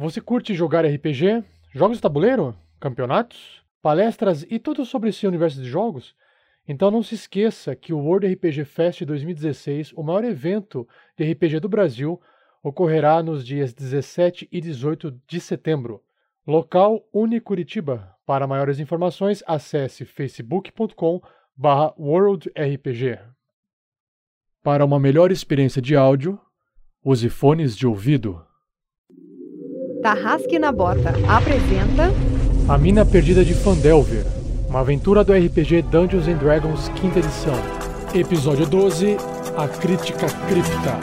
Você curte jogar RPG? Jogos de tabuleiro? Campeonatos? Palestras e tudo sobre esse universo de jogos? Então não se esqueça que o World RPG Fest 2016, o maior evento de RPG do Brasil, ocorrerá nos dias 17 e 18 de setembro. Local Unicuritiba. Para maiores informações, acesse facebook.com worldrpg. Para uma melhor experiência de áudio, use fones de ouvido. Tarrasque na Bota apresenta A Mina Perdida de Fandelver, uma aventura do RPG Dungeons and Dragons quinta edição. Episódio 12, A Crítica Cripta.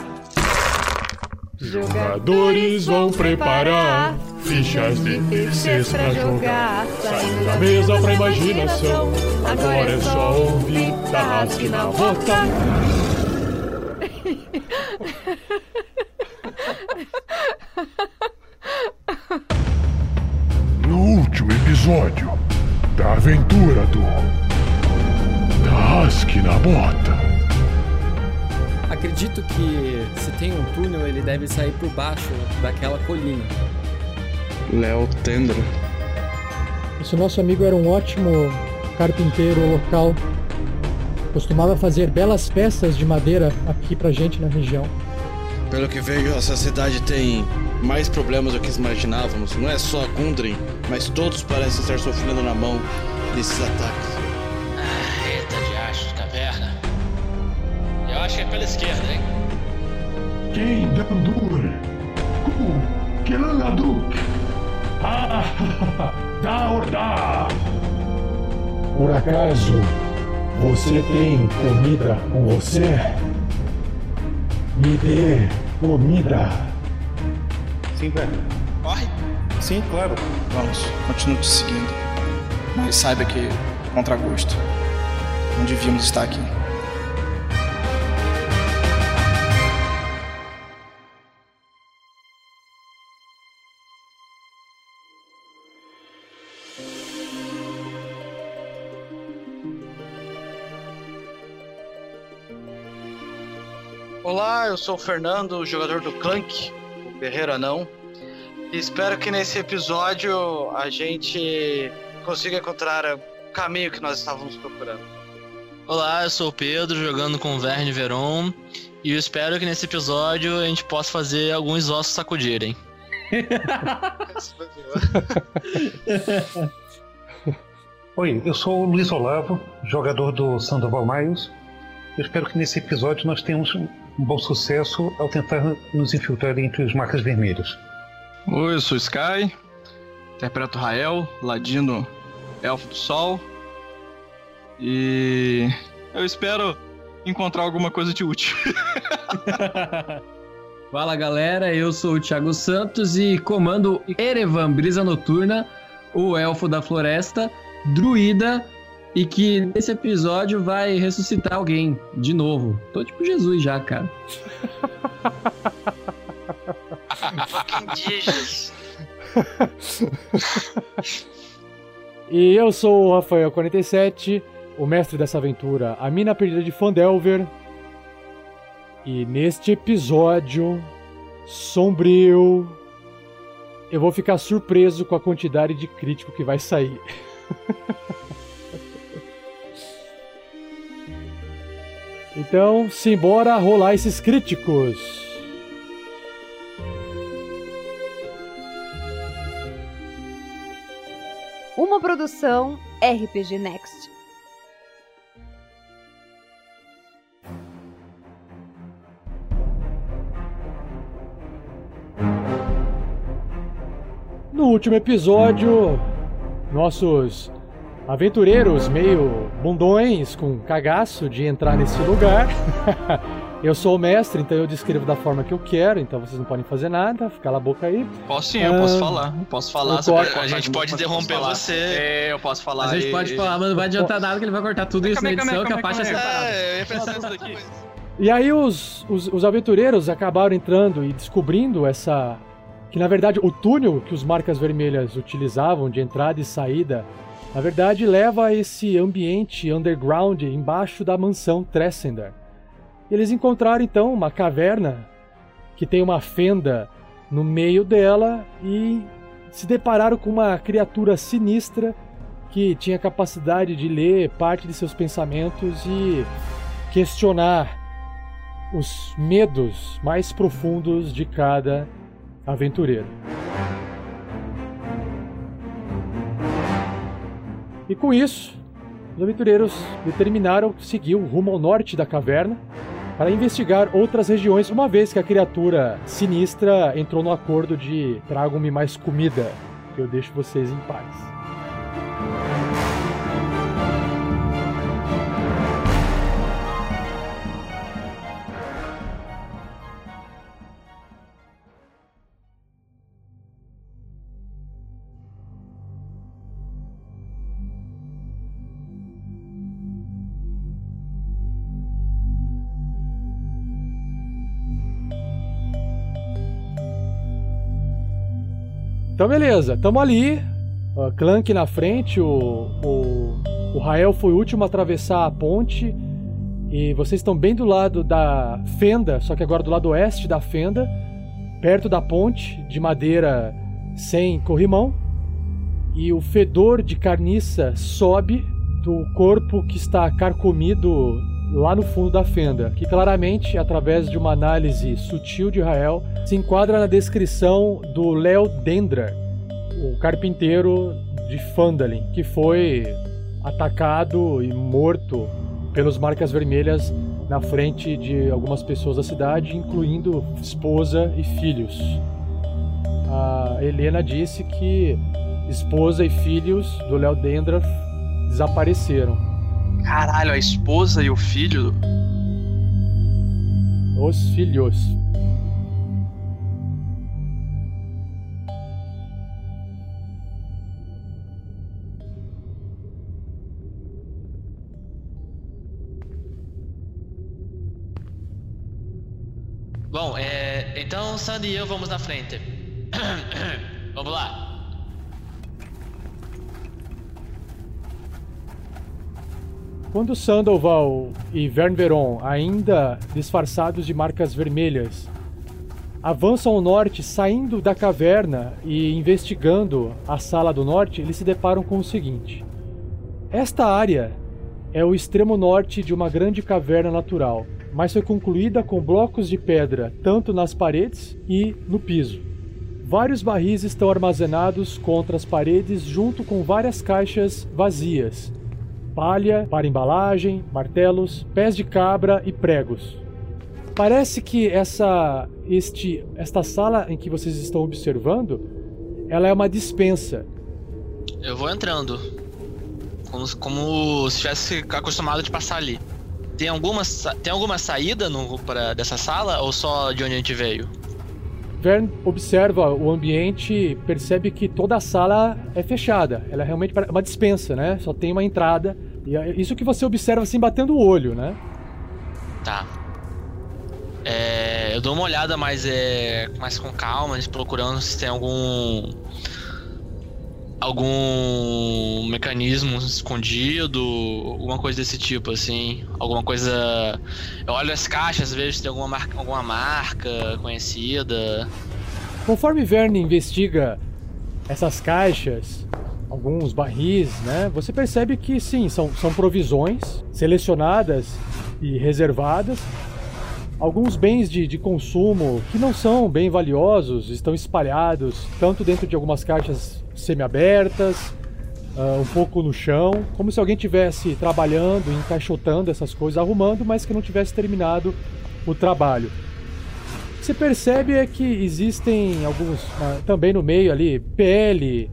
Jogadores vão preparar fichas de terceiros pra jogar. Saindo da mesa pra imaginação. Agora é só ouvir Tarrasque na Bota. último episódio da aventura do Tarrasque na Bota. Acredito que se tem um túnel, ele deve sair por baixo daquela colina. Léo Tendra. Esse nosso amigo era um ótimo carpinteiro local. Costumava fazer belas peças de madeira aqui pra gente na região. Pelo que vejo, essa cidade tem mais problemas do que imaginávamos. Não é só a Gundren, mas todos parecem estar sofrendo na mão desses ataques. Ah, eita de acho de caverna. Eu acho que é pela esquerda, hein? Quem Dandur? Ku Kelanaduk. Ah, da Ordá. Por acaso você tem comida com você? Me dê comida. Sim, velho. Corre. Sim, claro. Vamos, continuo te seguindo. Mas saiba que, contra gosto, não devíamos estar aqui. Olá, eu sou o Fernando, jogador do Clank, o Guerreiro Anão. E espero que nesse episódio a gente consiga encontrar o caminho que nós estávamos procurando. Olá, eu sou o Pedro, jogando com o Verne Veron. E eu espero que nesse episódio a gente possa fazer alguns ossos sacudirem. Oi, eu sou o Luiz Olavo, jogador do Sandoval Miles. Eu espero que nesse episódio nós tenhamos um bom sucesso ao tentar nos infiltrar entre os marcas vermelhas. Oi, eu sou Sky, interpreto Rael, ladino Elfo do Sol. E eu espero encontrar alguma coisa de útil. Fala galera, eu sou o Thiago Santos e comando Erevan Brisa Noturna, o elfo da floresta, druida e que nesse episódio vai ressuscitar alguém de novo. Tô tipo Jesus já, cara. E eu sou o Rafael47, o mestre dessa aventura, a Mina Perdida de Fandelver. E neste episódio sombrio, eu vou ficar surpreso com a quantidade de crítico que vai sair. então, simbora rolar esses críticos. uma produção RPG Next. No último episódio, nossos aventureiros meio bundões com cagaço de entrar nesse lugar. eu sou o mestre, então eu descrevo da forma que eu quero, então vocês não podem fazer nada, cala a boca aí. Posso sim, eu posso Ah, falar. Posso falar. A cortar gente de pode interromper falar. você. É, eu posso falar. A gente e- pode falar, mas não vai adiantar nada que ele vai cortar tudo isso na edição, que a faixa é separada. É, eu ia pensar nisso daqui. E aí os, os, os aventureiros acabaram entrando e descobrindo essa. Que na verdade o túnel que os marcas vermelhas utilizavam de entrada e saída, na verdade leva a esse ambiente underground embaixo da mansão Tressender. Eles encontraram então uma caverna que tem uma fenda no meio dela e se depararam com uma criatura sinistra que tinha capacidade de ler parte de seus pensamentos e questionar os medos mais profundos de cada aventureiro. E com isso, os aventureiros determinaram seguir o rumo ao norte da caverna para investigar outras regiões, uma vez que a criatura sinistra entrou no acordo de tragam-me mais comida, que eu deixo vocês em paz. Então, beleza, tamo ali. Uh, Clank na frente, o, o, o Rael foi o último a atravessar a ponte. E vocês estão bem do lado da fenda, só que agora do lado oeste da fenda, perto da ponte de madeira sem corrimão. E o fedor de carniça sobe do corpo que está carcomido lá no fundo da fenda, que claramente, através de uma análise sutil de Rael, se enquadra na descrição do Léo Dendra, o carpinteiro de Fandalin, que foi atacado e morto pelas marcas vermelhas na frente de algumas pessoas da cidade, incluindo esposa e filhos. A Helena disse que esposa e filhos do Léo Dendra desapareceram. Caralho, a esposa e o filho? Os filhos. Bom, é, então Sandy e eu vamos na frente. vamos lá. Quando Sandoval e Vernveron, ainda disfarçados de marcas vermelhas, avançam ao norte, saindo da caverna e investigando a sala do norte, eles se deparam com o seguinte: esta área é o extremo norte de uma grande caverna natural, mas foi concluída com blocos de pedra tanto nas paredes e no piso. Vários barris estão armazenados contra as paredes, junto com várias caixas vazias, palha para embalagem, martelos, pés de cabra e pregos. Parece que essa este esta sala em que vocês estão observando, ela é uma dispensa. Eu vou entrando. Como, como se estivesse acostumado de passar ali. Tem alguma, tem alguma saída no, pra, dessa sala ou só de onde a gente veio? Vern observa o ambiente e percebe que toda a sala é fechada. Ela é realmente uma dispensa, né? Só tem uma entrada. E é isso que você observa assim batendo o olho, né? Tá. É, eu dou uma olhada mais, é, mais com calma, procurando se tem algum algum mecanismo escondido, alguma coisa desse tipo, assim. Alguma coisa. Eu olho as caixas, vejo se tem alguma marca, alguma marca conhecida. Conforme Verne investiga essas caixas, alguns barris, né? Você percebe que sim, são, são provisões selecionadas e reservadas. Alguns bens de, de consumo que não são bem valiosos estão espalhados tanto dentro de algumas caixas semi-abertas, uh, um pouco no chão, como se alguém tivesse trabalhando, encaixotando essas coisas, arrumando, mas que não tivesse terminado o trabalho. O que você percebe é que existem alguns, uh, também no meio ali, pele,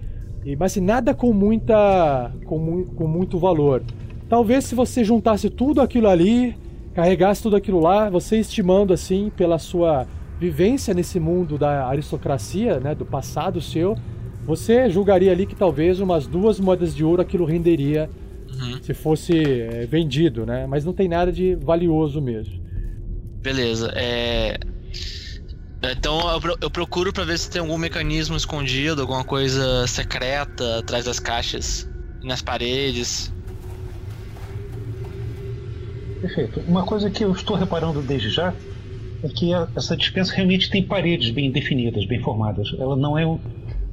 mas assim, nada com muita, com, mu com muito valor. Talvez se você juntasse tudo aquilo ali, carregasse tudo aquilo lá, você estimando assim pela sua vivência nesse mundo da aristocracia, né, do passado seu, você julgaria ali que talvez umas duas moedas de ouro aquilo renderia uhum. se fosse é, vendido, né? Mas não tem nada de valioso mesmo. Beleza. É... Então eu procuro para ver se tem algum mecanismo escondido, alguma coisa secreta atrás das caixas, nas paredes. Perfeito. Uma coisa que eu estou reparando desde já é que essa dispensa realmente tem paredes bem definidas, bem formadas. Ela não é um,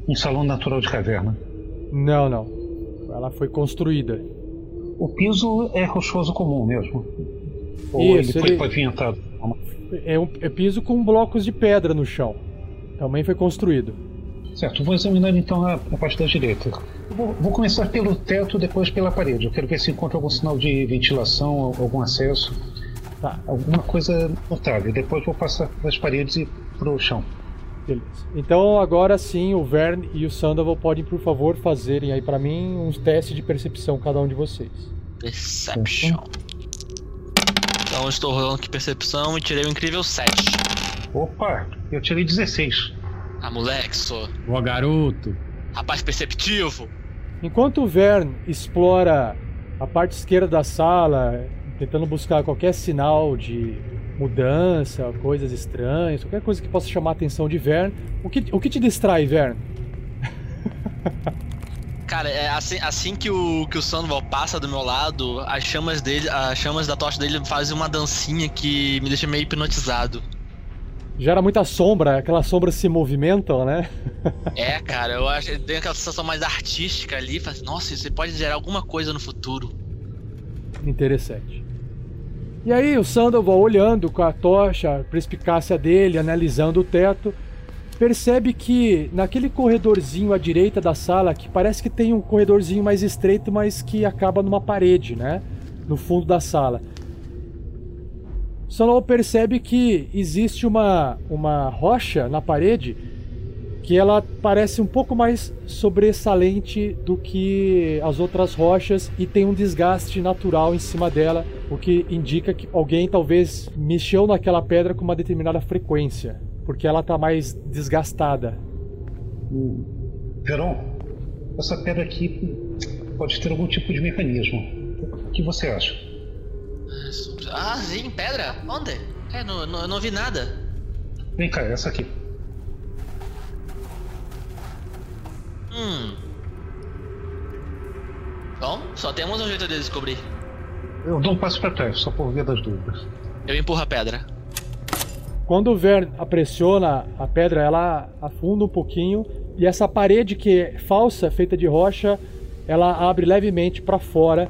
um salão natural de caverna. Não, não. Ela foi construída. O piso é rochoso comum mesmo. Ou Isso, ele foi ele- pavimentado. É, um, é piso com blocos de pedra no chão. Também foi construído. Certo, vou examinar então a, a parte da direita. Vou, vou começar pelo teto, depois pela parede. Eu quero ver se encontro algum sinal de ventilação, al- algum acesso. Tá. Alguma coisa notável. Depois vou passar das paredes e pro chão. Beleza. Então agora sim, o Vern e o Sandoval podem, por favor, fazerem aí pra mim uns testes de percepção, cada um de vocês. Perception. Então estou rolando aqui percepção e tirei o incrível 7. Opa, eu tirei 16. Ah, moleque, sou. Boa, garoto. Rapaz perceptivo. Enquanto o Vern explora a parte esquerda da sala, tentando buscar qualquer sinal de mudança, coisas estranhas, qualquer coisa que possa chamar a atenção de Vern, o que, o que te distrai, Vern? Cara, é assim, assim que o que o Sandoval passa do meu lado, as chamas dele, as chamas da tocha dele fazem uma dancinha que me deixa meio hipnotizado. Gera muita sombra, aquelas sombras se movimentam, né? É, cara, eu acho tem aquela sensação mais artística ali, faz, nossa, isso pode gerar alguma coisa no futuro. Interessante. E aí o Sandoval olhando com a tocha, a perspicácia dele, analisando o teto, percebe que naquele corredorzinho à direita da sala, que parece que tem um corredorzinho mais estreito, mas que acaba numa parede, né? No fundo da sala. Sandoval percebe que existe uma, uma rocha na parede que ela parece um pouco mais sobressalente do que as outras rochas e tem um desgaste natural em cima dela, o que indica que alguém talvez mexeu naquela pedra com uma determinada frequência, porque ela está mais desgastada. Veron, essa pedra aqui pode ter algum tipo de mecanismo. O que você acha? Ah, sim, pedra? Onde? É, não, não, eu não vi nada. Vem cá, essa aqui. Hum. Bom, só temos um jeito de descobrir. Eu dou um passo para trás, só por via das dúvidas. Eu empurro a pedra. Quando o Vern pressiona a pedra, ela afunda um pouquinho e essa parede que é falsa, feita de rocha, ela abre levemente para fora,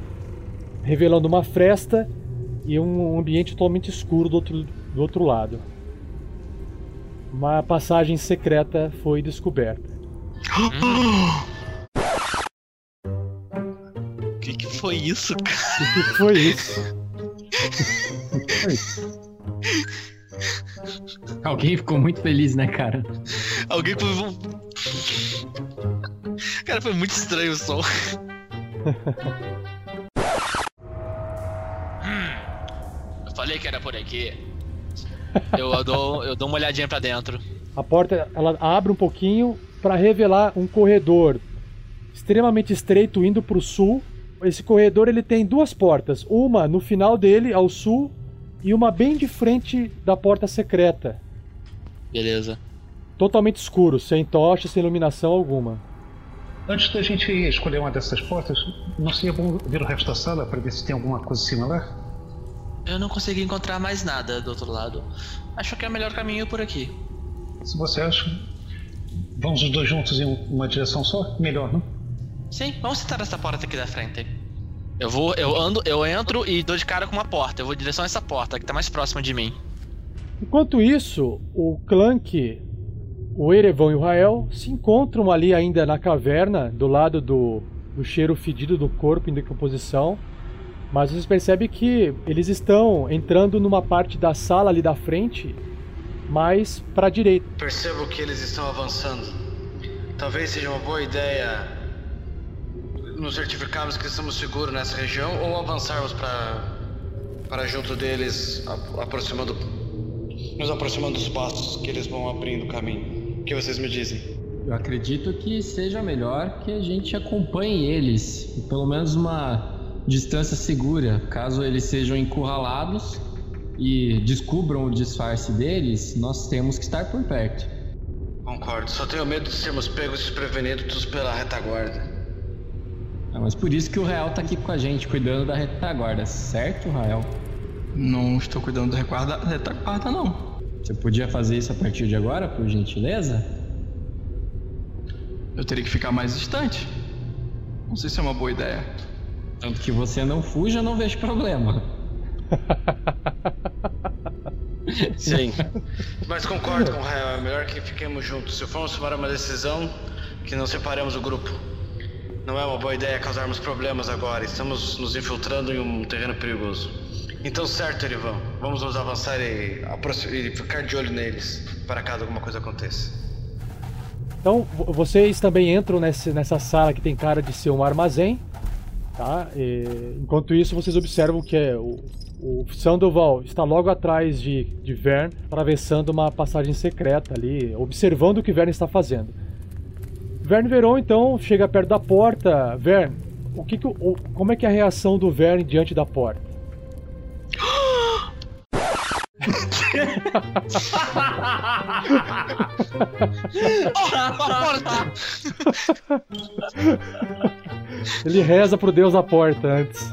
revelando uma fresta e um ambiente totalmente escuro do outro, do outro lado. Uma passagem secreta foi descoberta. O que, que foi isso, cara? O que foi isso? Alguém ficou muito feliz, né, cara? Alguém foi. Cara, foi muito estranho o som. Hum, eu falei que era por aqui. Eu dou, eu dou uma olhadinha pra dentro. A porta ela abre um pouquinho para revelar um corredor extremamente estreito indo para o sul. Esse corredor ele tem duas portas, uma no final dele ao sul e uma bem de frente da porta secreta. Beleza. Totalmente escuro, sem tocha, sem iluminação alguma. Antes da gente escolher uma dessas portas, não seria bom ver o resto da sala para ver se tem alguma coisa similar? Eu não consegui encontrar mais nada do outro lado. Acho que é o melhor caminho por aqui. Se você acha, vamos os dois juntos em uma direção só? Melhor, não? Sim, vamos sentar nessa porta aqui da frente. Eu vou, eu ando, eu entro e dou de cara com uma porta. Eu vou em direção a essa porta que tá mais próxima de mim. Enquanto isso, o Clank, o Erevan e o Rael se encontram ali ainda na caverna, do lado do, do cheiro fedido do corpo em decomposição. Mas vocês percebem que eles estão entrando numa parte da sala ali da frente, mais para a direita. Percebo que eles estão avançando. Talvez seja uma boa ideia nos certificarmos que estamos seguros nessa região ou avançarmos para para junto deles, aproximando nos aproximando dos passos que eles vão abrindo o caminho. O que vocês me dizem? Eu acredito que seja melhor que a gente acompanhe eles, pelo menos uma distância segura, caso eles sejam encurralados e descubram o disfarce deles, nós temos que estar por perto. Concordo. Só tenho medo de sermos pegos desprevenidos pela retaguarda. Ah, mas por isso que o Rael tá aqui com a gente, cuidando da retaguarda, certo, Rael? Não estou cuidando da retaguarda, retaguarda não. Você podia fazer isso a partir de agora, por gentileza? Eu teria que ficar mais distante. Não sei se é uma boa ideia. Tanto que você não fuja, não vejo problema. Sim. Mas concordo com o Rael, é melhor que fiquemos juntos. Se formos tomar uma decisão, que não separemos o grupo. Não é uma boa ideia causarmos problemas agora. Estamos nos infiltrando em um terreno perigoso. Então, certo, Erivan. Vamos nos avançar e, e ficar de olho neles, para caso alguma coisa aconteça. Então, vocês também entram nesse, nessa sala que tem cara de ser um armazém, tá? E, enquanto isso, vocês observam que é o, o Sandoval está logo atrás de, de Vern, atravessando uma passagem secreta ali, observando o que Vern está fazendo. Vern Veron então chega perto da porta. Vern, o que, que o, como é que é a reação do Vern diante da porta? porta! Ele reza pro Deus da porta antes.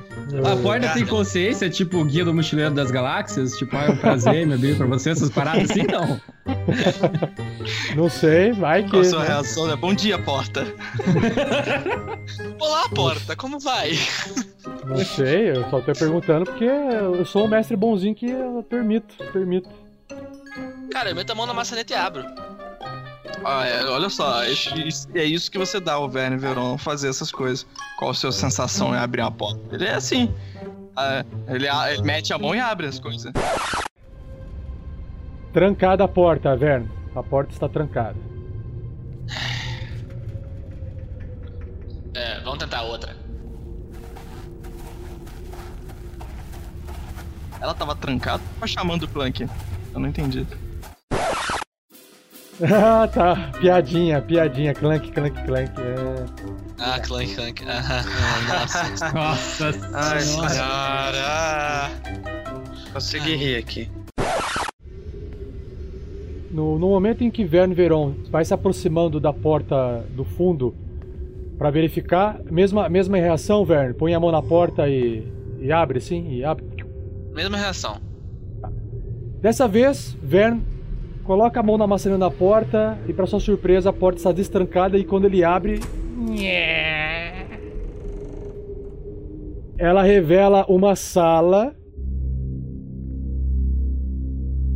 A porta tem consciência, tipo o guia do mochileiro das galáxias? Tipo, ah, é um prazer, meu bem, pra você, essas paradas assim, não. Não sei, vai que. Qual a sua reação? É bom dia, porta. Olá, porta, como vai? Não sei, eu só tô perguntando porque eu sou um mestre bonzinho que eu permito, permito. Cara, eu meto a mão na maçaneta e abro. Ah, é, olha só, é isso que você dá ao Verne Veron fazer essas coisas. Qual a sua sensação em abrir a porta? Ele é assim. É, ele, ele mete a mão e abre as coisas. Trancada a porta, Verne. A porta está trancada. É, vamos tentar outra. Ela tava trancada ou chamando o Clank? Eu não entendi. Ah, tá. Piadinha, piadinha. Clank, clank, clank. É... Ah, clank, clank. Ah, nossa. nossa Ai, senhora. Consegui rir aqui. No, no, momento em que Verne Veron vai se aproximando da porta do fundo para verificar, mesma, mesma reação, Verne? Põe a mão na porta e, e abre, sim? E abre. Mesma reação. Dessa vez, Verne coloca a mão na maçaneta da porta e, para sua surpresa, a porta está destrancada e quando ele abre. Ela revela uma sala.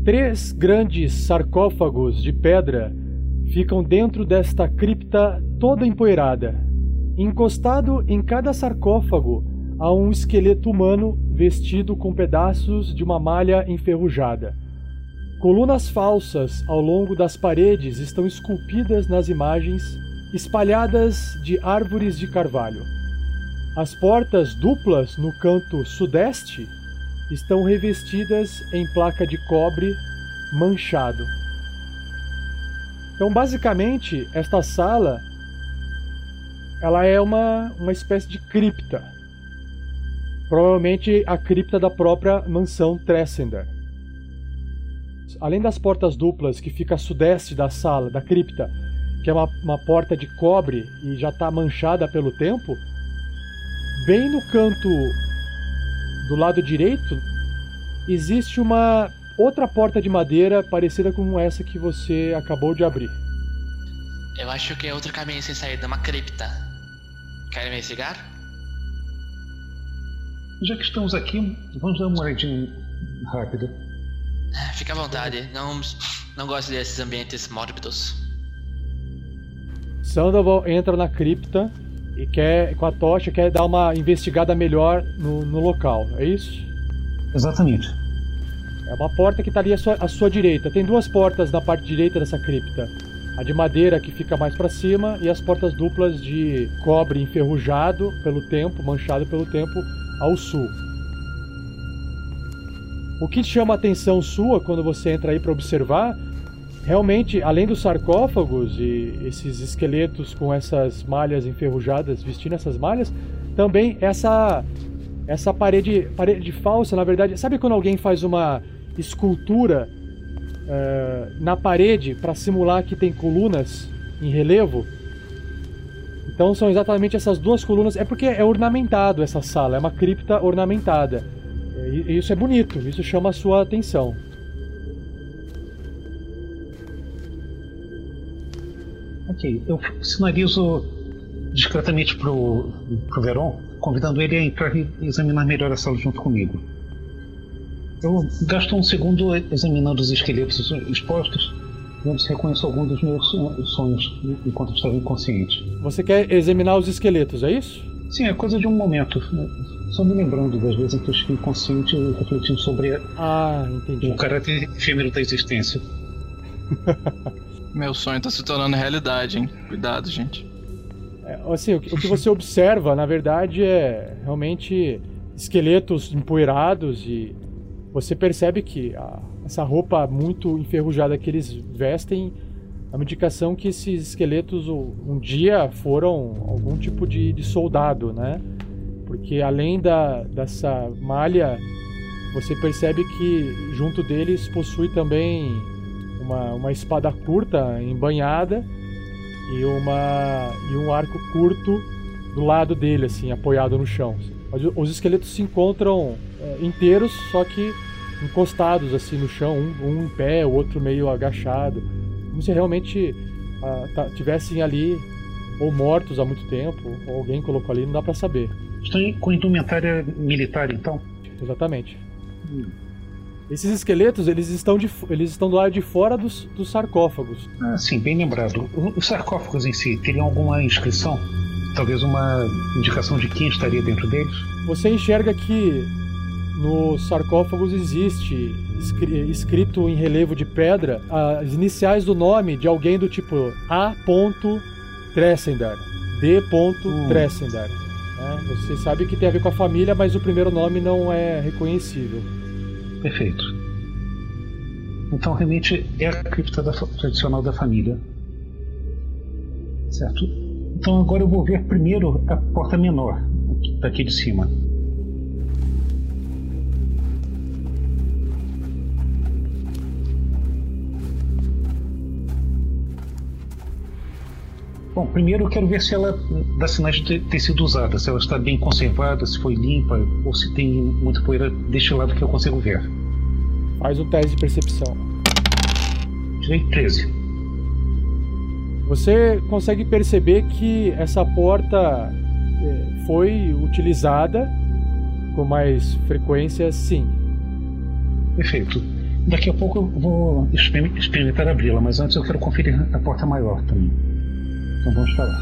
Três grandes sarcófagos de pedra ficam dentro desta cripta toda empoeirada. Encostado em cada sarcófago há um esqueleto humano vestido com pedaços de uma malha enferrujada. Colunas falsas ao longo das paredes estão esculpidas nas imagens, espalhadas de árvores de carvalho. As portas duplas no canto sudeste estão revestidas em placa de cobre manchado. Então, basicamente, esta sala ela é uma, uma espécie de cripta. Provavelmente a cripta da própria mansão Tressender. Além das portas duplas que fica a sudeste da sala, da cripta, que é uma, uma porta de cobre e já está manchada pelo tempo, bem no canto do lado direito existe uma outra porta de madeira parecida com essa que você acabou de abrir. Eu acho que é outro caminho sem saída, uma cripta. Querem me cigarro? Já que estamos aqui, vamos dar uma olhadinha rápida. Fique à vontade, não, não gosto desses ambientes mórbidos. Sandoval entra na cripta e quer, com a tocha, quer dar uma investigada melhor no, no local, é isso? Exatamente. É uma porta que está ali à sua, à sua direita. Tem duas portas na parte direita dessa cripta. A de madeira que fica mais para cima e as portas duplas de cobre enferrujado pelo tempo, manchado pelo tempo, ao sul. O que chama a atenção sua quando você entra aí para observar, realmente, além dos sarcófagos e esses esqueletos com essas malhas enferrujadas, vestindo essas malhas, também essa essa parede parede falsa, na verdade, sabe quando alguém faz uma escultura uh, na parede para simular que tem colunas em relevo? Então são exatamente essas duas colunas. É porque é ornamentado essa sala, é uma cripta ornamentada. E isso é bonito, isso chama a sua atenção. Ok, eu sinalizo discretamente pro, pro Veron, convidando ele a entrar e examinar melhor a sala junto comigo. Eu gasto um segundo examinando os esqueletos expostos, vendo se reconheço algum dos meus sonhos enquanto estava inconsciente. Você quer examinar os esqueletos, é isso? Sim, é coisa de um momento. Só me lembrando das vezes em que eu estive inconsciente e refletindo sobre ah, o caráter efêmero da existência. Meu sonho está se tornando realidade, hein? Cuidado, gente. É, assim, o que, o que você observa, na verdade, é realmente esqueletos empoeirados e você percebe que a, essa roupa muito enferrujada que eles vestem é uma indicação que esses esqueletos um dia foram algum tipo de, de soldado, né? Porque além da, dessa malha, você percebe que junto deles possui também uma, uma espada curta embanhada e, uma, e um arco curto do lado dele, assim, apoiado no chão. Os esqueletos se encontram é, inteiros, só que encostados assim no chão, um, um em pé, o outro meio agachado, como se realmente ah, tá, tivessem ali ou mortos há muito tempo, ou alguém colocou ali, não dá para saber. Estão com indumentária militar, então? Exatamente. Hum. Esses esqueletos, eles estão, de, eles estão do lado de fora dos, dos sarcófagos. Ah, sim, bem lembrado. Os sarcófagos em si teriam alguma inscrição? Talvez uma indicação de quem estaria dentro deles? Você enxerga que nos sarcófagos existe escrito em relevo de pedra as iniciais do nome de alguém do tipo A. Tressender, D. Tressender. Né? Você sabe que tem a ver com a família, mas o primeiro nome não é reconhecível. Perfeito. Então realmente é a cripta da, tradicional da família. Certo. Então agora eu vou ver primeiro a porta menor, daqui de cima. Bom, primeiro eu quero ver se ela dá sinais de ter sido usada, se ela está bem conservada, se foi limpa ou se tem muita poeira deste lado que eu consigo ver. Faz o teste de percepção. Tirei 13. Você consegue perceber que essa porta é, foi utilizada com mais frequência, sim. Perfeito. Daqui a pouco eu vou experimentar abri-la, mas antes eu quero conferir a porta maior também. Então vamos para lá.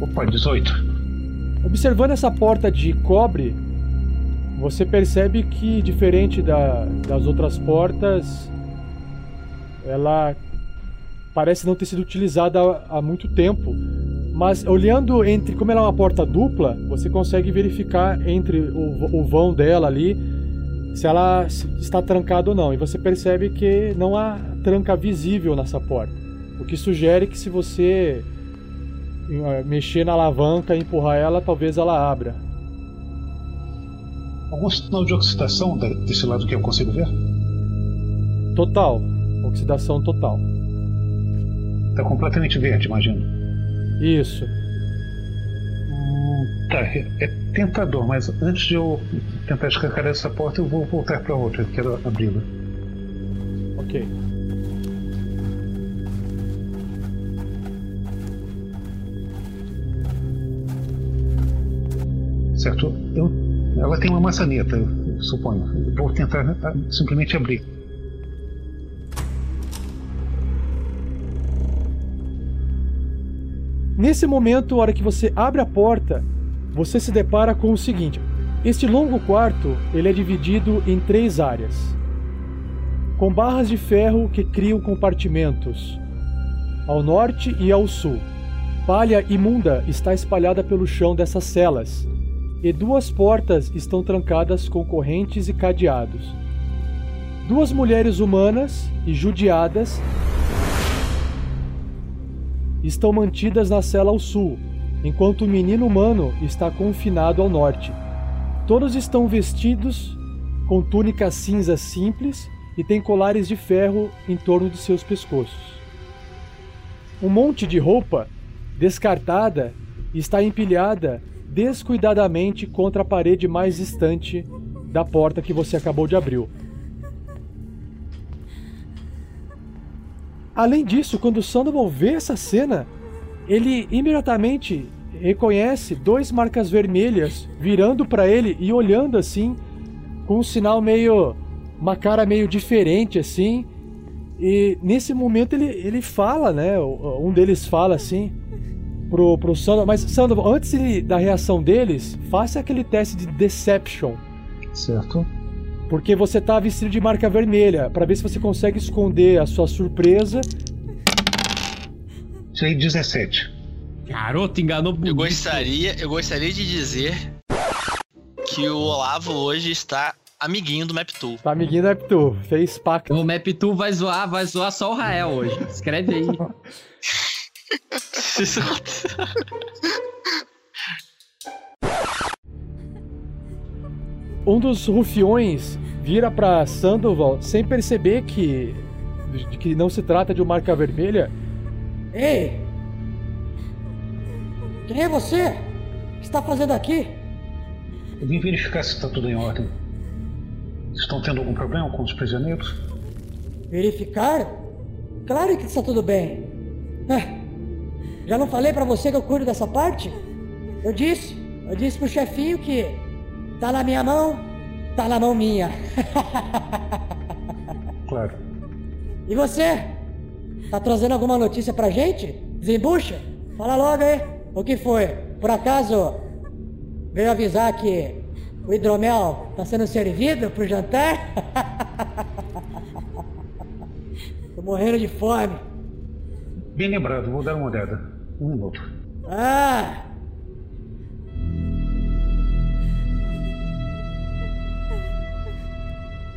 Opa, 18. Observando essa porta de cobre, você percebe que, diferente da, das outras portas, ela parece não ter sido utilizada há, há muito tempo. Mas olhando entre, como ela é uma porta dupla, você consegue verificar entre o, o vão dela ali se ela está trancada ou não. E você percebe que não há tranca visível nessa porta. O que sugere que se você eh, mexer na alavanca e empurrar ela, talvez ela abra. Algum sinal de oxidação desse lado que eu consigo ver? Total. Oxidação total. Está completamente verde, imagino. Isso. Hum, tá, é, é, tentador, mas antes de eu tentar escancar essa porta, eu vou voltar para outra. Eu quero abri-la. Ok. Certo. Eu, ela tem uma maçaneta, eu suponho. Eu vou tentar ah, simplesmente abrir. Nesse momento, a hora que você abre a porta, você se depara com o seguinte: este longo quarto ele é dividido em três áreas, com barras de ferro que criam compartimentos ao norte e ao sul. Palha imunda está espalhada pelo chão dessas celas, e duas portas estão trancadas com correntes e cadeados. Duas mulheres humanas e judiadas estão mantidas na cela ao sul, enquanto o menino humano está confinado ao norte. Todos estão vestidos com túnicas cinzas simples e têm colares de ferro em torno de seus pescoços. Um monte de roupa descartada está empilhada descuidadamente contra a parede mais distante da porta que você acabou de abrir. Além disso, quando Sandoval vê essa cena, ele imediatamente reconhece dois marcas vermelhas virando para ele e olhando assim, com um sinal meio. uma cara meio diferente assim. E nesse momento ele, ele fala, né? Um deles fala assim pro, pro Sandoval. Mas, Sandoval, antes da reação deles, faça aquele teste de Deception. Certo. Porque você tá vestido de marca vermelha, para ver se você consegue esconder a sua surpresa. Tirei 17. Garoto, enganou bonito. Eu gostaria, eu gostaria de dizer que o Olavo hoje está amiguinho do Map2. Tá amiguinho do Map2, fez pacto. O Map2 vai zoar, vai zoar só o Rael hoje. Escreve aí. um dos rufiões vira para Sandoval sem perceber que de que não se trata de uma marca vermelha. Ei! Quem é você? O que está fazendo aqui? Eu vim verificar se está tudo em ordem. Estão tendo algum problema com os prisioneiros? Verificar? Claro que está tudo bem. É. Já não falei para você que eu cuido dessa parte? Eu disse, eu disse pro chefinho que tá na minha mão, tá na mão minha. claro. E você? Tá trazendo alguma notícia pra gente? Desembucha? Fala logo aí. O que foi? Por acaso veio avisar que o hidromel tá sendo servido pro jantar? Tô morrendo de fome. Bem lembrado, vou dar uma olhada. Um minuto. Ah!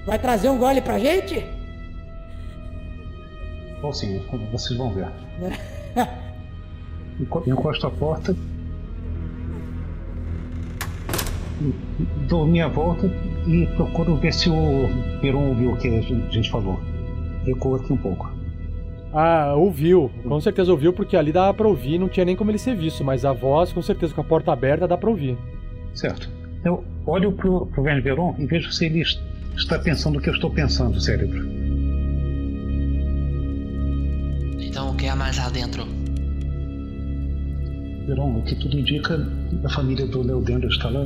Vai trazer um gole pra gente? Bom, sim, vocês vão ver. Encosto a porta. Dou minha volta e procuro ver se o Peron ouviu o que a gente falou. Recuo aqui um pouco. Ah, ouviu. Com certeza ouviu, porque ali dá pra ouvir, não tinha nem como ele ser visto, mas a voz, com certeza, com a porta aberta, dá pra ouvir. Certo. Eu olho pro, pro Verne Veron e vejo se ele está pensando o que eu estou pensando, cérebro. Então o que há mais lá dentro? Veron, o que tudo indica, a família do Leodendo está lá.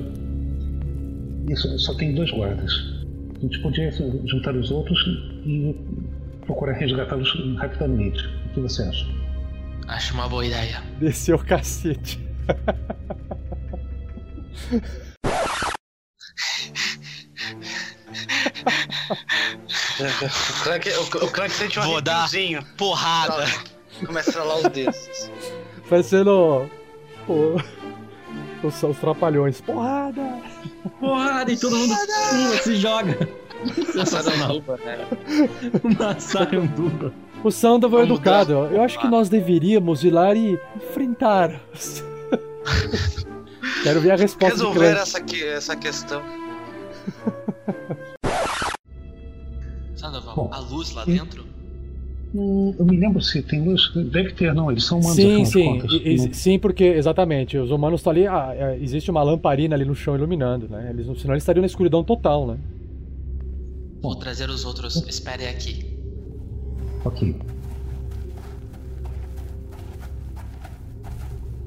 Isso, só tem dois guardas. A gente podia juntar os outros e procurar resgatá-los rapidamente. O que você acha? Acho uma boa ideia. Desceu o cacete. o Clank, o, o Clank sente um Vou dar porrada. Começa a os dedos. Parecendo o, os, os trapalhões. Porrada! Porrada! E todo mundo pula, se joga. Sensacional. Uma saranduba. O Sandoval é educado. Eu acho que nós deveríamos ir lá e enfrentar. Quero ver a resposta Resolver essa, que, essa questão. Sandoval, Bom, a luz lá dentro? Hum, eu me lembro se tem luz. Deve ter, não. Eles são humanos. Sim, sim. Contas, e, sim, porque, exatamente. Os humanos estão ali. Ah, é, existe uma lamparina ali no chão iluminando, né? Eles, senão eles estariam na escuridão total, né? Vou trazer os outros. Espere aqui. Ok.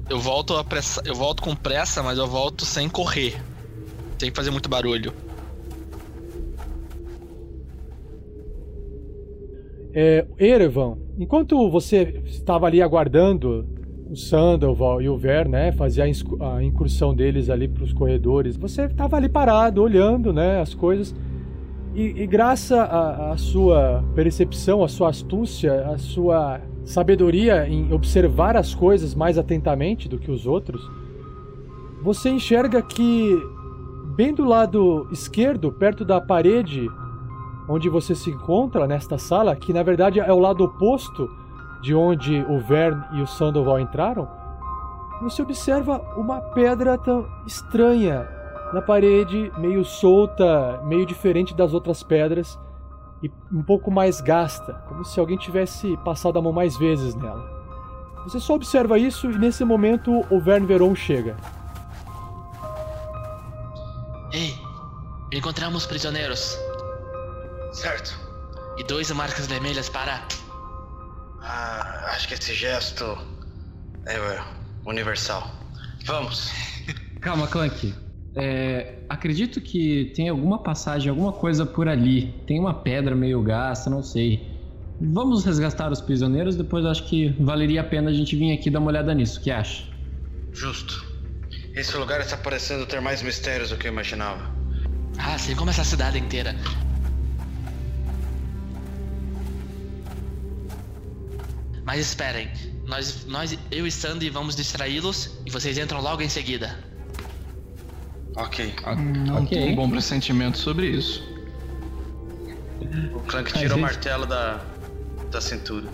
Eu volto, a pressa, eu volto com pressa, mas eu volto sem correr. Sem fazer muito barulho. É, Erevan, enquanto você estava ali aguardando o Sandoval e o Ver, né, fazer a incursão deles ali para os corredores, você estava ali parado, olhando, né, as coisas. E, e graças à sua percepção, à sua astúcia, à sua sabedoria em observar as coisas mais atentamente do que os outros, você enxerga que bem do lado esquerdo, perto da parede onde você se encontra nesta sala, que na verdade é o lado oposto de onde o Vern e o Sandoval entraram, você observa uma pedra tão estranha na parede, meio solta, meio diferente das outras pedras e um pouco mais gasta, como se alguém tivesse passado a mão mais vezes nela. Você só observa isso e nesse momento o Verne Veron chega. Ei, encontramos prisioneiros. Certo. E dois marcas vermelhas para. Ah, acho que esse gesto é universal. Vamos. Calma, Clank. É, acredito que tem alguma passagem, alguma coisa por ali. Tem uma pedra meio gasta, não sei. Vamos resgatar os prisioneiros, depois acho que valeria a pena a gente vir aqui dar uma olhada nisso. O que acha? Justo. Esse lugar está parecendo ter mais mistérios do que eu imaginava. Ah, sim, como essa cidade inteira. Mas esperem, nós, nós eu e Sandy vamos distraí-los e vocês entram logo em seguida. Ok. Não ok. tenho um bom pressentimento sobre isso. O Clank tira o martelo da, da cintura.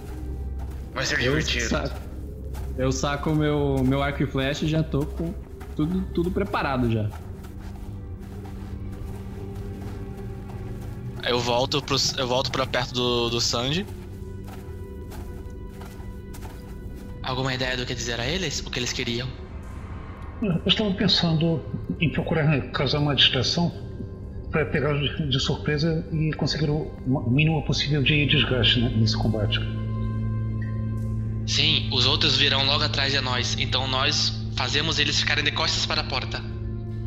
Vai ser Eu divertido. saco, eu saco o meu, meu arco e flecha e já tô com tudo, tudo preparado já. Eu volto, pro, eu volto pra perto do, do Sandy. Alguma ideia do que dizer a eles? O que eles queriam? Eu estava pensando em procurar causar uma distração para pegar de surpresa e conseguir o mínimo possível de desgaste né, nesse combate. Sim, os outros virão logo atrás de nós, então nós fazemos eles ficarem de costas para a porta.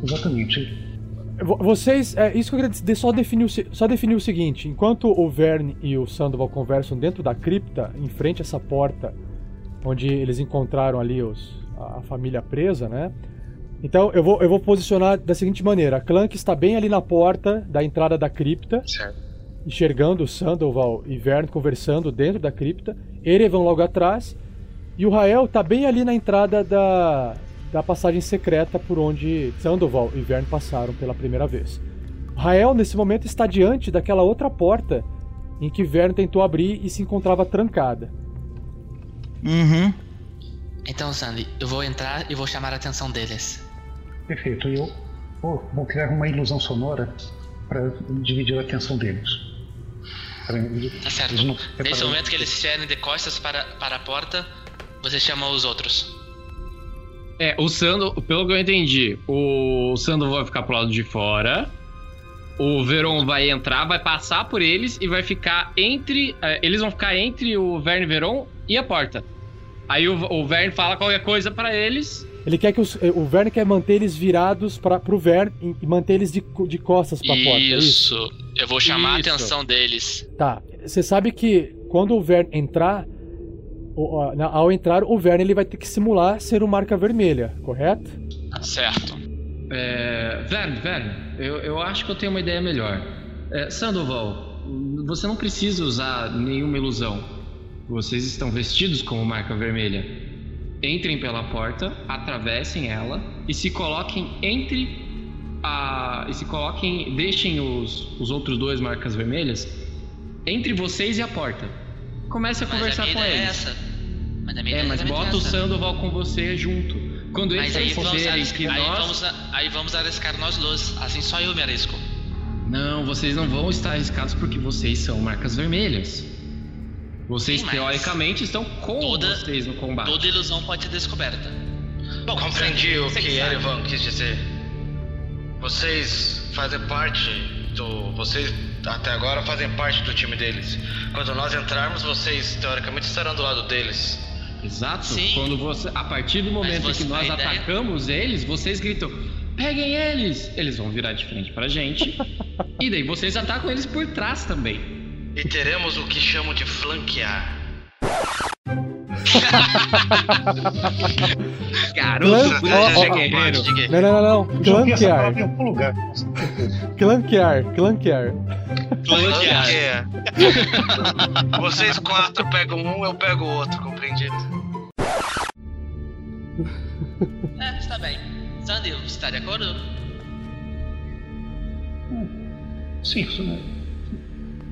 Exatamente. Vo- Vocês, é, isso que eu queria dizer, só definir, o, só definir o seguinte: enquanto o Verne e o Sandoval conversam dentro da cripta, em frente a essa porta, onde eles encontraram ali os, a, a família presa, né? Então eu vou, eu vou posicionar da seguinte maneira: a Clank está bem ali na porta da entrada da cripta, Certo. enxergando Sandoval e Verne conversando dentro da cripta, Erevan logo atrás, e o Rael está bem ali na entrada da, da passagem secreta por onde Sandoval e Verne passaram pela primeira vez. Rael, nesse momento, está diante daquela outra porta em que Verne tentou abrir e se encontrava trancada. Uhum. Então, Sandy, eu vou entrar e vou chamar a atenção deles. Perfeito. Eu vou, vou criar uma ilusão sonora para dividir a atenção deles. Pra eles- Tá certo. não Nesse momento que eles estiverem de costas para, para a porta, você chama os outros. É, o Sando, pelo que eu entendi, o Sando vai ficar pro lado de fora. O Veron vai entrar, vai passar por eles e vai ficar entre. eh, eles vão ficar entre o Verne Veron e a porta. Aí o, o Verne fala qualquer coisa pra eles. Ele quer que os, o Verne quer manter eles virados para pro Verne e- e manter eles de, de costas para a porta. é isso? Eu vou chamar Isso. a atenção deles. Tá. Você sabe que quando o Verne entrar, o- ao entrar, o Verne ele vai ter que simular ser uma marca vermelha, correto? Certo. É, Verne, Verne, eu, eu acho que eu tenho uma ideia melhor. É, Sandoval, você não precisa usar nenhuma ilusão. Vocês estão vestidos como marca vermelha. Entrem pela porta, atravessem ela e se coloquem entre a. E se coloquem. Deixem os, os outros dois marcas vermelhas entre vocês e a porta. Comece a Mas a conversar minha com é eles. essa. Mas a minha É, mas exatamente bota o essa. Sandoval com você junto. Quando eles Mas aí vamos, arriscar, que aí, nós. vamos, a- aí vamos arriscar nós dois. Assim só eu me arrisco. Não, vocês não vão estar arriscados porque vocês são marcas vermelhas. Vocês Sim, teoricamente estão com toda- vocês no combate. Toda ilusão pode ser descoberta. Bom, Compreendi Sandy, o você que. Erevan quis dizer. Vocês fazem parte do. Vocês até agora fazem parte do time deles. Quando nós entrarmos, vocês teoricamente estarão do lado deles. Exato. Sim. Quando você, a partir do momento você- que nós ideia- atacamos eles, vocês gritam: "Peguem eles!" Eles vão virar de frente pra gente. e daí vocês atacam eles por trás também. E teremos o que chamam de flanquear. Garoto, Clan- por ó, isso ó, guerreiro. Diga. Não, não, não, não. Clankear. certeza. Clankear. Clankear. Flanquear. Vocês quatro pegam um, eu pego o outro, compreendido? É, está bem. Sandy, você está de acordo? Sim, isso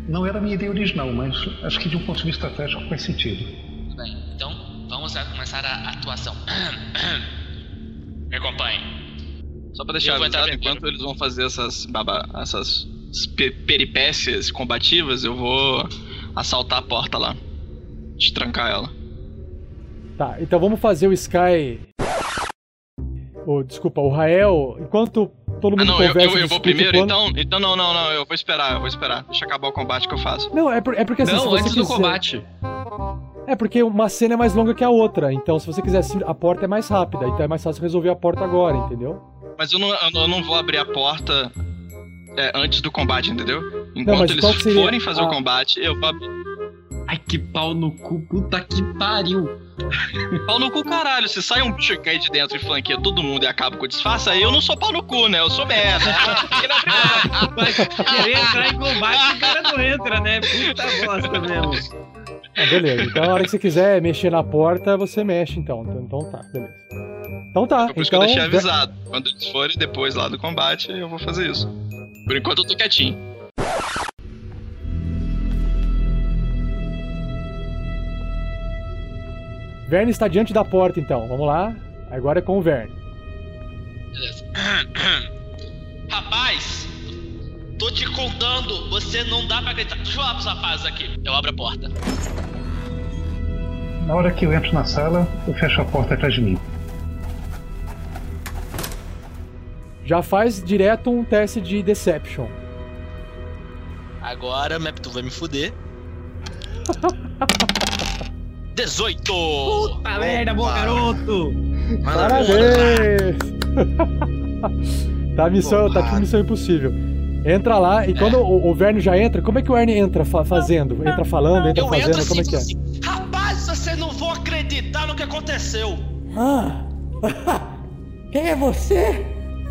não- era a minha ideia original, mas acho que de um ponto de vista estratégico faz sentido. Tudo bem. Então, vamos a começar a atuação. Me acompanhe. Só pra deixar avisado, enquanto eles vão fazer essas, baba, essas pe- peripécias combativas, eu vou assaltar a porta lá. Destrancar ela. Tá, então vamos fazer o Sky. Oh, desculpa, o Rael, enquanto todo mundo Ah, não, eu, conversa. eu, eu e vou primeiro, então? Então não, não, não, eu vou esperar, eu vou esperar. Deixa acabar o combate que eu faço. Não, é, por- é porque assim. Não, se você antes do quiser- combate. É porque uma cena é mais longa que a outra. Então, se você quiser, assim, a porta é mais rápida. Então é mais fácil resolver a porta agora, entendeu? Mas eu não, eu não- eu não vou abrir a porta é, antes do combate, entendeu? Enquanto mas eles forem fazer a- o combate, eu vou abrir. Ai, que pau no cu, puta que pariu. Pau no cu, caralho. Se sai um bicho que de dentro e flanqueia todo mundo e acaba com o disfarce, aí eu não sou pau no cu, né? Eu sou merda. Mas querer entrar em combate, o cara não entra, né? Puta bosta mesmo. Ah, beleza. Então, a hora que você quiser mexer na porta, você mexe, então. Então, então tá, beleza. Então tá. Por isso então, que eu deixei avisado. Quando eles forem depois lá do combate, eu vou fazer isso. Por enquanto eu tô quietinho. Verne está diante da porta, então. Vamos lá. Agora é com o Verne. Beleza. Rapaz, tô te contando, você não dá pra gritar. Deixa eu falar pros rapazes aqui. Eu abro a porta. Na hora que eu entro na sala, eu fecho a porta atrás de mim. Já faz direto um teste de Deception. Agora, Map, tu vai me fuder. 18! Puta merda, bom garoto! Parabéns! tá, missão, tá tipo missão impossível. Entra lá, e quando o, o Verne já entra, como é que o Verne entra fa- fazendo? Entra falando, entra Eu fazendo, entro como é assim, que é? assim, rapaz, vocês não vão acreditar no que aconteceu. Ah! Quem é você?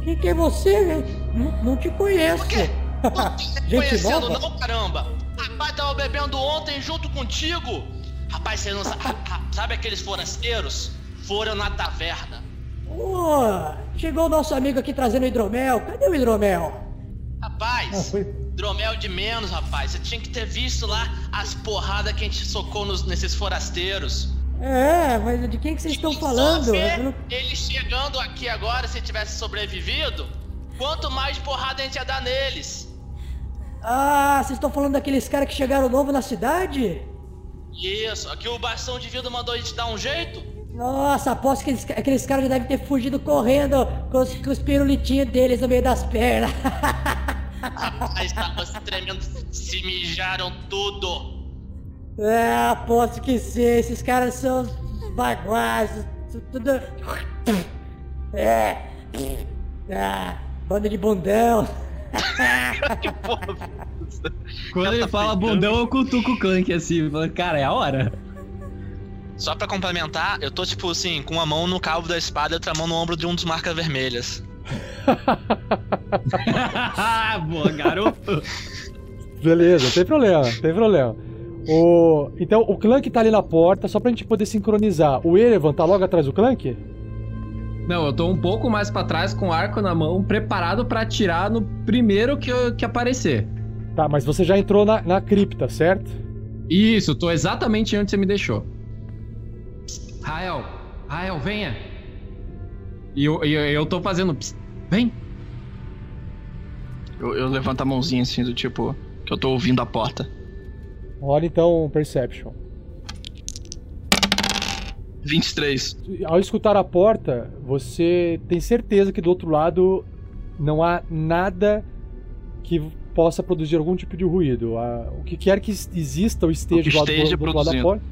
Quem que é você? velho? Não, não te conheço. Gente Conhecendo nova? não, caramba. Rapaz, tava bebendo ontem junto contigo. Rapaz, você não sabe. Sabe aqueles forasteiros? Foram na taverna. Pô, chegou o nosso amigo aqui trazendo hidromel. Cadê o hidromel? Rapaz, hidromel de menos, rapaz. Você tinha que ter visto lá as porradas que a gente socou nos- nesses forasteiros. É, mas de quem que vocês estão falando? Não- eles chegando aqui agora, se tivesse sobrevivido, quanto mais porrada a gente ia dar neles. Ah, vocês estão falando daqueles caras que chegaram novo na cidade? Isso, aqui o bastão de vida mandou a gente dar um jeito. Nossa, aposto que aqueles, aqueles caras já devem ter fugido correndo com os, com os pirulitinhos deles no meio das pernas. Rapaz, tava se tremendo, se mijaram tudo. É, aposto que sim, esses caras são os baguais, são tudo. É. Ah, banda de bundão. Quando ele fala bundão, eu cutuco o Clank assim. falo, Cara, é a hora. Só pra complementar, eu tô tipo assim, com uma mão no cabo da espada e outra mão no ombro de um dos marcas vermelhas. Boa, garoto. Beleza, tem problema, tem problema. O... Então, o Clank tá ali na porta, só pra gente poder sincronizar. O Erevan tá logo atrás do Clank? Não, eu tô um pouco mais pra trás com o arco na mão, preparado pra atirar no primeiro que, eu- que aparecer. Tá, mas você já entrou na, na cripta, certo? Isso, tô exatamente onde você me deixou. Rael, Rael, venha. E eu, e eu, eu tô fazendo. psst, Vem. Eu, eu levanto a mãozinha assim, do tipo, que eu tô ouvindo a porta. Olha então Perception. 23. Ao escutar a porta, você tem certeza que do outro lado não há nada que possa produzir algum tipo de ruído. A- o que quer que exista ou esteja, do, esteja do outro lado da porta.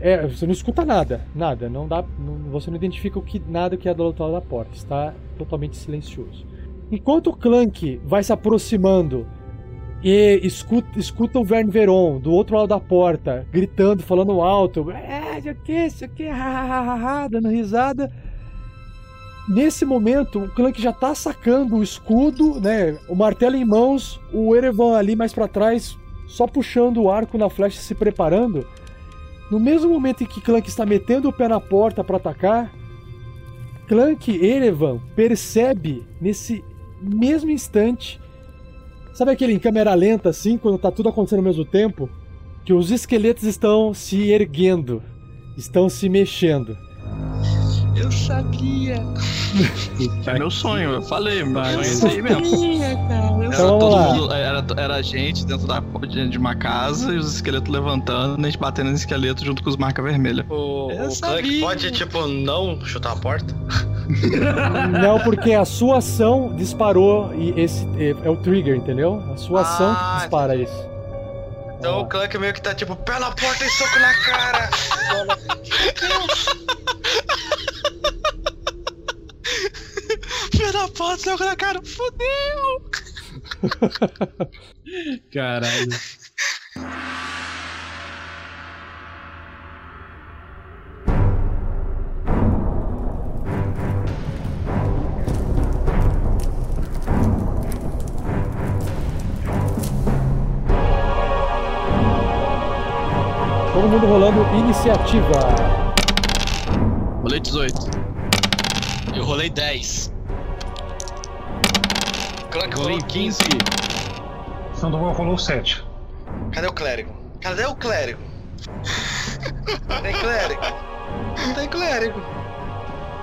É, você não escuta nada, nada. Não dá, não- você não identifica o que nada que é do outro lado da porta. Está totalmente silencioso. Enquanto o Clank vai se aproximando e escuta, escuta o Verne Veron do outro lado da porta, gritando, falando alto, é, isso aqui, isso aqui, ha, ha, ha", dando risada. Nesse momento, o Clank já tá sacando o escudo, né? O martelo em mãos, o Erevan ali mais pra trás, só puxando o arco na flecha, se preparando. No mesmo momento em que Clank está metendo o pé na porta pra atacar, Clank Erevan percebe nesse mesmo instante. Sabe aquele em câmera lenta assim, quando tá tudo acontecendo ao mesmo tempo? Que os esqueletos estão se erguendo, estão se mexendo. Eu sabia. É meu sonho, eu falei, meu sonho é isso aí mesmo. cara. Era, Então, todo vamos lá. mundo- era, era a gente dentro da, de, uma casa e os esqueletos levantando, e a gente batendo no esqueleto junto com os marcas vermelhas. O, Eu o sabia. Pode, tipo, não chutar a porta? Não, porque a sua ação disparou e esse é, o trigger, entendeu? A sua ação Ah, que dispara isso. Então o Clank meio que tá tipo, pé na porta e soco na cara. Filho da porta, saiu na cara. Fudeu! Caralho. Todo mundo rolando iniciativa. Rolei 18. Eu rolei 10. Clank Rolei rolou 15. Sandoval rolou 7. Cadê o clérigo? Cadê o clérigo? Tem clérigo? Não tem clérigo.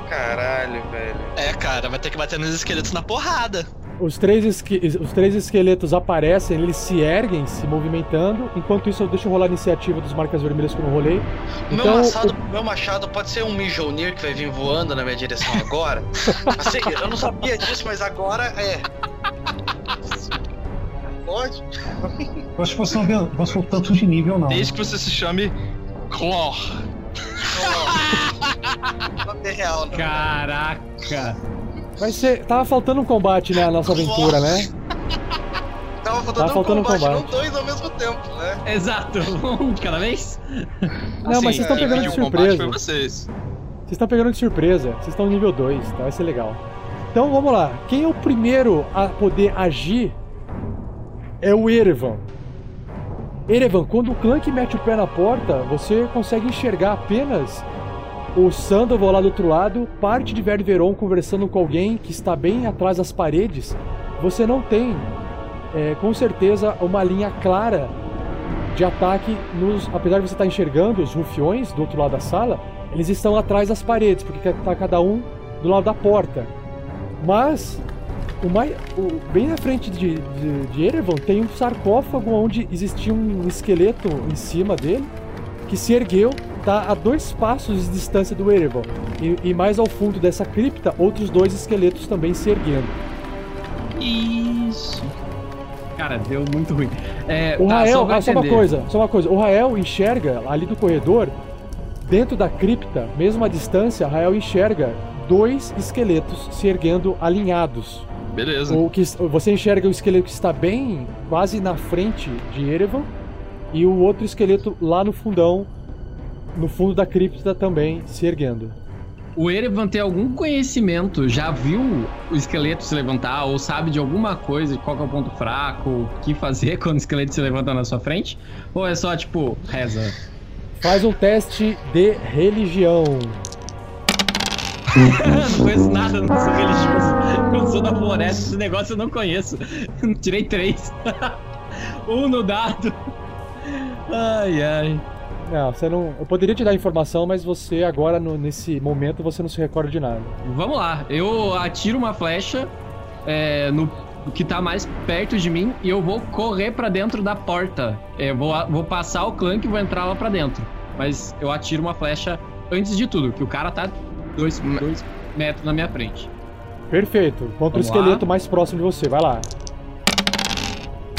Caralho, velho. É, cara, vai ter que bater nos esqueletos na porrada. Os três, esque- os três esqueletos aparecem, eles se erguem, se movimentando. Enquanto isso, eu deixo rolar a iniciativa dos marcas vermelhas que eu não rolei. Meu, Então, machado, meu machado pode ser um Mjolnir que vai vir voando na minha direção agora. Assim, eu não sabia disso, mas agora é. Pode? Eu acho que você não avançou tanto de nível, não. Desde que você se chame Clor. Nome é real, né? Caraca. vai ser. Tava faltando um combate na nossa aventura, né? Tava faltando, um faltando um combate, não combate. dois ao mesmo tempo, né? Exato. Um de cada vez? Não, mas vocês estão quem pegando de surpresa. Foi vocês. Vocês estão pegando de surpresa. Vocês estão no nível 2, tá? Vai ser legal. Então vamos lá. Quem é o primeiro a poder agir é o Erevan. Erevan, quando o Clank mete o pé na porta, você consegue enxergar apenas o Sandoval lá do outro lado, parte de Ververon conversando com alguém que está bem atrás das paredes. Você não tem, é, com certeza, uma linha clara de ataque nos. Apesar de você estar enxergando os rufiões do outro lado da sala, eles estão atrás das paredes, porque está cada um do lado da porta. Mas o mais, o- bem na frente de, de, de Erevan tem um sarcófago onde existia um esqueleto em cima dele que se ergueu, tá a dois passos de distância do Erevan. E, e mais ao fundo dessa cripta, outros dois esqueletos também se erguendo. Isso. Cara, deu muito ruim. É, O tá, Rael, só ah, só uma coisa, só uma coisa. O Rael enxerga ali do corredor, dentro da cripta, mesmo à distância, Rael enxerga dois esqueletos se erguendo alinhados. Beleza. O que você enxerga o esqueleto que está bem quase na frente de Erevan e o outro esqueleto lá no fundão, no fundo da cripta também se erguendo. O Erevan tem algum conhecimento, já viu o esqueleto se levantar, ou sabe de alguma coisa, qual é o ponto fraco, o que fazer quando o esqueleto se levanta na sua frente? Ou é só, tipo, reza? Faz um teste de religião. não conheço nada, não sou religioso. Eu sou da floresta, esse negócio eu não conheço. Tirei três. um no dado. Ai, ai. Não, você não. Eu poderia te dar informação, mas você agora, no- nesse momento, você não se recorda de nada. Vamos lá, eu atiro uma flecha é, no que tá mais perto de mim e eu vou correr pra dentro da porta. É, vou, vou passar o clã e vou entrar lá pra dentro. Mas eu atiro uma flecha antes de tudo, que o cara tá dois, dois metros na minha frente. Perfeito. Contra o Vamos esqueleto lá. mais próximo de você. Vai lá.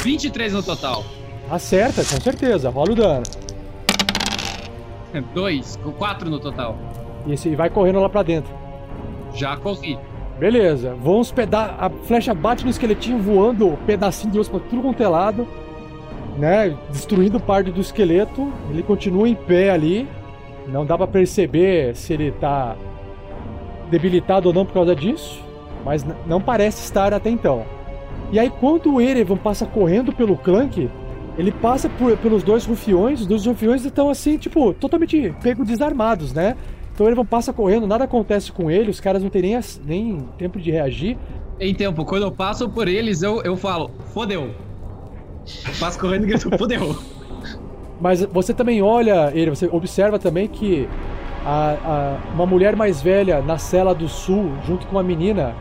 23 no total. Acerta, com certeza. Rola o dano. Dois, com quatro no total. E vai correndo lá pra dentro. Já corri. Beleza. Vão uns peda A flecha bate no esqueletinho voando, pedacinho de osso pra tudo quanto é lado. Né? Destruindo parte do esqueleto. Ele continua em pé ali. Não dá pra perceber se ele tá debilitado ou não por causa disso. Mas não parece estar até então. E aí, quando o Erevan passa correndo pelo Clank, ele passa por- pelos dois rufiões. Os dois rufiões estão assim, tipo, totalmente pego desarmados, né? Então o Erevan passa correndo, nada acontece com ele, os caras não têm nem, nem tempo de reagir. Em tempo, quando eu passo por eles, eu, eu falo, fodeu. Eu passo correndo e grito, fodeu. Mas você também olha ele, você observa também que a- a- uma mulher mais velha na cela do sul, junto com uma menina,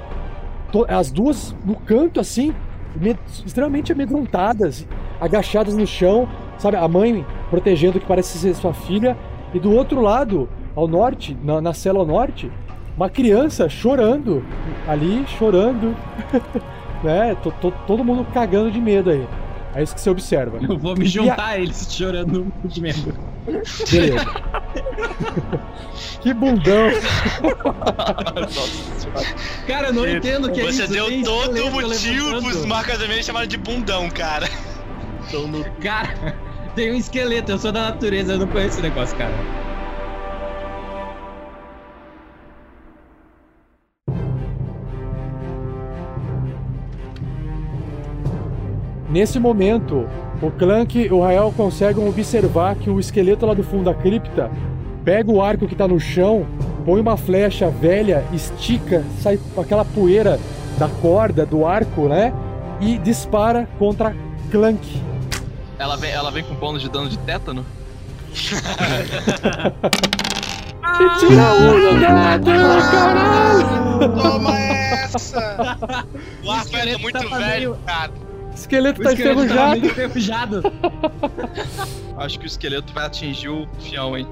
to- as duas no canto assim, me- extremamente amedrontadas, agachadas no chão, sabe? A mãe protegendo o que parece ser sua filha, e do outro lado, ao norte, na, na cela ao norte, uma criança chorando ali, chorando, né? To- to- todo mundo cagando de medo aí. É isso que você observa. Eu vou me juntar a eles chorando de medo. Beleza. que bundão. Cara, eu não entendo o que é Você isso. deu tem todo o motivo pros marcas vermelhas chamarem de bundão, cara. Cara, tem um esqueleto, eu sou da natureza, eu não conheço esse negócio, cara. Nesse momento, o Clank e o Rael conseguem observar que o esqueleto lá do fundo da cripta pega o arco que tá no chão, põe uma flecha velha, estica, sai aquela poeira da corda, do arco, né? E dispara contra Clank. Ela vem, ela vem com bônus de dano de tétano? E tira um do dado, caralho! Toma essa! O arco era muito velho, cara. O esqueleto O tá esqueleto tava enferrujado. enferrujado. Acho que o esqueleto vai atingir o fião, hein?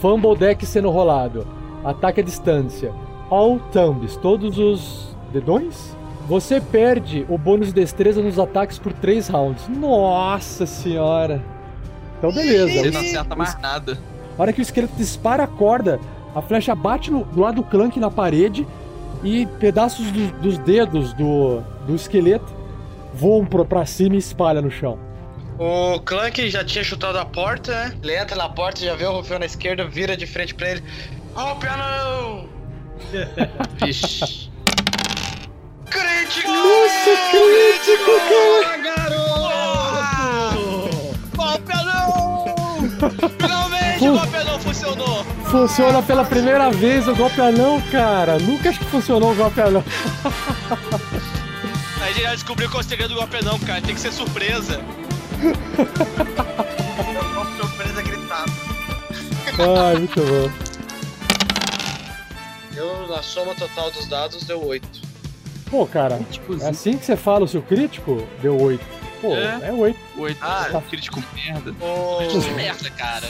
Fumble deck sendo rolado. Ataque à distância. All thumbs. Todos os dedões? Você perde o bônus de destreza nos ataques por 3 rounds. Nossa senhora. Então beleza. Ele não acerta mais nada. A hora que o esqueleto dispara a corda, a flecha bate no, do lado do Clank na parede e pedaços do- dos dedos do, do esqueleto voam pro, pra cima e espalha no chão. O Clank já tinha chutado a porta, né? Ele entra na porta, já vê o Rufião na esquerda, vira de frente pra ele. Ó, oh, não! Vixe. Crítico! Nossa, crítico, cara! Golpe não! Finalmente o golpe não funcionou! Funciona pela primeira vez o golpe anão, cara. Nunca acho que funcionou o golpe anão. A gente já descobriu qual é o segredo do golpe não, cara. Tem que ser surpresa. Surpresa gritada. Ai, muito bom. Eu, na soma total dos dados, deu 8. Pô, cara, é assim que você fala o seu crítico? Deu 8. Pô, É. é 8. Oito. Ah, Tá. crítico merda. Que merda, cara.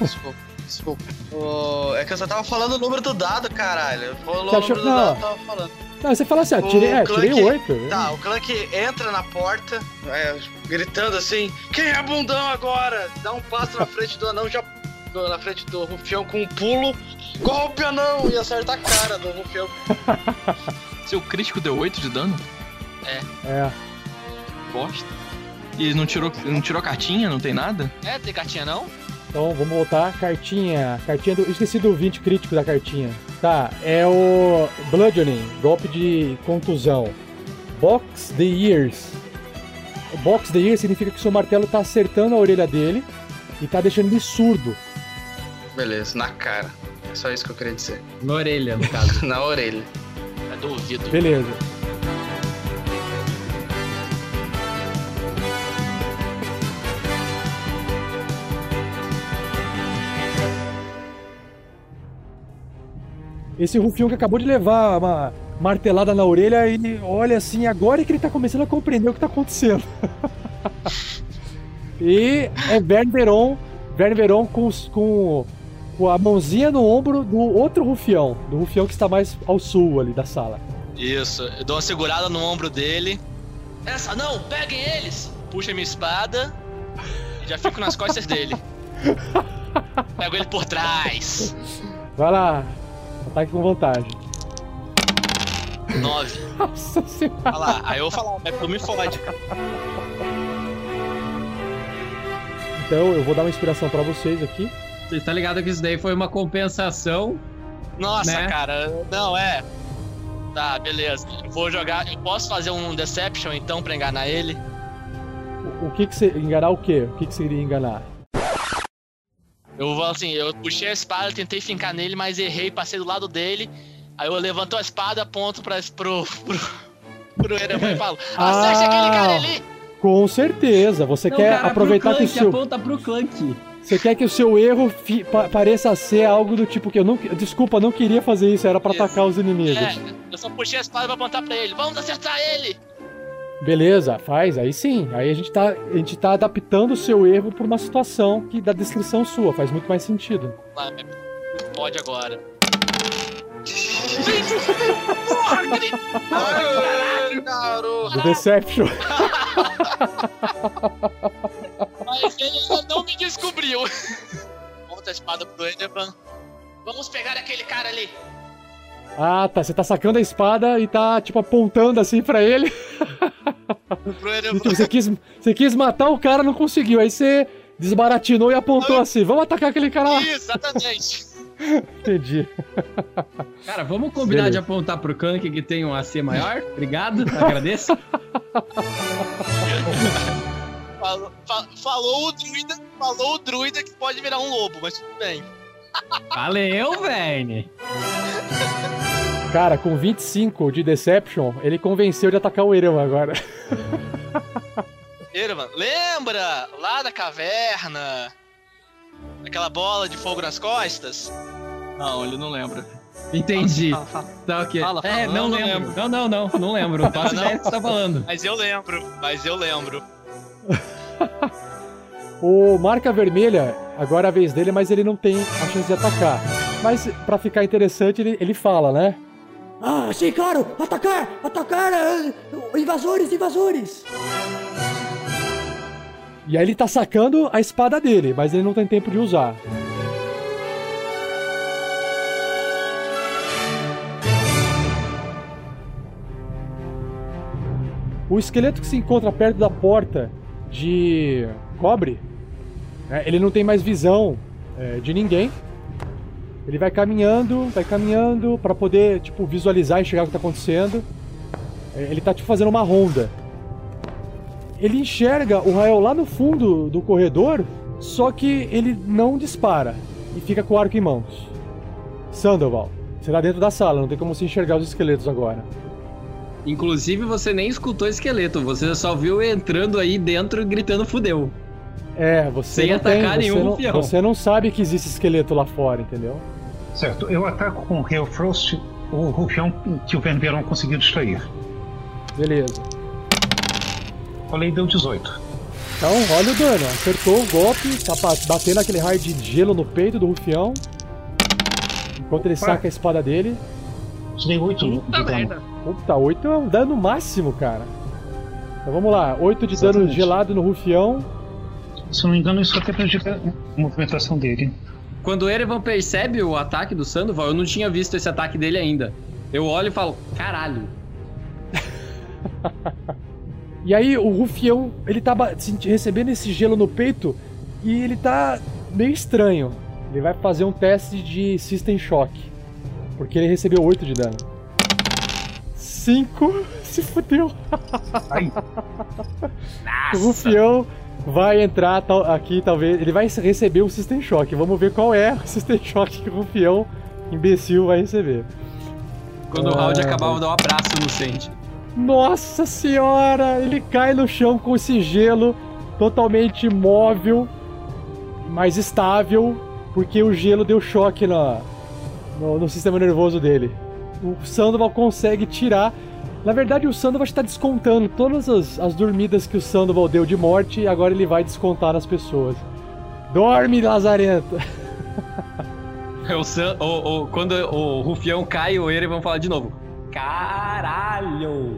Desculpa, desculpa. Ô, é que eu só tava falando o número do dado, caralho. Falou Você o número que do não? dado, eu tava falando. Não, você fala assim, ah, O tirei, é, tirei 8. Tá, o Clank entra na porta, é, gritando assim: Quem é bundão agora? Dá um passo na frente do anão, já do- na frente do rufião com um pulo. Golpe anão! E acerta a cara do rufião. Seu crítico deu 8 de dano? É. Bosta. E não tirou, não tirou cartinha? Não tem nada? É, tem cartinha não? Então vamos voltar. Cartinha. Cartinha do. Esqueci do 20 crítico da cartinha. Tá, é o Bludgeoning, golpe de contusão. Box the Ears. Box the Ears significa que o seu martelo tá acertando a orelha dele e tá deixando ele surdo. Beleza, na cara. É só isso que eu queria dizer. Na orelha, no caso. na orelha. É do ouvido. Beleza. Esse rufião que acabou de levar uma martelada na orelha, ele olha assim, agora é que ele tá começando a compreender o que tá acontecendo. e é Verne Veron, Verne Veron com, com, com a mãozinha no ombro do outro rufião, do rufião que está mais ao sul ali da sala. Isso, eu dou uma segurada no ombro dele. Essa não, peguem eles! Puxa minha espada e já fico nas costas dele. Pego ele por trás. Vai lá, ataque com vantagem. Nove. Nossa senhora. Olha lá, aí eu vou falar, mas tu me fode. Então eu vou dar uma inspiração pra vocês aqui. Você está ligado que isso daí foi uma compensação? Nossa, Né? cara, não é. Tá, beleza. Eu vou jogar. Eu posso fazer um Deception então pra enganar ele? O, o que que você. Enganar o quê? O que que você iria enganar? Eu vou assim, eu puxei a espada, tentei fincar nele, mas errei, passei do lado dele. Aí eu levanto a espada, aponto pra, pro, pro, pro Erevan e falo: Acerte aquele cara ali! Com certeza. Você Não, quer cara, aproveitar pro que o seu. aponta pro Clank. Você quer que o seu erro fi- pa- pareça ser algo do tipo que eu não. Desculpa, não queria fazer isso, era pra atacar os inimigos. É, eu só puxei a espada pra apontar pra ele. Vamos acertar ele! Beleza, faz, aí sim. Aí a gente tá, a gente tá adaptando o seu erro pra uma situação que da descrição sua, faz muito mais sentido. Pode agora. Porra, garoto! Do Deception. Mas ele ainda não me descobriu. Monta a espada pro Enderman. Vamos pegar aquele cara ali. Ah, tá. Você tá sacando a espada e tá, tipo, apontando assim pra ele. E, tipo, você, quis, você quis matar o cara, não conseguiu. Aí você desbaratinou e apontou assim: vamos atacar aquele cara lá. Isso, exatamente. Entendi. Cara, vamos combinar Beleza. de apontar pro Kank que tem um AC maior? Obrigado, agradeço. Falou, fa- falou o druida, falou o druida que pode virar um lobo, mas tudo bem. Valeu, Verne. Cara, com 25 de Deception, ele convenceu de atacar o Erevan agora. Enderman, lembra lá da caverna? Aquela bola de fogo nas costas? Não, ele não lembra. Entendi. Fala, fala. Tá ok. Fala, fala. é, não, Não, não lembro. lembro. Não, não, não. Não lembro. Não faço Não? ideia do que você tá falando. Mas eu lembro, mas eu lembro. O Marca Vermelha, agora é a vez dele, mas ele não tem a chance de atacar. Mas pra ficar interessante, ele, ele fala, né? Ah, sim, claro! Atacar! Atacar! eh, invasores, invasores! E aí ele tá sacando a espada dele, mas ele não tem tempo de usar. O esqueleto que se encontra perto da porta de cobre, né, ele não tem mais visão é, de ninguém. Ele vai caminhando, vai caminhando pra poder tipo visualizar e enxergar o que tá acontecendo. É, Ele tá tipo fazendo uma ronda ele enxerga o Rael lá no fundo do corredor, só que ele não dispara e fica com o arco em mãos. Sandoval, você tá dentro da sala, não tem como se enxergar os esqueletos agora. Inclusive, você nem escutou esqueleto. Você só viu entrando aí dentro gritando fudeu. É, você Sem não tem, atacar você nenhum não, rufião. você não sabe que existe esqueleto lá fora, entendeu? Certo, eu ataco com o Hail Frost o rufião que o Vermeron conseguiu distrair. Beleza. Falei, deu 18. Então, olha o dano, acertou o golpe, tá batendo aquele raio de gelo no peito do rufião. Enquanto ele Opa. saca a espada dele. Tirei 8 de dano. Puta, 8 é um dano máximo, cara. Então vamos lá, 8 de dano Exatamente. gelado no rufião. Se não me engano, isso até prejudica a movimentação dele. Quando o Erevan percebe o ataque do Sandoval, eu não tinha visto esse ataque dele ainda. Eu olho e falo, caralho. E aí o rufião, ele tá recebendo esse gelo no peito e ele tá meio estranho. Ele vai fazer um teste de System Shock. Porque ele recebeu 8 de dano. 5 se fudeu. O rufião vai entrar tal- aqui, talvez. Ele vai receber um System Shock. Vamos ver qual é o System Shock que o rufião imbecil vai receber. Quando o round Ah, acabar, eu vou dar um abraço no Sente. Nossa senhora! Ele cai no chão com esse gelo totalmente imóvel, mas estável, porque o gelo deu choque na, no, no sistema nervoso dele. O Sandoval consegue tirar. Na verdade, o Sandoval está descontando todas as, as dormidas que o Sandoval deu de morte e agora ele vai descontar nas pessoas. Dorme, Lazarento! O San- o- o- quando o Rufião cai, o Erevan fala de novo. Caralho!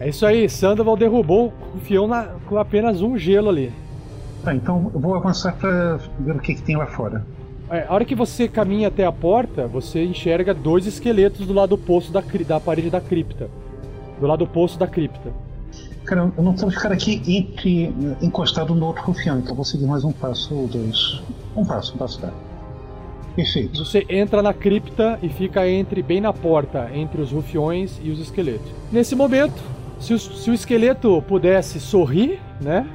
É isso aí, Sandoval derrubou o Fião na- com apenas um gelo ali. Tá, então eu vou avançar pra ver o que, que tem lá fora. É, a hora que você caminha até a porta, você enxerga dois esqueletos do lado oposto da, da parede da cripta. Do lado oposto da cripta. Cara, eu não quero ficar aqui entre, encostado no outro rufião, então eu vou seguir mais um passo ou dois. Um passo, um passo, tá. Perfeito. Você entra na cripta e fica entre bem na porta, entre os rufiões e os esqueletos. Nesse momento, se o, se o esqueleto pudesse sorrir, né?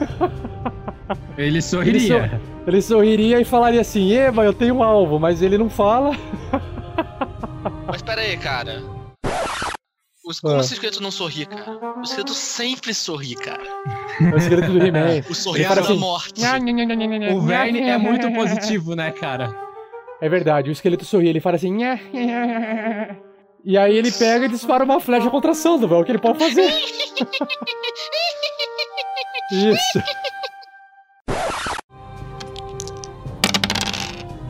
Ele Ele, sorriria. sor- ele sorriria e falaria assim: Eva, eu tenho um alvo, mas ele não fala. Mas pera aí, cara. Os- Como Ah. esse esqueleto não sorri, cara? O esqueleto sempre sorri, cara. É o esqueleto do He-Man. O sorriso da assim, morte. O Verne é muito positivo, né, cara? É verdade, o esqueleto sorri, ele fala assim. "Nha, nha, nha, nha". E aí ele pega e dispara uma flecha contra Sandoval, é o que ele pode fazer. Isso.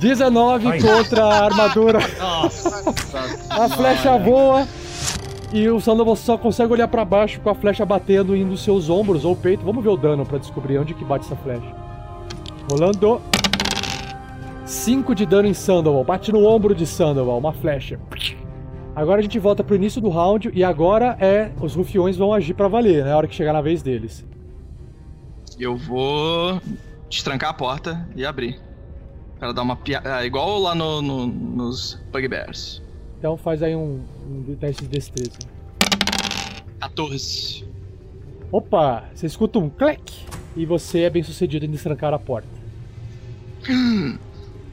19 Ai. contra a armadura. Nossa. A flecha voa e o Sandoval só consegue olhar pra baixo com a flecha batendo um dos seus ombros ou peito. Vamos ver o dano pra descobrir onde que bate essa flecha. Rolando. 5 de dano em Sandoval. Bate no ombro de Sandoval, uma flecha. Agora a gente volta pro início do round e agora é os rufiões vão agir pra valer, né? A hora que chegar na vez deles. Eu vou destrancar a porta e abrir. Pra dar uma piada. igual lá no, no- nos Bugbears. Então faz aí um, um teste de destreza. 14. Opa, você escuta um clec e você é bem sucedido em destrancar a porta.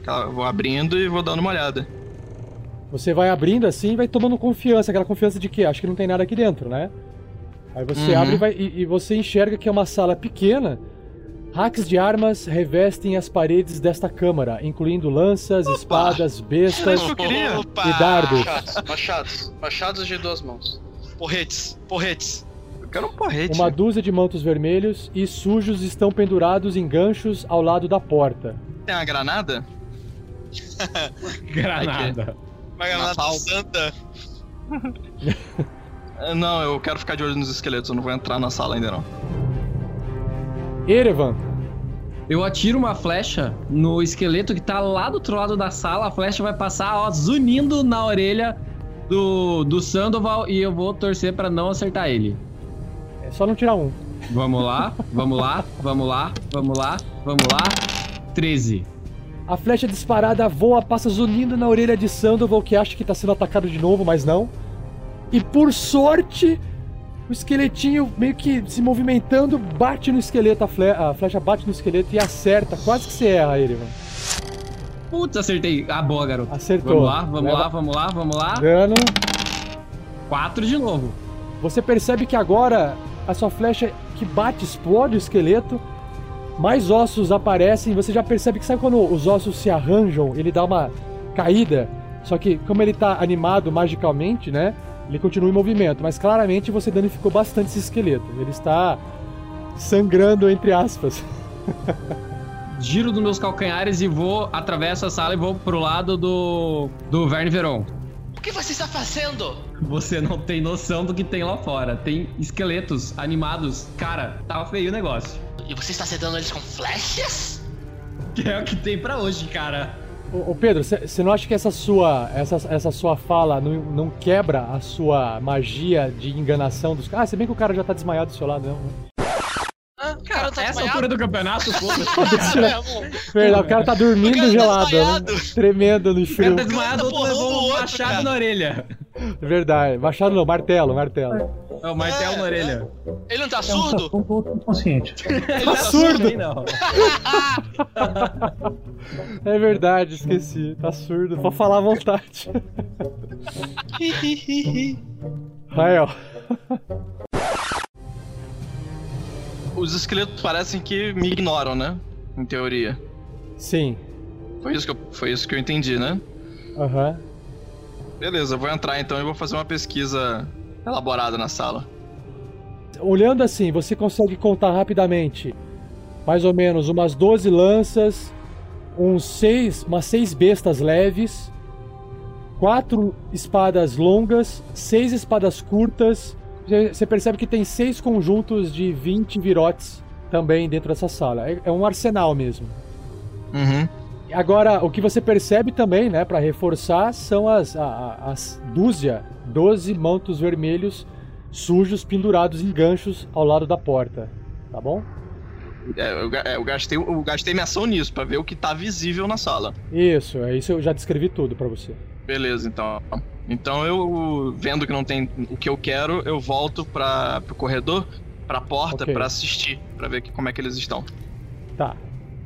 Tá, Eu vou abrindo e vou dando uma olhada. Você vai abrindo assim e vai tomando confiança, aquela confiança de que acho que não tem nada aqui dentro, né? Aí você Uhum. abre e, vai- e- e você enxerga que é uma sala pequena. Racks de armas revestem as paredes desta câmara, incluindo lanças, espadas, bestas que. Opa! e dardos. Machados, machados. Machados de duas mãos. Porretes, porretes. Eu quero um porrete. Uma dúzia de mantos vermelhos e sujos estão pendurados em ganchos ao lado da porta. Tem uma granada? Granada. Uma granada santa. Não, eu quero ficar de olho nos esqueletos, eu não vou entrar na sala ainda não. Erevan, Eu atiro uma flecha no esqueleto que tá lá do outro lado da sala. A flecha vai passar, ó, zunindo na orelha do, do Sandoval e eu vou torcer pra não acertar ele. é só não tirar um. Vamos lá, vamos lá, vamos lá, vamos lá, vamos lá. 13. A flecha disparada voa, passa zunindo na orelha de Sandoval, que acha que tá sendo atacado de novo, mas não. E por sorte, o esqueletinho meio que se movimentando, bate no esqueleto, a, fle- a flecha bate no esqueleto e acerta. Quase que você erra ele, mano. Putz, acertei. Ah, boa, garoto. Acertou. Vamos lá, vamos Leva lá, vamos lá, vamos lá. Dano. 4 de novo. Você percebe que agora a sua flecha que bate explode o esqueleto. Mais ossos aparecem. Você já percebe que sabe quando os ossos se arranjam, ele dá uma caída. Só que como ele tá animado magicamente, né? Ele continua em movimento, mas claramente você danificou bastante esse esqueleto. Ele está sangrando entre aspas. Giro dos meus calcanhares e vou, atravesso a sala e vou pro lado do, do Verne Veron. O que você está fazendo? Você não tem noção do que tem lá fora. Tem esqueletos animados. Cara, tá feio o negócio. E você está acertando eles com flechas? Que é o que tem pra hoje, cara. Ô, Pedro, você não acha que essa sua, essa, essa sua fala não, não quebra a sua magia de enganação dos caras? Ah, se bem que o cara já tá desmaiado do seu lado, não. Cara, tá Essa altura do campeonato, foda-se. É, amor. Verdade, o cara tá dormindo cara tá gelado, né? Tremendo no O cara frio. tá desmaiado, o outro Porra, levou um outro, machado cara. na orelha. Verdade. Machado não, martelo, martelo. É o martelo na orelha. Ele não tá É surdo? um pouco inconsciente. Ele Tá surdo. também, não. É verdade, esqueci. Tá surdo. Pode falar à vontade. Rael. Os esqueletos parecem que me ignoram, né? Em teoria. Sim. Foi isso que eu, foi isso que eu entendi, né? Aham. Beleza, eu vou entrar então e vou fazer uma pesquisa elaborada na sala. Olhando assim, você consegue contar rapidamente mais ou menos umas 12 lanças, uns seis, umas seis bestas leves, quatro espadas longas, seis espadas curtas. Você percebe que tem seis conjuntos de 20 virotes também dentro dessa sala. É, é um arsenal mesmo. Uhum. Agora, o que você percebe também, né, para reforçar, são as, a- as dúzia, 12 mantos vermelhos sujos pendurados em ganchos ao lado da porta. Tá bom? É, eu, é, eu gastei, eu gastei minha ação nisso, pra ver o que tá visível na sala. Isso, é isso eu já descrevi tudo para você. Beleza, então. Então eu, vendo que não tem o que eu quero, eu volto para pro corredor, pra porta, Ok. pra assistir, pra ver que, como é que eles estão. Tá.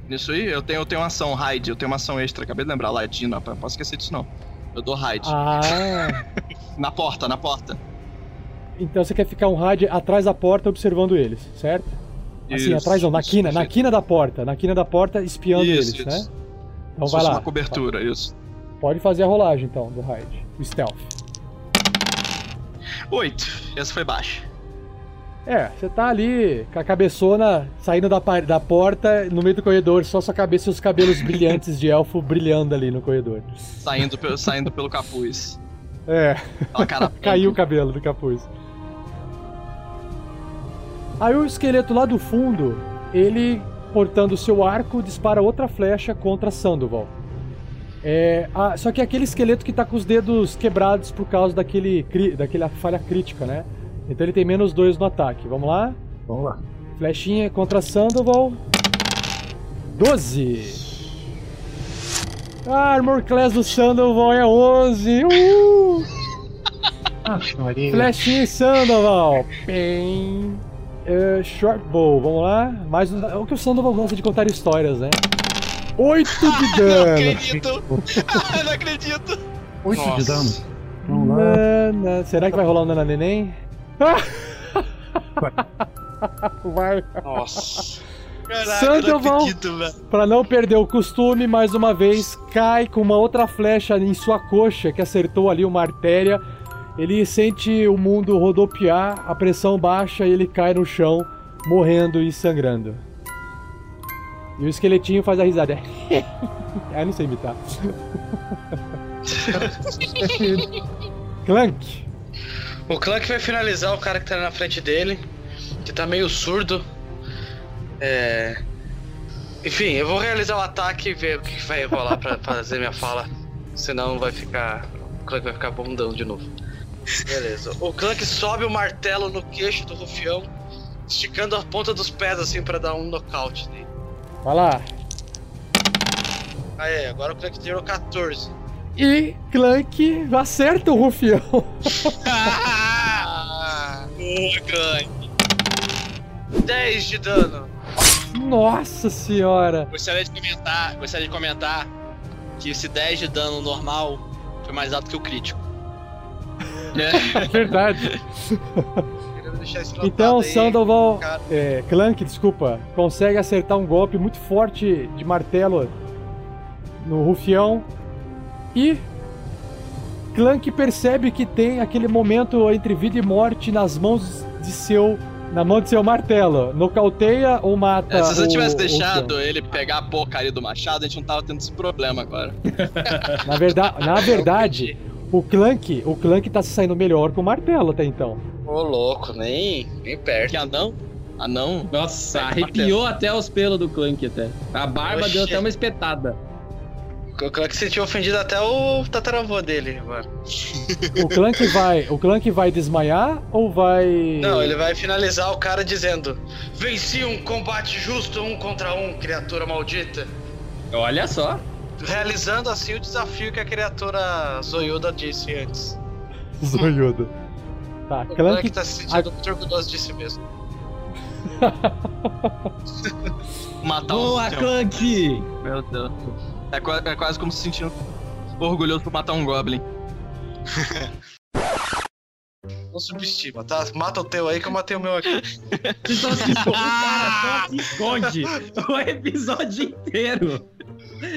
Nisso aí, eu tenho, eu tenho uma ação hide, eu tenho uma ação extra, acabei de lembrar, Ladino, não posso esquecer disso não. Eu dou hide. Ah, Na porta, na porta. Então você quer ficar um rádio atrás da porta observando eles, certo? Assim, Isso, atrás não, na isso, quina, na quina da porta, na quina da porta espiando eles, isso. né? Então vai lá. uma cobertura, isso. Pode fazer a rolagem então do raid, o stealth. Oito. Essa foi baixa. É, você tá ali com a cabeçona saindo da, da porta no meio do corredor, só sua cabeça e os cabelos brilhantes de elfo brilhando ali no corredor. Saindo, pe- saindo pelo capuz. É, caiu o cabelo do capuz. Aí o esqueleto lá do fundo, ele, portando o seu arco, dispara outra flecha contra Sandoval. É, ah, só que é aquele esqueleto que tá com os dedos quebrados por causa daquele, daquela falha crítica, né? Então ele tem menos dois no ataque. Vamos lá? Vamos lá. Flechinha contra Sandoval. 12. A Armor Class do Sandoval é 11. Uh! Ah. Flechinha em Sandoval. Bem. É, short Bow, vamos lá. Mais um. O que o Sandoval gosta de contar histórias, né? 8 de Não dano. acredito! Ah, não acredito! 8 de dano. Vamos lá. Nana. Será que vai rolar um Nana Neném? Vai. Nossa. Caraca, Sandoval. não velho. Pra não perder o costume, mais uma vez, cai com uma outra flecha em sua coxa que acertou ali uma artéria. Ele sente o mundo rodopiar, a pressão baixa e ele cai no chão, morrendo e sangrando. E o esqueletinho faz a risada. ah, não sei imitar. Clank. O Clank vai finalizar o cara que tá na frente dele, que tá meio surdo. É. Enfim, eu vou realizar o ataque e ver o que vai rolar pra fazer minha fala. Senão vai ficar. O Clank vai ficar bundão de novo. Beleza. O Clank sobe o martelo no queixo do rufião, esticando a ponta dos pés assim pra dar um nocaute nele. Vai lá. Aí, agora o Clank tirou 14. E Clank acerta o rufião. Ah, Boa, Clank. 10 de dano. Nossa senhora. Gostaria de comentar, gostaria de comentar que esse 10 de dano normal foi mais alto que o crítico. É verdade. Então aí, Sandoval, é, Clank, desculpa, consegue acertar um golpe muito forte de martelo no rufião e Clank percebe que tem aquele momento entre vida e morte nas mãos de seu na mão de seu martelo. Nocauteia ou mata É, se você o- tivesse o deixado ele pegar a porcaria do machado, a gente não tava tendo esse problema agora. Na verdade, na verdade, o Clank, o Clank tá se saindo melhor com o martelo até então. Ô, louco, nem, nem perto. Que anão? Anão? Nossa, arrepiou até os pelos do Clank até. A barba Oxi. deu até uma espetada. O Clank se sentiu ofendido até o tataravô dele agora. O Clank vai, o Clank vai desmaiar ou vai Não, ele vai finalizar o cara dizendo: Venci um combate justo um contra um, criatura maldita. Olha só. Realizando assim o desafio que a criatura zoiuda disse antes. zoiudo. Tá, O Clank Clank tá se sentindo muito orgulhoso de si mesmo. Matar um Boa, rufião. Clank! Meu Deus. É, é quase como se sentindo orgulhoso por matar um Goblin. Não subestima, tá? Mata o teu aí que eu matei o meu aqui. Você só se esconde, o cara só se esconde o episódio inteiro.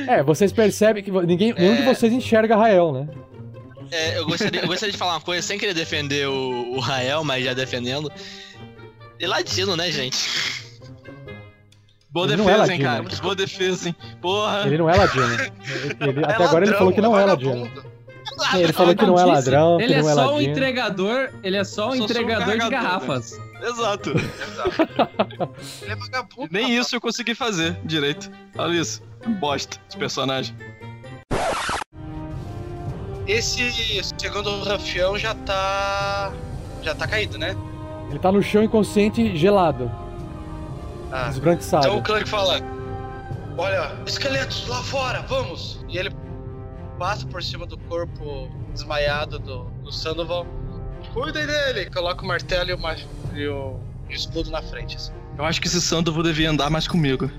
É, vocês percebem que ninguém, nenhum de É. vocês enxerga Rael, né? É, eu, gostaria, eu gostaria de falar uma coisa sem querer defender o, o Rael, mas já defendendo. E ladino, né, gente? Boa Ele não é defesa, hein, ladino. cara. Boa defesa, hein. Porra. Ele não é ladino. Ele- ele- até agora ele ladrão, falou que não é ladino. Ele falou que não é ladrão, que Ele é é só um entregador, ele é só um entregador de garrafas. Exato. Ele é vagabundo. Nem rapaz. isso eu consegui fazer direito. Olha isso. Bosta de personagem. Esse segundo rafião já tá. Já tá caído, né? Ele tá no chão inconsciente, gelado, Ah. esbranquiçado. Então o Clank fala: Olha, esqueletos lá fora, vamos! E ele passa por cima do corpo desmaiado do, do Sandoval. Cuidem dele! Coloca o martelo e o, mar- e o- e o escudo na frente. assim. Eu acho que esse Sandoval devia andar mais comigo.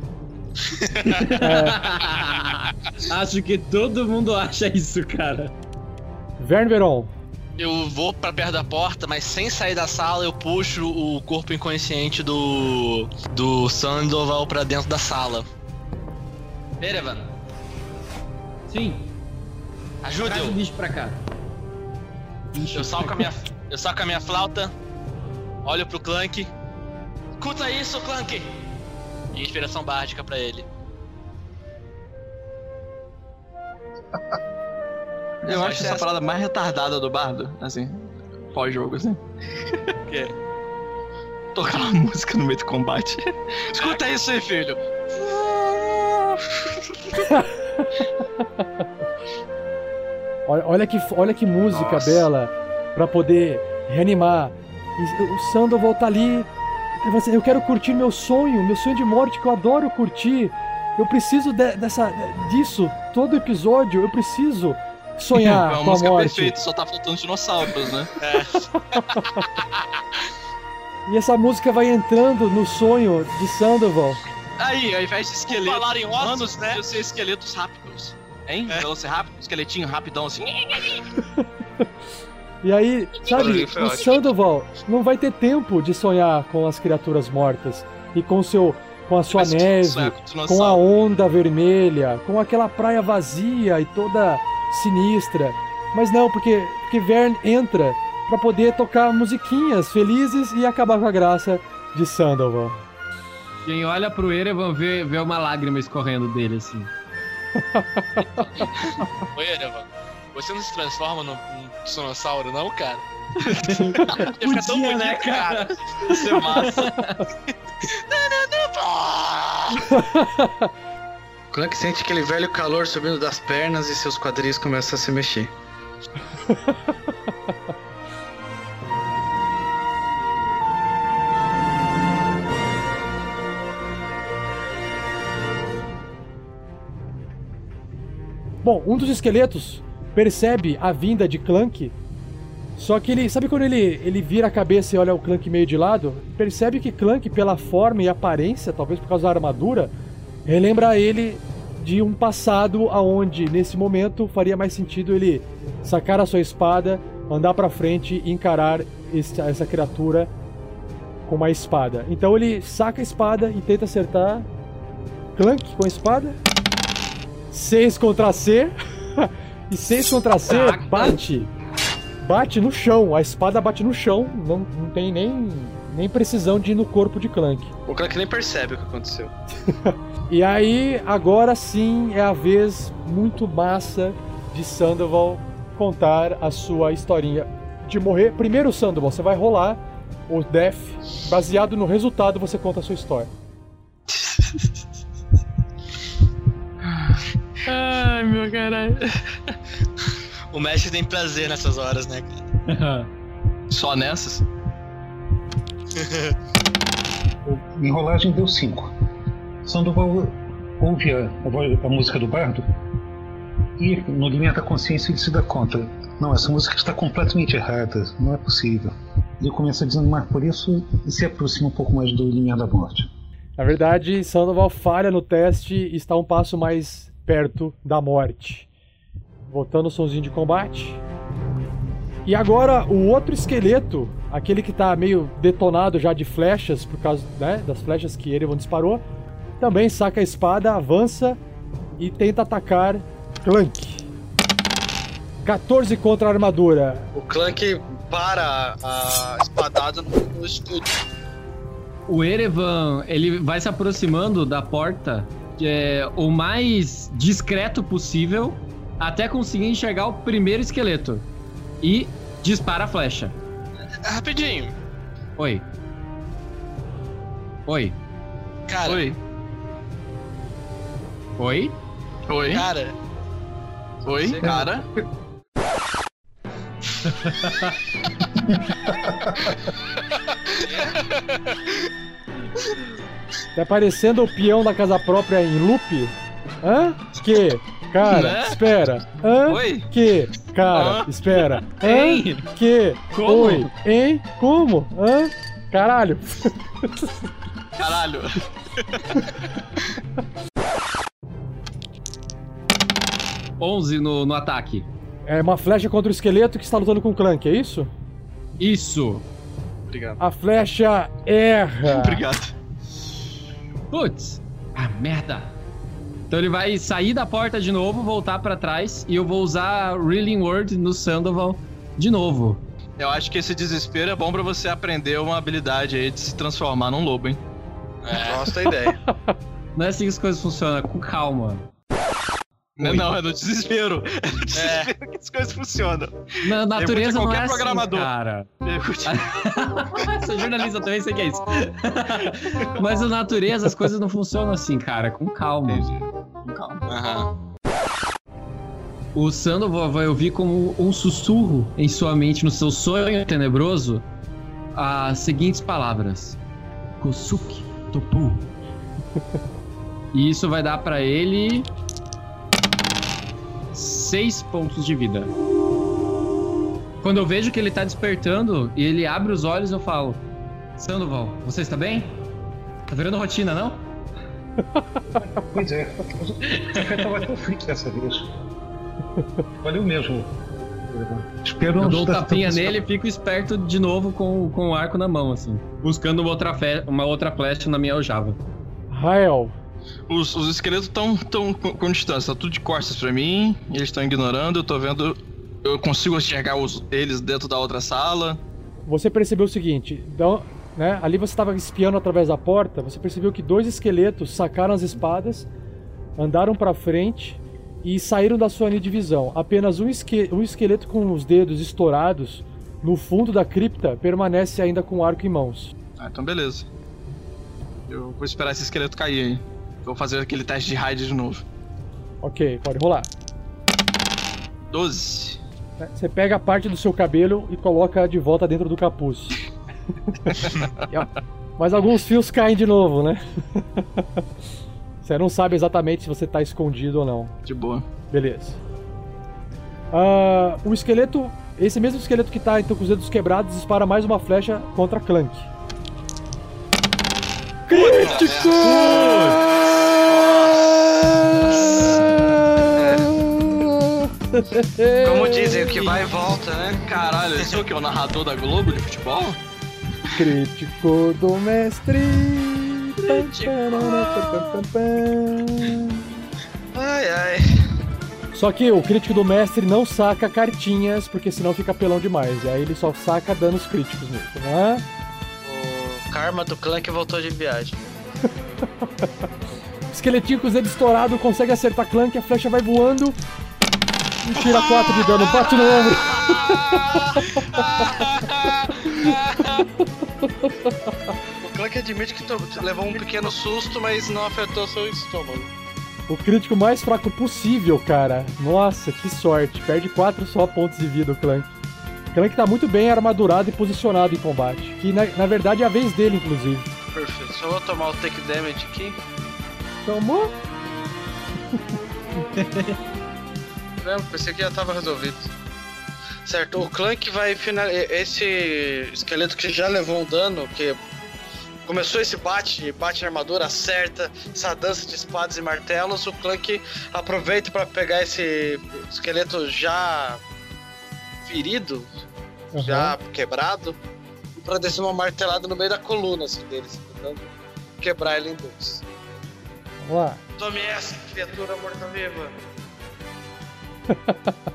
Acho que todo mundo acha isso, cara. Vern Veron, Eu vou pra perto da porta, mas sem sair da sala, eu puxo o corpo inconsciente do. do Sandoval pra dentro da sala. Erevan, Sim, ajude traz o eu. bicho pra cá. Eu saco a minha, eu saco a minha flauta, olho pro Clank. Escuta isso, Clank! E inspiração bárdica pra ele. Eu Só acho essa essa- parada mais retardada do bardo, assim, pós-jogo, assim. O quê? Tocar uma música no meio do combate. Escuta isso aí, filho! Olha, olha que, olha que música Nossa. bela pra poder reanimar. E o Sandoval tá ali. Eu quero curtir meu sonho, meu sonho de morte que eu adoro curtir. Eu preciso de- dessa, disso todo episódio. Eu preciso é sonhar uma com a música morte. perfeita, só tá faltando dinossauros, né? E essa música vai entrando no sonho de Sandoval. Aí, ao invés de esqueleto. Falar em ossos, Manos, né? podia ser esqueletos rápidos. Hein? É. Velociraptor, esqueletinho rapidão assim. E aí, sabe, o. Sandoval não vai ter tempo de sonhar com as criaturas mortas e com seu com a sua Mas neve, com a onda vermelha, com aquela praia vazia e toda sinistra. Mas não, porque porque Vern entra pra poder tocar musiquinhas felizes e acabar com a graça de Sandoval. Quem olha pro Erevan vê, vê uma lágrima escorrendo dele, assim. Ô Erevan, você não se transforma num dinossauro, não, cara? Ia ficar tão Podia, bonito, né, cara? Ia ser massa. Clank sente aquele velho calor subindo das pernas e seus quadris começam a se mexer. Bom, um dos esqueletos percebe a vinda de Clank. Só que ele, sabe quando ele, ele vira a cabeça e olha o Clank meio de lado? Percebe que Clank, pela forma e aparência, talvez por causa da armadura, relembra ele de um passado aonde, nesse momento, faria mais sentido ele sacar a sua espada, andar pra frente e encarar esse- essa criatura com uma espada. Então ele saca a espada e tenta acertar Clank com a espada. 6 contra C. e 6 contra C bate. Bate no chão. A espada bate no chão. Não, não tem nem, nem precisão de ir no corpo de Clank. O Clank nem percebe o que aconteceu. E aí, agora sim é a vez muito massa de Sandoval contar a sua historinha de morrer. Primeiro, Sandoval, você vai rolar o Death. Baseado no resultado, você conta a sua história. Ai, meu caralho. O mestre tem prazer nessas horas, né, cara? Só nessas? Em rolagem deu 5. Sandoval ouve a, a a música do bardo e, no limiar da consciência, ele se dá conta. Não, essa música está completamente errada, não é possível. Ele começa a desanimar por isso e se aproxima um pouco mais do limiar da morte. Na verdade, Sandoval falha no teste e está um passo mais perto da morte. Voltando o somzinho de combate. E agora o outro esqueleto, aquele que está meio detonado já de flechas, por causa né, das flechas que Erevan disparou, também saca a espada, avança e tenta atacar Clank. 14 contra a armadura. O Clank para a espadada no, no escudo. O Erevan, ele vai se aproximando da porta é, o mais discreto possível até conseguir enxergar o primeiro esqueleto. E dispara a flecha. Rapidinho. Oi. Oi. Cara, Oi. Oi? Oi. cara, Oi, Você- cara. Tá parecendo o peão da casa própria em loop? Hã? Que? Cara, Né? espera. Hã? Oi. Que? Cara, espera. Hein? Que? Como? Oi. Hein? Como? Hã? Caralho. Caralho. onze no, no ataque. É uma flecha contra o esqueleto que está lutando com o Clank, é isso? Isso. Obrigado. A flecha erra. Obrigado. Putz. Ah, merda. Então ele vai sair da porta de novo, voltar pra trás e eu vou usar Reeling Word no Sandoval de novo. Eu acho que esse desespero é bom pra você aprender uma habilidade aí de se transformar num lobo, hein? É. Gosto da ideia. Não é assim que as coisas funcionam, com calma. Não, não, é no desespero. É no desespero que as coisas funcionam. Na natureza não é assim, programador. cara. Sou jornalista também, sei que é isso. Mas na natureza as coisas não funcionam assim, cara. Com calma. Com calma. Aham. O Sandoval vai ouvir como um sussurro em sua mente, no seu sonho tenebroso, as seguintes palavras: Kosuki Topu. E isso vai dar pra ele. Seis pontos de vida. Quando eu vejo que ele tá despertando e ele abre os olhos, eu falo: Sandoval, você está bem? Tá virando rotina, não? Pois é, o café tava tão dessa vez. Valeu mesmo. Espero Eu não dou um tapinha nele e fico esperto de novo com, com o arco na mão, assim. Buscando uma outra, fe- uma outra flecha na minha aljava. Rael. Os, os esqueletos estão tão com, distância, tá tudo de costas pra mim, eles estão ignorando, eu tô vendo. Eu consigo enxergar os, eles dentro da outra sala. Você percebeu o seguinte, então, né, ali você estava espiando através da porta, você percebeu que dois esqueletos sacaram as espadas, andaram pra frente e saíram da sua linha de visão. Apenas um, esque- um esqueleto com os dedos estourados no fundo da cripta permanece ainda com o arco em mãos. Ah, então beleza. Eu vou esperar esse esqueleto cair Vou fazer aquele teste de raid de novo. Ok, pode rolar. 12. né? Você pega a parte do seu cabelo e coloca de volta dentro do capuz. Mas alguns fios caem de novo, né? Você não sabe exatamente se você tá escondido ou não. De boa. Beleza. Ah, o esqueleto. Esse mesmo esqueleto que tá então, com os dedos quebrados dispara mais uma flecha contra Clank. Crítico! Como dizem, o que vai e volta, né? Caralho, esse é o que? O narrador da Globo de futebol? Crítico do mestre. Ai, ai. Só que o crítico do mestre não saca cartinhas, porque senão fica pelão demais. E aí ele só saca danos críticos mesmo, né? Karma do Clank voltou de viagem. Esqueletinho com os dedos estourados consegue acertar Clank, a flecha vai voando e tira 4 de dano, bate no ombro. O Clank admite que levou um pequeno susto, mas não afetou seu estômago. O crítico mais fraco possível, cara. Nossa, que sorte. Perde 4 só pontos de vida o Clank. O Clank tá muito bem armadurado e posicionado em combate. Que na, na verdade é a vez dele, inclusive. Perfeito. Só vou tomar o take damage aqui. Tomou? Não, pensei que já tava resolvido. Certo, o Clank vai finalizar. Esse esqueleto que já levou um dano, que começou esse bate, bate na armadura, acerta, essa dança de espadas e martelos, o Clank aproveita para pegar esse esqueleto já ferido, já quebrado, e pra descer uma martelada no meio da coluna assim, deles, tentando quebrar ele em dois. Vamos lá. Tome essa, criatura morta-viva!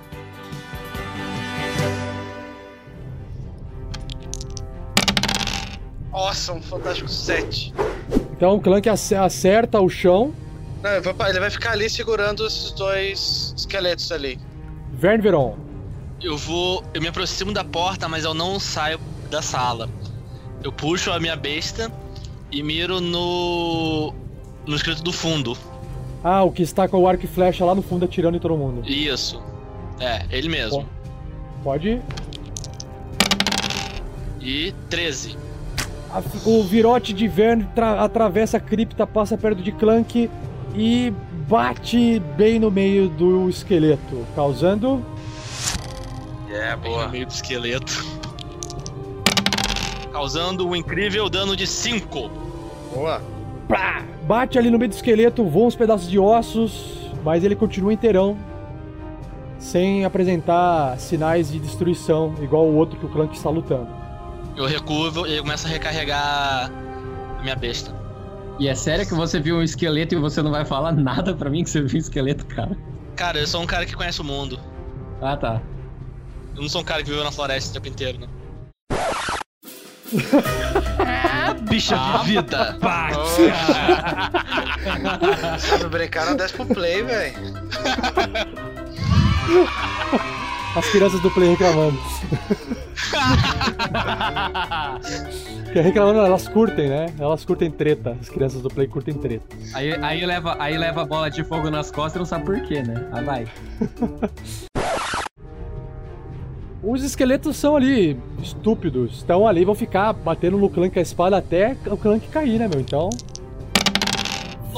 Nossa, um fantástico 7. Então o Clank ace- acerta o chão. Não, ele vai, ele vai ficar ali segurando esses dois esqueletos ali. Vern Veron. Eu vou. Eu me aproximo da porta, mas eu não saio da sala. Eu puxo a minha besta e miro no. no escrito do fundo. Ah, o que está com o arco e flecha lá no fundo atirando em todo mundo. Isso. É, ele mesmo. Pode ir. E 13. A- o virote de Vern tra- atravessa a cripta, passa perto de Clank e bate bem no meio do esqueleto, causando. É, boa. No meio do esqueleto. Causando um incrível dano de 5. Boa. Pá! Bate ali no meio do esqueleto, voam uns pedaços de ossos, mas ele continua inteirão. sem apresentar sinais de destruição, igual o outro que o Clank está lutando. Eu recuo e começo a recarregar a minha besta. E é sério que você viu um esqueleto e você não vai falar nada pra mim que você viu um esqueleto, cara? Cara, eu sou um cara que conhece o mundo. Ah, tá. Eu não sou um cara que viveu na floresta o tempo inteiro, não. Bicha vivida! Sabe brincar, não desce pro play, velho. As crianças do Play reclamando. Porque reclamando, elas curtem, né? Elas curtem treta. As crianças do Play curtem treta. Aí, aí, leva, aí leva a bola de fogo nas costas e não sabe por quê, né? Ah, vai. Os esqueletos são ali estúpidos. Estão ali, vão ficar batendo no Clank a espada até o Clank cair, né, meu? Então.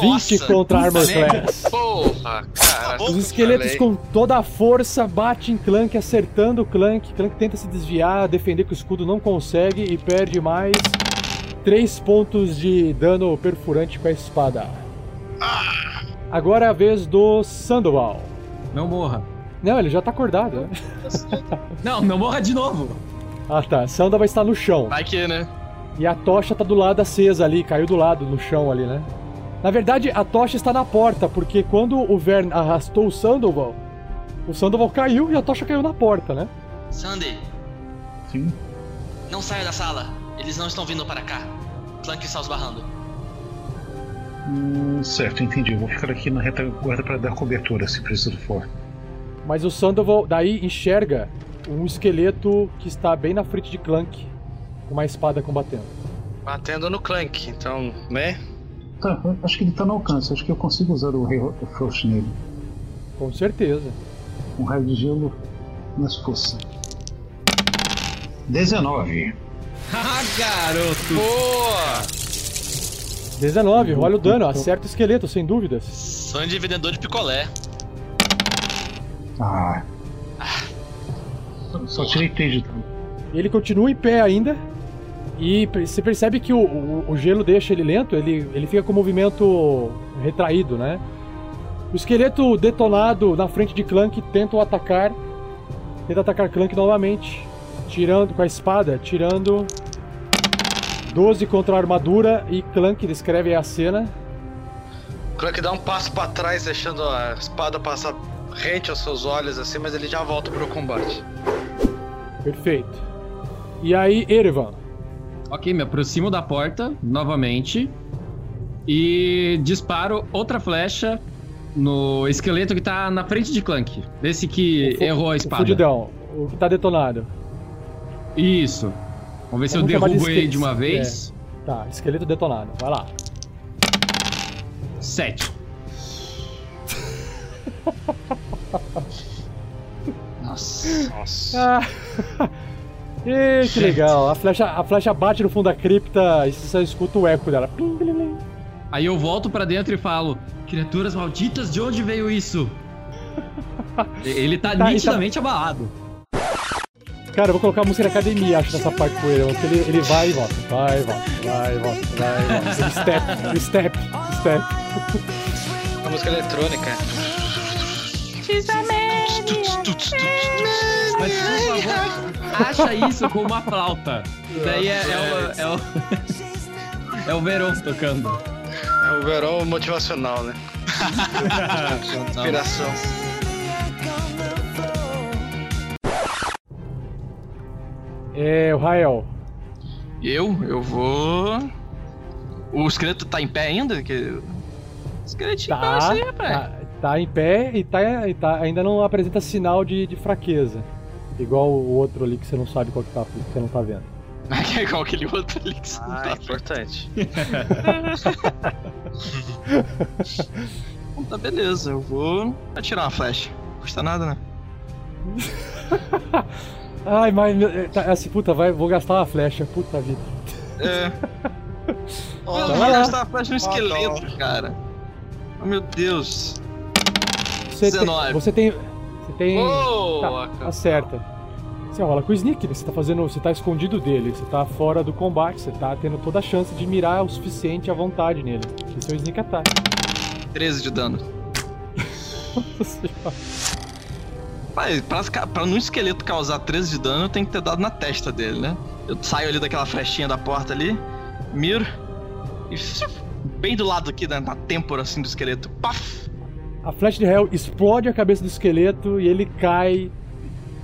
20 Nossa, contra Armor. Class. Porra, cara. Os esqueletos com toda a força batem em Clank, acertando o Clank. Clank tenta se desviar, defender com o escudo, não consegue e perde mais 3 pontos de dano perfurante com a espada. Agora é a vez do Sandoval. Não morra. Não, ele já tá acordado, né? Não, não morra de novo. Ah tá, Sandoval está no chão. Vai que, né? E a tocha tá do lado acesa ali, caiu do lado, no chão ali, né? Na verdade, a tocha está na porta, porque quando o Vern arrastou o Sandoval, o Sandoval caiu e a tocha caiu na porta, né? Sandy, Sim. não saia da sala. Eles não estão vindo para cá. Clank está os barrando. Hum, certo, entendi. Vou ficar aqui na retaguarda para dar cobertura, se preciso for. Mas o Sandoval daí enxerga um esqueleto que está bem na frente de Clank, com uma espada combatendo. Batendo no Clank, então, né? Tá, acho que ele tá no alcance. Acho que eu consigo usar o Rei Frost nele. Com certeza. Um raio de gelo nas forças. 19. Ah, garoto! Boa! 19, olha o dano, acerta o esqueleto, sem dúvidas. Sandy vendedor de picolé. Ah. Só tirei 3 de dano. Ele continua em pé ainda. E você percebe que o, o- o gelo deixa ele lento, ele, ele fica com o movimento retraído, né? O esqueleto detonado na frente de Clank tenta o atacar. Tenta atacar Clank novamente. Tirando com a espada, tirando 12 contra a armadura e Clank descreve a cena. Clank dá um passo pra trás, deixando a espada passar rente aos seus olhos, assim, mas ele já volta pro combate. Perfeito. E aí, Erevan. Ok, me aproximo da porta novamente e disparo outra flecha no esqueleto que tá na frente de Clank. Desse que errou a O espada. fudidão, o que tá detonado. Isso. Vamos ver se eu chamar de derrubo ele de uma vez. Tá, esqueleto detonado. Vai lá. Sete. Nossa. Nossa. Ah. Que legal. A flecha, a flecha bate no fundo da cripta e você só escuta o eco dela. Aí eu volto pra dentro e falo: Criaturas malditas, de onde veio isso? Ele tá, Tá, nitidamente abalado. Cara, eu vou colocar a música da academia, acho, nessa parte com ele. Porque ele, ele vai e volta. Vai e volta. Vai e volta. Vai e volta. Ele step, step, step. A música eletrônica. Mas por favor, acha isso com uma flauta. Daí é, é o. É o, é o Verão tocando. É o verão motivacional, né? Inspiração. É, o Rael. Eu? Eu vou. O esqueleto tá em pé ainda? Que... O esqueletinho Tá, tá, aí, rapaz. tá, tá em pé e, tá, e tá- ainda não apresenta sinal de, de fraqueza. Igual o outro ali que você não sabe qual que tá, que você não tá vendo. É igual aquele outro ali que você não Ah, tá importante. Então tá beleza, eu vou atirar uma flecha. Não custa nada, né? Ai, mas meu- tá, assim, puta, vai, vou gastar uma flecha, puta vida. É. Oh, Então eu vai vou gastar a flecha no esqueleto, cara. Oh meu Deus. Você tem, 19. você tem, você tem, Boa, tá, acerta. Você rola com o sneak, né? Você tá fazendo, você tá escondido dele, você tá fora do combate, você tá tendo toda a chance de mirar o suficiente à vontade nele. Esse é o sneak attack. 13 de dano. Pai, pra, pra um esqueleto causar 13 de dano, tem que ter dado na testa dele, né? Eu saio ali daquela flechinha da porta ali, miro e bem do lado aqui, na, na têmpora assim do esqueleto. Paf! A flecha de Hell explode a cabeça do esqueleto e ele cai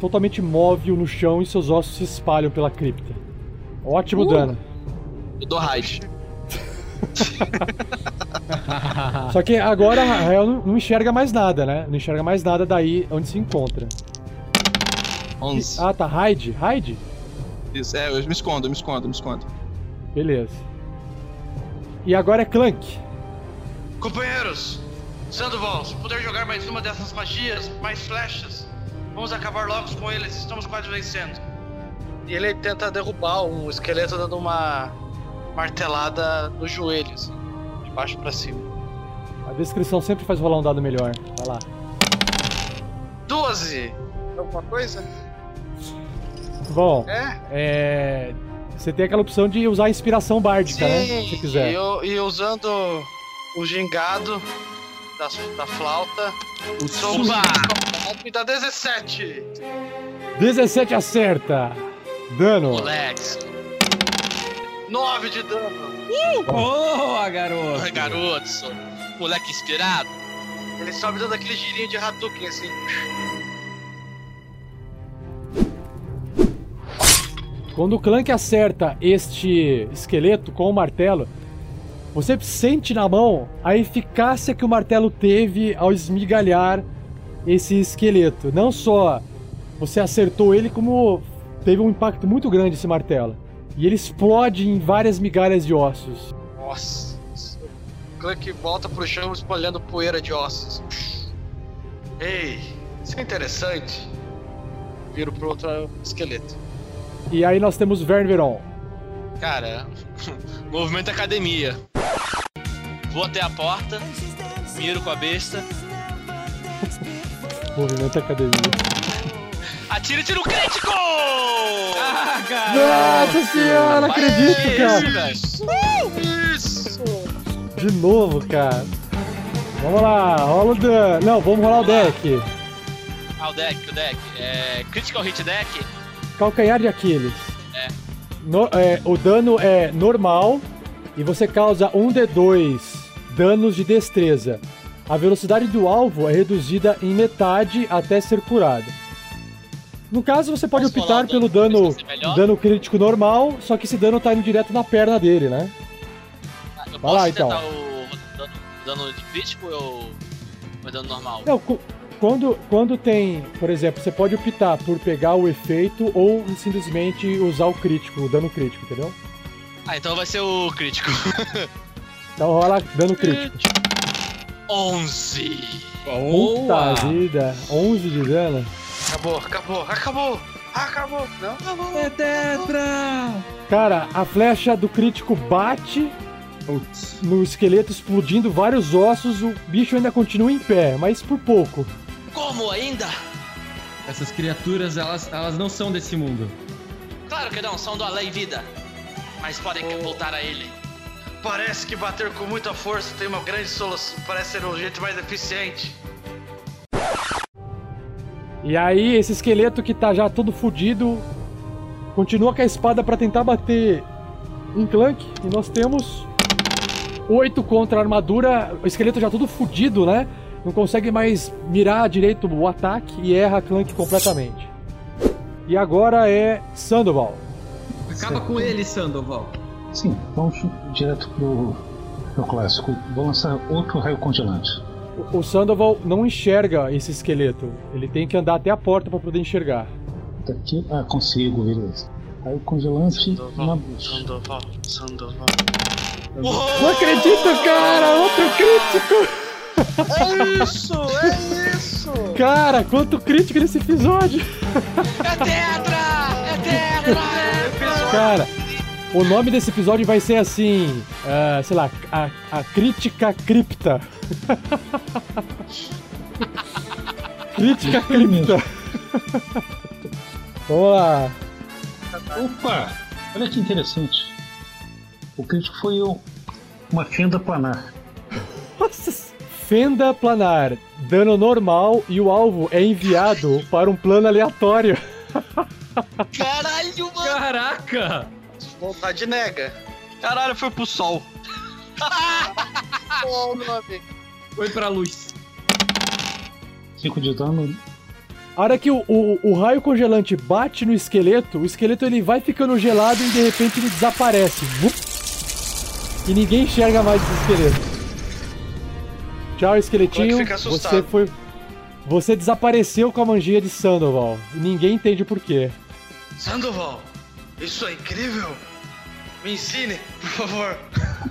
totalmente imóvel no chão e seus ossos se espalham pela cripta. Ótimo Uh! dano. Eu dou raid. Só que agora a Hell não, enxerga mais nada, né? Não enxerga mais nada daí onde se encontra. 11. Ah, tá. Hide? Hide? Isso, é, eu me escondo, eu me escondo, eu me escondo. Beleza. E agora é Clank. Companheiros, Sandoval, se puder jogar mais uma dessas magias, mais flechas, vamos acabar logo com eles, estamos quase vencendo. E ele tenta derrubar um esqueleto dando uma martelada no joelho, assim, de baixo pra cima. A descrição sempre faz rolar um dado melhor. Vai lá. 12! Alguma coisa? Bom, É? é. Você tem aquela opção de usar a inspiração bárdica, né? Se você quiser. E, eu- e usando o gingado da, da flauta, O Suba! me dá 17! 17 acerta. Dano. Moleques. 9 de dano! Boa, garoto! Garoto, sou moleque inspirado. Ele sobe dando aquele girinho de Hadouken assim. Quando o Clank acerta este esqueleto com o martelo, você sente na mão a eficácia que o martelo teve ao esmigalhar esse esqueleto. Não só você acertou ele, como teve um impacto muito grande esse martelo. E ele explode em várias migalhas de ossos. Nossa. Clank volta pro chão espalhando poeira de ossos. Ei, isso é interessante. Viro pro outro esqueleto. E aí nós temos Verneron. Cara, movimento academia. Vou até a porta, miro com a besta, Movimento Academia. atira e tiro crítico! Ah, cara! Nossa senhora, não acredito, cara. Isso! De novo, cara. Vamos lá, rola o dano. Não, vamos rolar o deck. Ah, o deck, o deck. É. Critical Hit Deck? Calcanhar de Aquiles. É. No- é, o dano é normal e você causa 1d2 danos de destreza. A velocidade do alvo é reduzida em metade até ser curada. No caso, você pode Posso optar pelo dano dano, crítico normal, só que esse dano tá indo direto na perna dele, né? Ah, Eu Vai posso lá, então. o dano, dano de crítico ou o dano normal? Não, quando, quando tem, por exemplo, você pode optar por pegar o efeito ou simplesmente usar o crítico, o dano crítico, entendeu? Ah, então vai ser o crítico. Então rola dano crítico. 11. Puta vida, 11 de dano. Acabou, acabou, acabou! Acabou! Não, acabou! É tetra! Cara, a flecha do crítico bate Putz. no esqueleto, explodindo vários ossos. O bicho ainda continua em pé, mas por pouco. Como ainda? Essas criaturas, elas, elas não são desse mundo. Claro que não, são do além vida. Mas podem voltar a ele. Parece que bater com muita força tem uma grande solução. Parece ser o jeito mais eficiente. E aí, esse esqueleto que tá já todo fudido continua com a espada pra tentar bater em Clank. E nós temos 8 contra a armadura. O esqueleto já todo fudido, né? Não consegue mais mirar direito o ataque e erra Clank completamente. E agora é Sandoval. Acaba com ele, Sandoval. Sim, vamos direto pro, pro clássico. Vou lançar outro raio congelante. O- O Sandoval não enxerga esse esqueleto. Ele tem que andar até a porta pra poder enxergar. Daqui, ah, consigo, beleza. Raio congelante na Sandoval, bucha. Sandoval, Sandoval. Não acredito, cara! Outro crítico! É isso, é isso! Cara, quanto crítico nesse episódio! É tetra! É tetra! Cara, o nome desse episódio vai ser assim, ah, sei lá, a, a crítica cripta. crítica cripta. Vamos lá. Opa! Olha que interessante. O crítico foi um- uma fenda planar. Nossa, Fenda planar, dano normal e o alvo é enviado para um plano aleatório. Caralho, mano! Caraca! Vontade nega. Caralho, foi pro sol. Ô, meu amigo. Foi pra luz. 5 de dano. A hora que o, o, o raio congelante bate no esqueleto, o esqueleto ele vai ficando gelado e de repente ele desaparece. Vup! E ninguém enxerga mais esse esqueleto. Tchau, esqueletinho. Assustado. Você foi. Você desapareceu com a mangia de Sandoval. E ninguém entende por quê. Sandoval, isso é incrível. Me ensine, por favor.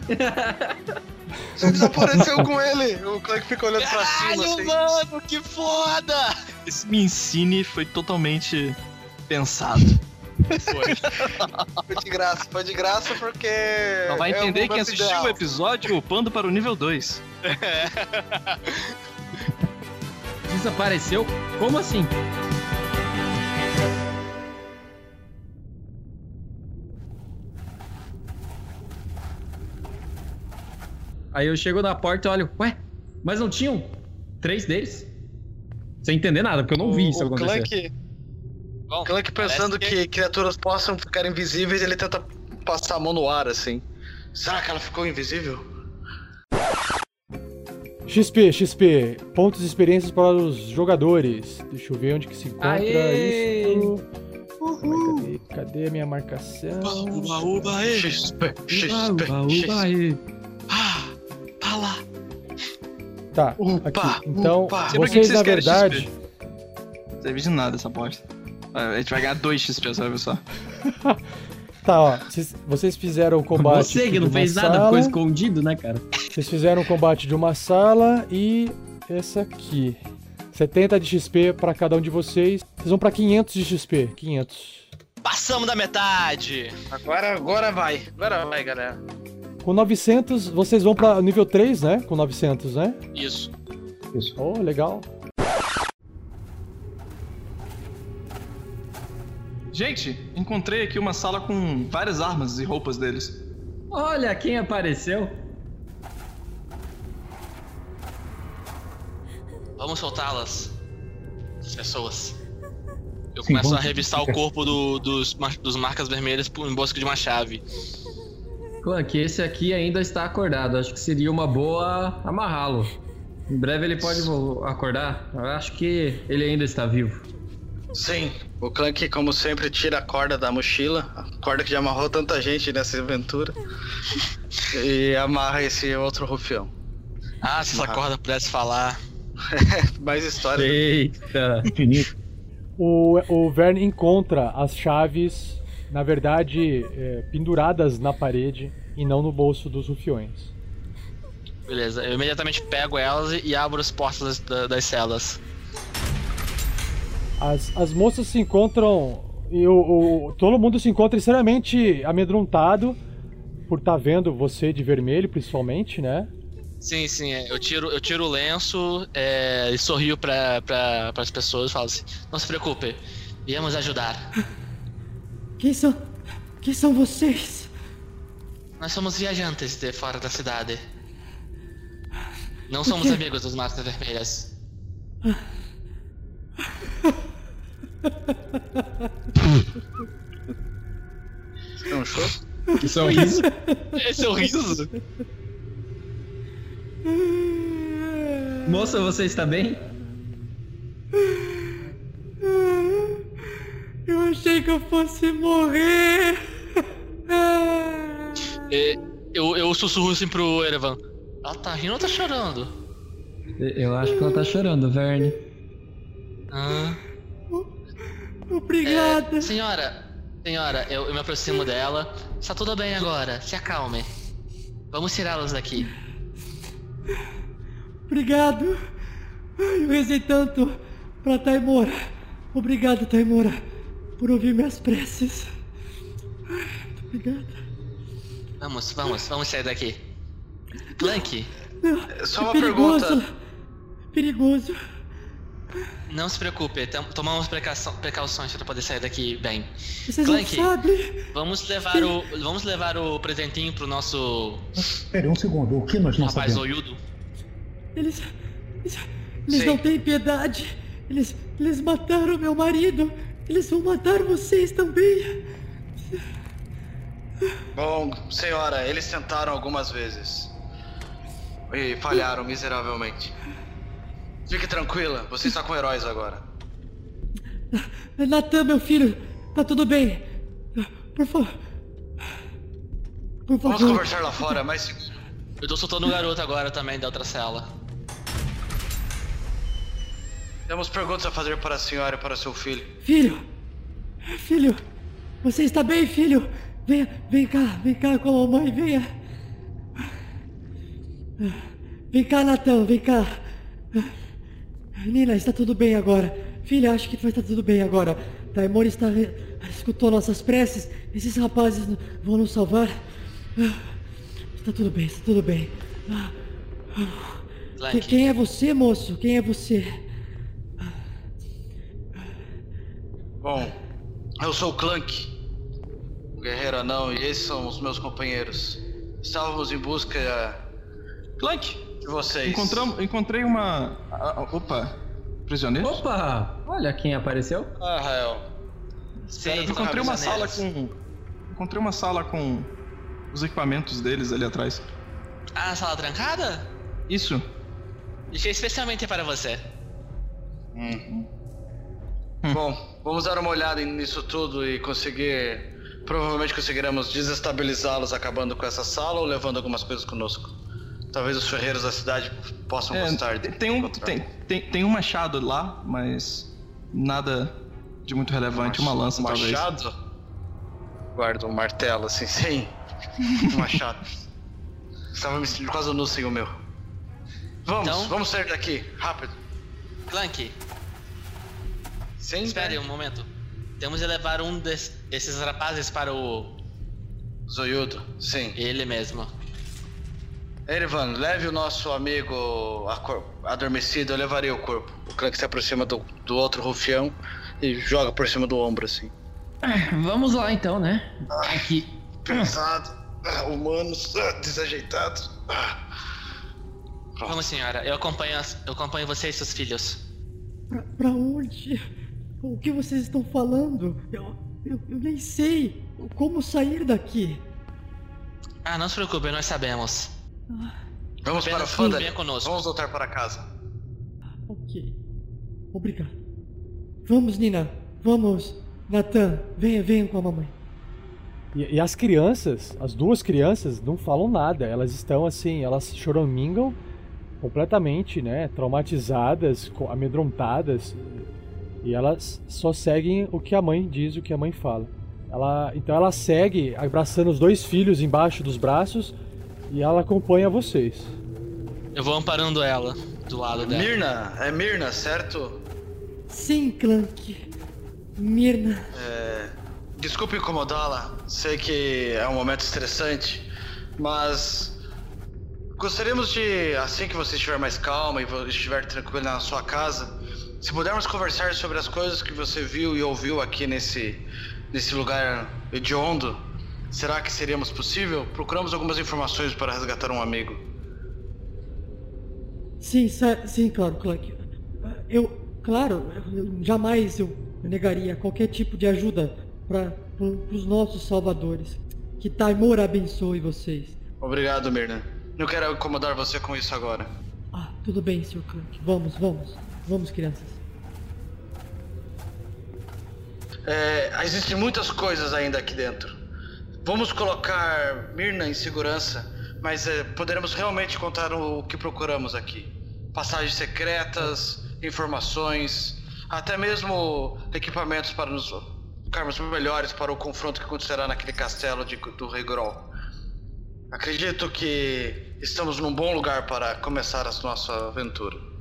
Você desapareceu com ele. O Clank fica olhando pra cima Caralho, assim. mano, que foda! Esse me ensine foi totalmente pensado. Foi de graça, foi de graça porque. Só vai é entender quem momento assistiu ideal. o episódio upando para o nível 2. Desapareceu? Como assim? Aí eu chego na porta e olho, ué, mas não tinham três deles? Sem entender nada, porque eu não vi isso o acontecer. Clank, Bom, Clank pensando que... criaturas possam ficar invisíveis, ele tenta passar a mão no ar assim. Será que ela ficou invisível? XP, XP. Pontos de experiências para os jogadores. Deixa eu ver onde que se encontra Aê! isso. Cadê, cadê a minha marcação? Uba, uba, aí. XP, Uba, uba, uba, aí. Lá. Tá, Upa, aqui. Então, upa. Sempre que vocês vocês na verdade... XP. Não serve de nada essa aposta. A gente vai ganhar 2 XP, sabe só? Tá, ó. Vocês, vocês fizeram o combate Você que não fez nada, sala, ficou escondido, né, cara? Vocês fizeram o combate de uma sala e essa aqui. 70 de XP pra cada um de vocês. Vocês vão pra 500 de XP. 500. Passamos da metade. Agora, agora vai. Agora vai, galera. Com 900, vocês vão pra nível 3, né? Com 900, né? Isso. Isso. Oh, legal. Gente, encontrei aqui uma sala com várias armas e roupas deles. Olha quem apareceu. Vamos soltá-las. As pessoas. Eu Sim, começo a revistar o corpo do- dos, dos marcas vermelhas por- em busca de uma chave. Clank, esse aqui ainda está acordado. Acho que seria uma boa amarrá-lo. Em breve ele pode acordar. Eu acho que ele ainda está vivo. Sim, o Clank, como sempre, tira a corda da mochila, a corda que já amarrou tanta gente nessa aventura, e amarra esse outro rufião. Ah, se essa corda pudesse falar. Mais história. Eita! Infinito. O, o Vern encontra as chaves, na verdade, é, penduradas na parede e não no bolso dos rufiões. Beleza, eu imediatamente pego elas e- abro as portas das, da- das celas. As, as moças se encontram. E o, o- todo mundo se encontra extremamente amedrontado por estar vendo você de vermelho, principalmente, né? Sim, sim, é, eu tiro, eu tiro o lenço é, e sorrio para pra, as pessoas e falo assim: Não se preocupe, viemos ajudar. Quem são. Quem são vocês? Nós somos viajantes de fora da cidade. Não somos amigos dos marcas vermelhas. É um show? Que sorriso. É o riso. Moça, você está bem? Eu achei que eu fosse morrer. E eu, eu sussurro assim pro Erevan: Ela tá rindo ou tá chorando? Eu acho que ela tá chorando, Verne. Ah. Obrigada. É, senhora, senhora, eu, eu me aproximo dela. Está tudo bem agora, se acalme. Vamos tirá-los daqui. Obrigado. Eu rezei tanto pra Taimora. Obrigado, Taimora, por ouvir minhas preces. Obrigada. Vamos, vamos, vamos sair daqui. Clank, Só é uma perigoso. pergunta. Perigoso. não se preocupe, tomamos precauções para poder sair daqui bem. Vocês Clank, não sabem. vamos levar o, vamos levar o presentinho pro nosso Espere um segundo. O que nós não rapaz sabemos? olhudo. Eles. Eles, eles não têm piedade. Eles. Eles mataram meu marido. Eles vão matar vocês também. Bom, senhora, eles tentaram algumas vezes. E falharam miseravelmente. Fique tranquila, você está com heróis agora. Natan, meu filho, tá tudo bem. Por favor. Por favor. Vamos conversar lá fora, mas. Eu tô soltando o garoto agora também da outra cela. Temos perguntas a fazer para a senhora e para seu filho. Filho! Filho! Você está bem, filho? Venha, vem cá, vem cá com a mamãe, venha. Vem cá, Natan, vem cá. Nina, está tudo bem agora. Filha, acho que vai estar tudo bem agora. Daimon está escutou nossas preces. Esses rapazes vão nos salvar. Está tudo bem, está tudo bem. Que, quem é você, moço? Quem é você? Bom, eu sou o Clank, o guerreiro anão, e esses são os meus companheiros. Estávamos em busca Clank de vocês. Encontramos, encontrei uma. Opa, prisioneiro? Opa! Olha quem apareceu. Ah, Rael. Sim, encontrei uma sala com. Encontrei uma sala com os equipamentos deles ali atrás. Ah, a sala trancada? Isso. Deixei especialmente para você. Uhum. Bom, vamos dar uma olhada nisso tudo e conseguir. Provavelmente conseguiremos desestabilizá-los acabando com essa sala ou levando algumas coisas conosco. Talvez os ferreiros da cidade possam É, gostar de. tem, um, tem, tem, tem um machado lá, mas nada de muito relevante. Uma lança, um talvez. machado? Guarda um martelo, assim, sim. Um machado. Estava me sentindo quase nu sem o meu. Vamos, Então? vamos sair daqui, rápido. Clank, Sim, espere um momento. Temos de levar um des- desses rapazes para o. Zoiudo, sim. Ele mesmo. Erivan, leve o nosso amigo adormecido, eu levarei o corpo. O Clank se aproxima do, do outro rufião e joga por cima do ombro, assim. É, vamos lá então, né? Aqui. Pesado, ah, humanos, ah, desajeitados. Ah. Vamos, senhora. Eu acompanho, eu acompanho você e seus filhos. Pra, pra onde? O que vocês estão falando? Eu, eu, eu nem sei como sair daqui. Ah, não se preocupe, nós sabemos. Vamos para o Fanda. venha conosco. Vamos voltar para casa. Ok. Obrigado. Vamos, Nina. Vamos. Natan, venha, venha com a mamãe. E, e as crianças, as duas crianças, não falam nada. Elas estão assim, elas choramingam completamente, né? Traumatizadas, amedrontadas. E elas só seguem o que a mãe diz, o que a mãe fala. Ela, então ela segue abraçando os dois filhos embaixo dos braços e ela acompanha vocês. Eu vou amparando ela do lado dela. Mirna, é Mirna, certo? Sim, Clank. Mirna. É, desculpe incomodá-la, sei que é um momento estressante, mas gostaríamos de, assim que você estiver mais calma e estiver tranquila na sua casa, se pudermos conversar sobre as coisas que você viu e ouviu aqui nesse, nesse lugar hediondo, será que seríamos possível? Procuramos algumas informações para resgatar um amigo. Sim, sim, claro, Clank. Eu, claro, eu jamais eu negaria qualquer tipo de ajuda para os nossos salvadores. Que Taimor abençoe vocês. Obrigado, Mirna. Não quero incomodar você com isso agora. Ah, tudo bem, Sr. Clank. Vamos, vamos. Vamos, crianças. É, existem muitas coisas ainda aqui dentro. Vamos colocar Mirna em segurança, mas é, poderemos realmente contar o, que procuramos aqui: passagens secretas, informações, até mesmo equipamentos para nos ficarmos melhores para o confronto que acontecerá naquele castelo de- do Rei Grol. Acredito que estamos num bom lugar para começar a nossa aventura.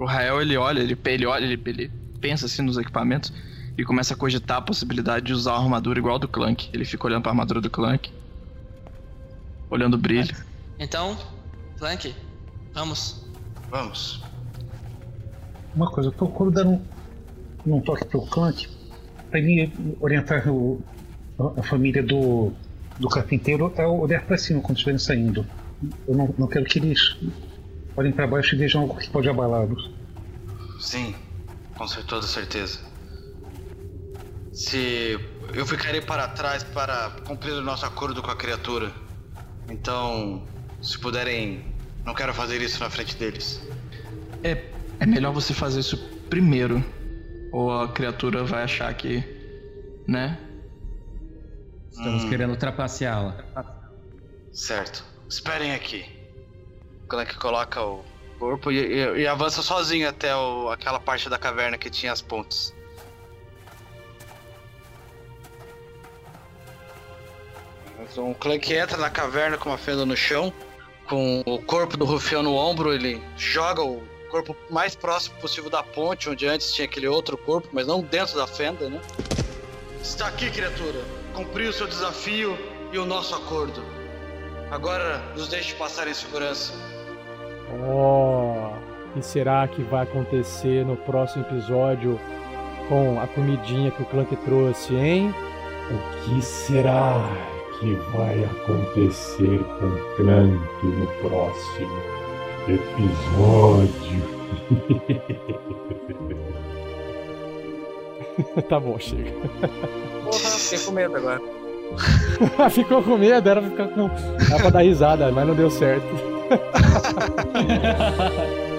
O Rael ele olha, ele, ele olha, ele, ele pensa assim nos equipamentos e começa a cogitar a possibilidade de usar uma armadura igual a do Clank. Ele fica olhando pra armadura do Clank, olhando o brilho. Então, Clank, vamos. Vamos. Uma coisa, eu procuro dar um, um toque pro Clank pra ele orientar o- a, a família do, do carpinteiro a olhar pra cima quando estiverem saindo. Eu não, não quero que eles olhem para baixo e vejam algo que pode abalá-los. Sim, com toda certeza. Se eu ficarei para trás para cumprir o nosso acordo com a criatura. Então, se puderem, não quero fazer isso na frente deles. É, é melhor você fazer isso primeiro. Ou a criatura vai achar que. né? Estamos Hum. querendo trapaceá-la. Certo. Esperem aqui. O Clank coloca o corpo e, e- e avança sozinho até o- aquela parte da caverna que tinha as pontes. Então, o Clank entra na caverna com uma fenda no chão, com o corpo do rufião no ombro, ele joga o corpo mais próximo possível da ponte, onde antes tinha aquele outro corpo, mas não dentro da fenda, né? Está aqui, criatura. Cumpriu o seu desafio e o nosso acordo. Agora nos deixe passar em segurança. Oh, o que será que vai acontecer no próximo episódio com a comidinha que o Clank trouxe, hein? O que será que vai acontecer com o Clank no próximo episódio? tá bom, chega. Porra, fiquei com medo agora. Ficou com medo, era pra ficar com. Era pra dar risada, mas não deu certo. Woo!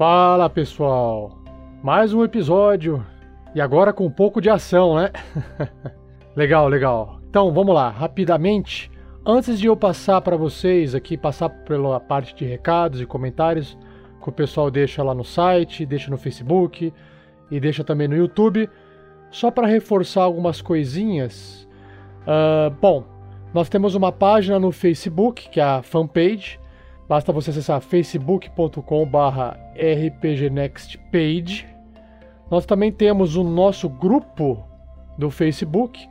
Fala pessoal, mais um episódio e agora com um pouco de ação, né? legal, legal. Então vamos lá, rapidamente. Antes de eu passar para vocês aqui, passar pela parte de recados e comentários que o pessoal deixa lá no site, deixa no Facebook e deixa também no YouTube, só para reforçar algumas coisinhas. Ah, bom, nós temos uma página no Facebook, que é a fanpage. Basta você acessar facebook.com/barra rpgnextpage. Nós também temos o nosso grupo do Facebook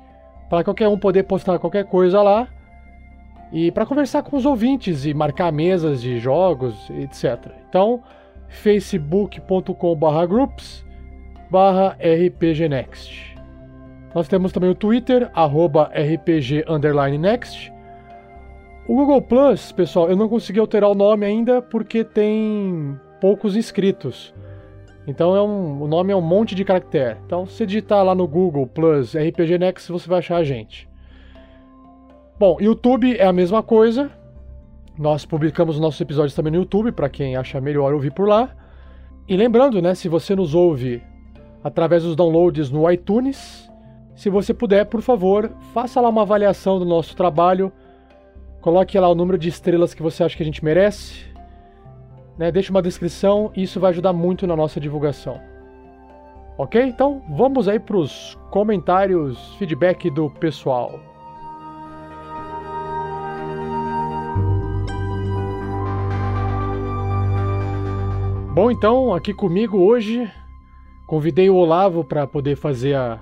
para qualquer um poder postar qualquer coisa lá e para conversar com os ouvintes e marcar mesas de jogos, etc. Então, facebook.com/groups barra rpgnext. Nós temos também o Twitter arroba rpg underline next. O Google Plus, pessoal, eu não consegui alterar o nome ainda porque tem poucos inscritos. Então é um, o nome é um monte de caractere. Então, se digitar lá no Google Plus RPG Next, você vai achar a gente. Bom, YouTube é a mesma coisa. Nós publicamos os nossos episódios também no YouTube, para quem acha melhor ouvir por lá. E lembrando, né, se você nos ouve através dos downloads no iTunes, se você puder, por favor, faça lá uma avaliação do nosso trabalho. Coloque lá o número de estrelas que você acha que a gente merece. Né? Deixe uma descrição, isso vai ajudar muito na nossa divulgação. Ok? Então vamos aí para os comentários, feedback do pessoal. Bom, então, aqui comigo hoje, convidei o Olavo para poder fazer a,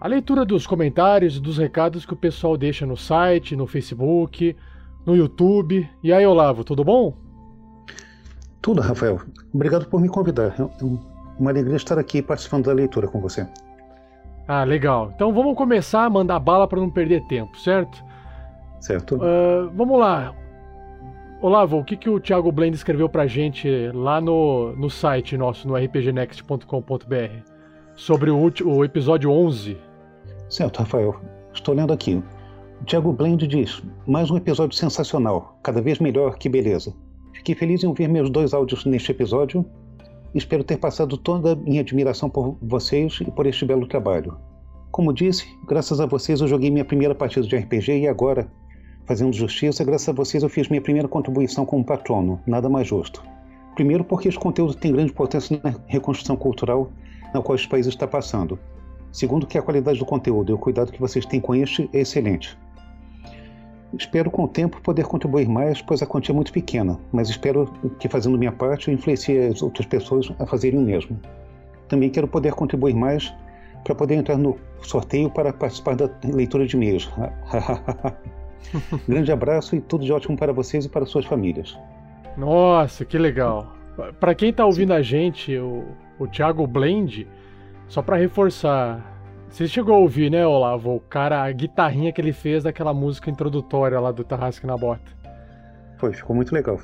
a leitura dos comentários e dos recados que o pessoal deixa no site, no Facebook, no YouTube. E aí, Olavo, tudo bom? Tudo, Rafael. Obrigado por me convidar. É um- uma alegria estar aqui participando da leitura com você. Ah, legal. Então vamos começar a mandar bala para não perder tempo, certo? Certo? Ah, vamos lá. Olavo, o que, que o Thiago Blend escreveu pra gente lá no, no site nosso, no rpgnext.com.br, sobre o, o episódio 11? Certo, Rafael. Estou lendo aqui. O Thiago Blend diz: mais um episódio sensacional, cada vez melhor, que beleza. Fiquei feliz em ouvir meus dois áudios neste episódio. Espero ter passado toda a minha admiração por vocês e por este belo trabalho. Como disse, graças a vocês eu joguei minha primeira partida de RPG e agora, fazendo justiça, graças a vocês eu fiz minha primeira contribuição como patrono, nada mais justo. Primeiro porque esse conteúdo tem grande importância na reconstrução cultural na qual este país está passando. Segundo que a qualidade do conteúdo e o cuidado que vocês têm com este é excelente. Espero com o tempo poder contribuir mais, pois a quantia é muito pequena, mas espero que fazendo minha parte eu influencie as outras pessoas a fazerem o mesmo. Também quero poder contribuir mais para poder entrar no sorteio para participar da leitura de e-mails. Grande abraço e tudo de ótimo para vocês e para suas famílias. Nossa, que legal. Para quem está ouvindo a gente, o, o Thiago Blend, só para reforçar, você chegou a ouvir, né, Olavo? O cara, a guitarrinha que ele fez daquela música introdutória lá do Tarrasque na Bota. Foi, ficou muito legal.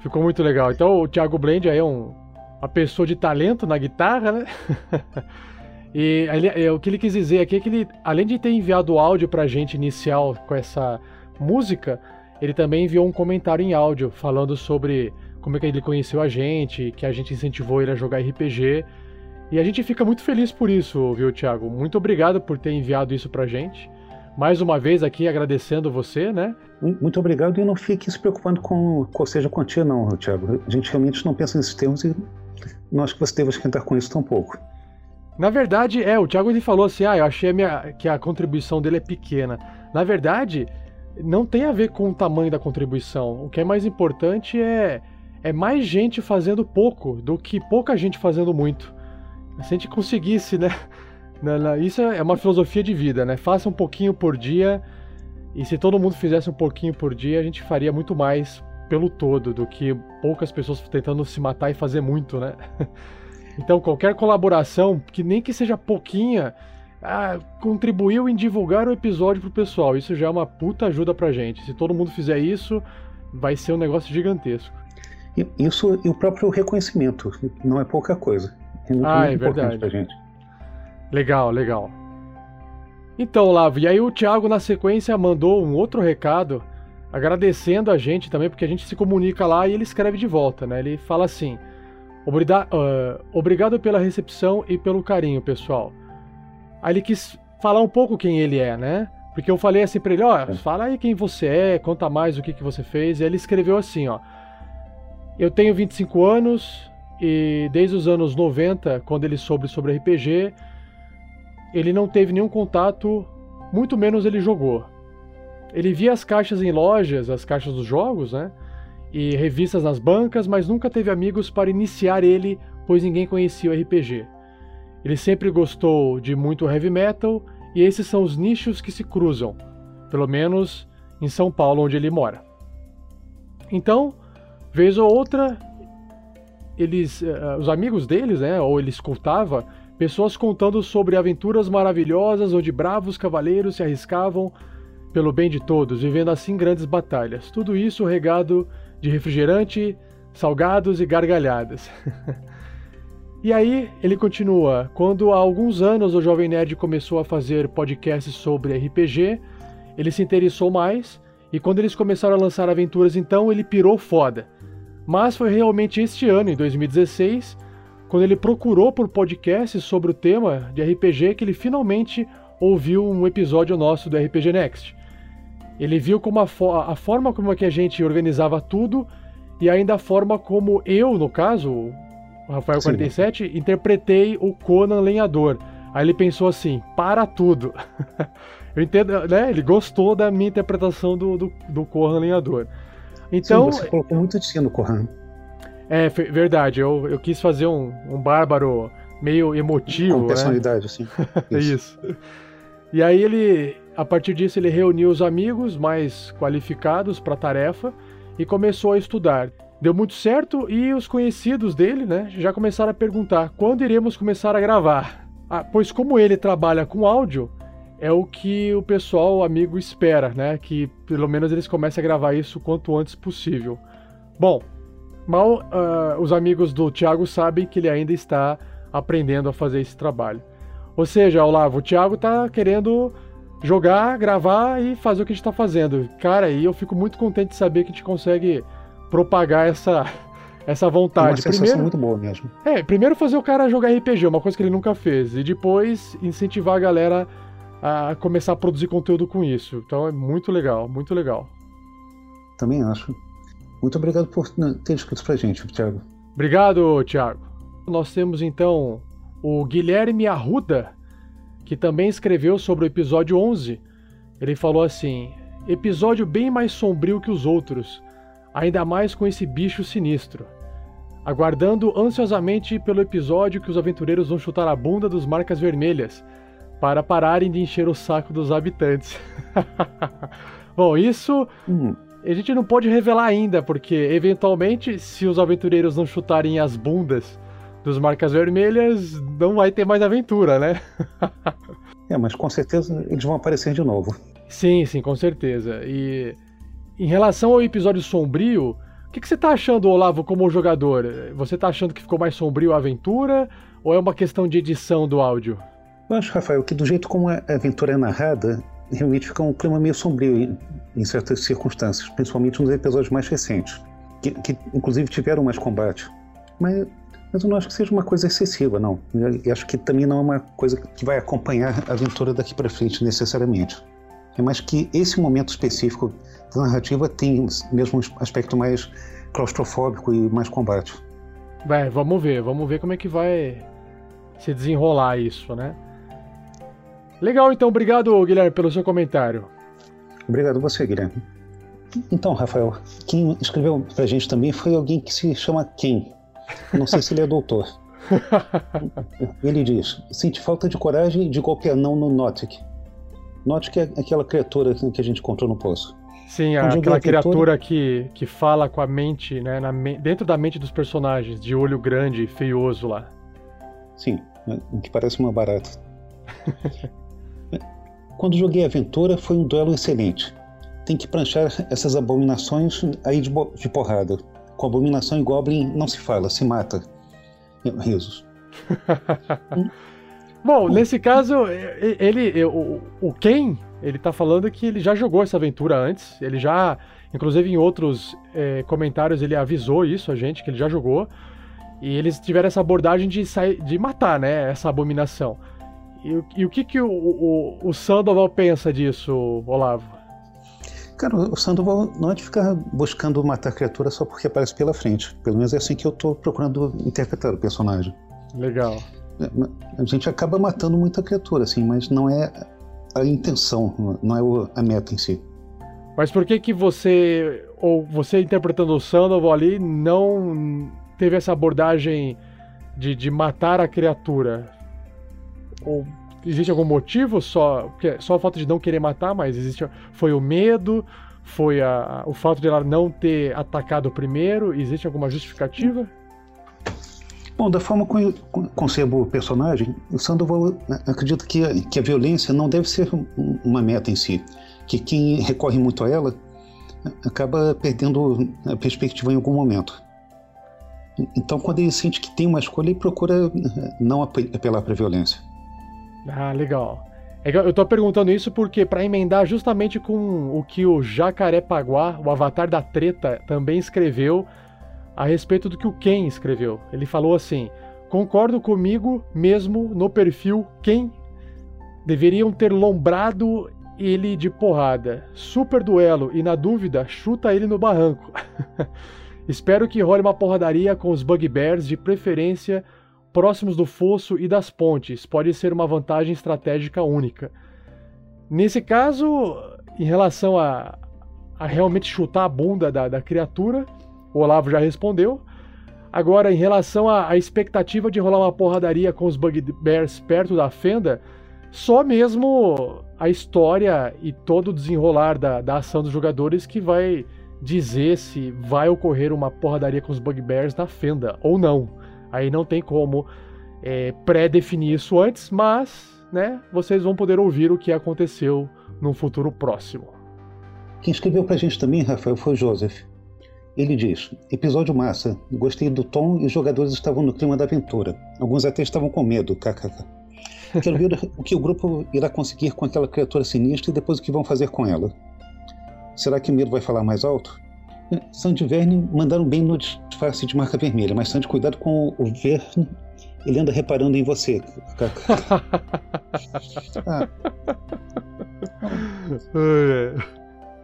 Ficou muito legal. Então o Thiago Blend aí é um, uma pessoa de talento na guitarra, né? e ele, é, o que ele quis dizer aqui é que ele, além de ter enviado o áudio pra gente inicial com essa música, ele também enviou um comentário em áudio falando sobre como é que ele conheceu a gente, que a gente incentivou ele a jogar RPG e a gente fica muito feliz por isso, viu, Thiago? Muito obrigado por ter enviado isso pra gente. Mais uma vez aqui agradecendo você, né? Muito obrigado e não fique se preocupando com qual seja a quantia, não, Thiago. A gente realmente não pensa nesses termos e não acho que você deva esquentar com isso tão pouco. Na verdade, é, o Thiago ele falou assim: ah, eu achei a minha, que a contribuição dele é pequena. Na verdade, não tem a ver com o tamanho da contribuição. O que é mais importante é, é mais gente fazendo pouco do que pouca gente fazendo muito. Se a gente conseguisse, né? Isso é uma filosofia de vida, né? Faça um pouquinho por dia. E se todo mundo fizesse um pouquinho por dia, a gente faria muito mais pelo todo do que poucas pessoas tentando se matar e fazer muito, né? Então, qualquer colaboração, que nem que seja pouquinha, ah, contribuiu em divulgar o episódio pro pessoal. Isso já é uma puta ajuda pra gente. Se todo mundo fizer isso, vai ser um negócio gigantesco. Isso e o próprio reconhecimento, não é pouca coisa. É muito, ah, muito é verdade. Pra gente. Legal, legal. Então, Lavo, e aí o Thiago na sequência mandou um outro recado agradecendo a gente também, porque a gente se comunica lá e ele escreve de volta, né? Ele fala assim: Obrigado, uh, obrigado pela recepção e pelo carinho, pessoal. Aí ele quis falar um pouco quem ele é, né? Porque eu falei assim pra ele: ó, oh, fala aí quem você é, conta mais o que, que você fez. E ele escreveu assim: ó. Eu tenho 25 anos, e desde os anos 90, quando ele soube sobre RPG, ele não teve nenhum contato, muito menos ele jogou. Ele via as caixas em lojas, as caixas dos jogos, né? E revistas nas bancas, mas nunca teve amigos para iniciar ele, pois ninguém conhecia o RPG. Ele sempre gostou de muito heavy metal e esses são os nichos que se cruzam, pelo menos em São Paulo, onde ele mora. Então, vez ou outra, eles, uh, os amigos deles, né, ou ele escutava pessoas contando sobre aventuras maravilhosas onde bravos cavaleiros se arriscavam pelo bem de todos, vivendo assim grandes batalhas. Tudo isso regado de refrigerante, salgados e gargalhadas. e aí ele continua: quando há alguns anos o Jovem Nerd começou a fazer podcasts sobre RPG, ele se interessou mais. E quando eles começaram a lançar aventuras, então ele pirou foda. Mas foi realmente este ano, em 2016, quando ele procurou por podcasts sobre o tema de RPG que ele finalmente ouviu um episódio nosso do RPG Next. Ele viu como a, fo a forma como é que a gente organizava tudo e ainda a forma como eu, no caso, o Rafael Sim. 47, interpretei o Conan Lenhador. Aí ele pensou assim: para tudo. eu entendo, né? Ele gostou da minha interpretação do, do, do Conan Lenhador. Então, Sim, você colocou muito de si no Corran. É, verdade. Eu, eu quis fazer um, um bárbaro meio emotivo. Com né? personalidade, né? assim. Isso. Isso. E aí ele, a partir disso, ele reuniu os amigos mais qualificados para a tarefa e começou a estudar. Deu muito certo e os conhecidos dele, né, já começaram a perguntar quando iremos começar a gravar. Ah, pois como ele trabalha com áudio, é o que o pessoal, o amigo, espera, né? Que pelo menos eles comecem a gravar isso o quanto antes possível. Bom, mal uh, os amigos do Thiago sabem que ele ainda está aprendendo a fazer esse trabalho. Ou seja, Olavo, o Thiago está querendo jogar, gravar e fazer o que a gente está fazendo. Cara, e eu fico muito contente de saber que a gente consegue propagar essa, essa vontade. É uma sensação primeiro, muito boa mesmo. É, primeiro fazer o cara jogar RPG, uma coisa que ele nunca fez, e depois incentivar a galera a começar a produzir conteúdo com isso. Então é muito legal, muito legal. Também acho. Muito obrigado por ter escrito pra gente, Thiago. Obrigado, Thiago. Nós temos então o Guilherme Arruda, que também escreveu sobre o episódio 11. Ele falou assim: episódio bem mais sombrio que os outros, ainda mais com esse bicho sinistro. Aguardando ansiosamente pelo episódio que os aventureiros vão chutar a bunda dos marcas vermelhas para pararem de encher o saco dos habitantes. Bom, isso hum. a gente não pode revelar ainda, porque eventualmente, se os aventureiros não chutarem as bundas dos marcas vermelhas, não vai ter mais aventura, né? é, mas com certeza eles vão aparecer de novo. Sim, sim, com certeza. E em relação ao episódio sombrio, o que, que você tá achando, Olavo, como jogador? Você tá achando que ficou mais sombrio a aventura? Ou é uma questão de edição do áudio? Eu acho, Rafael, que do jeito como a aventura é narrada, realmente fica um clima meio sombrio em, em certas circunstâncias, principalmente nos episódios mais recentes, que, que inclusive tiveram mais combate. Mas, mas eu não acho que seja uma coisa excessiva, não. Eu acho que também não é uma coisa que vai acompanhar a aventura daqui para frente necessariamente. É mais que esse momento específico da narrativa tem mesmo um aspecto mais claustrofóbico e mais combate. Vai, vamos ver, vamos ver como é que vai se desenrolar isso, né? Legal, então, obrigado, Guilherme, pelo seu comentário. Obrigado você, Guilherme. Então, Rafael, quem escreveu pra gente também foi alguém que se chama Ken. Não sei se ele é doutor. Ele diz: Sente falta de coragem de golpear não no Notic. Notic é aquela criatura que a gente encontrou no poço. Sim, aquela criatura que, que fala com a mente, né? Na, dentro da mente dos personagens, de olho grande e feioso lá. Sim, né, que parece uma barata. Quando joguei Aventura, foi um duelo excelente. Tem que pranchar essas abominações aí de, de porrada. Com abominação e Goblin não se fala, se mata. Risos. Bom, nesse caso, ele, o, o Ken, ele tá falando que ele já jogou essa aventura antes. Ele já, inclusive em outros é, comentários, ele avisou isso a gente, que ele já jogou. E eles tiveram essa abordagem de, sair, de matar, né, essa abominação. E, e o que, que o, o, o Sandoval pensa disso, Olavo? Cara, o Sandoval não é de ficar buscando matar a criatura só porque aparece pela frente. Pelo menos é assim que eu tô procurando interpretar o personagem. Legal. É, a gente acaba matando muita criatura, assim, mas não é a intenção, não é a meta em si. Mas por que que você, ou você interpretando o Sandoval ali, não teve essa abordagem de, de matar a criatura? Ou existe algum motivo só? Porque só o fato de não querer matar, mas existe. Foi o medo? Foi a, o fato de ela não ter atacado primeiro? Existe alguma justificativa? Bom, da forma como eu concebo o personagem, o Sandoval né, acredita que a, que a violência não deve ser uma meta em si. Que quem recorre muito a ela acaba perdendo a perspectiva em algum momento. Então, quando ele sente que tem uma escolha, ele procura eh, não apelar para a violência. Ah, legal. É eu tô perguntando isso porque para emendar justamente com o que o Jacarepaguá, o avatar da treta, também escreveu a respeito do que o Ken escreveu. Ele falou assim: "Concordo comigo mesmo no perfil Ken deveriam ter lombrado ele de porrada. Super duelo e na dúvida, chuta ele no barranco." Espero que role uma porradaria com os Bugbears, de preferência próximos do fosso e das pontes. Pode ser uma vantagem estratégica única. Nesse caso, em relação a, a realmente chutar a bunda da, da, criatura, o Olavo já respondeu. Agora, em relação à expectativa de rolar uma porradaria com os Bugbears perto da fenda, só mesmo a história e todo o desenrolar da, da ação dos jogadores que vai dizer se vai ocorrer uma porradaria com os Bugbears na fenda ou não. Aí não tem como é, pré-definir isso antes, mas né, vocês vão poder ouvir o que aconteceu num futuro próximo. Quem escreveu pra gente também, Rafael, foi Joseph. Ele diz: Episódio massa. Gostei do tom e os jogadores estavam no clima da aventura. Alguns até estavam com medo, kkk. Quero ver o que o grupo irá conseguir com aquela criatura sinistra e depois o que vão fazer com ela. Será que o medo vai falar mais alto? Sandy e Verne mandaram bem no disfarce de marca vermelha, mas Sandy, cuidado com o Verne, ele anda reparando em você. ah.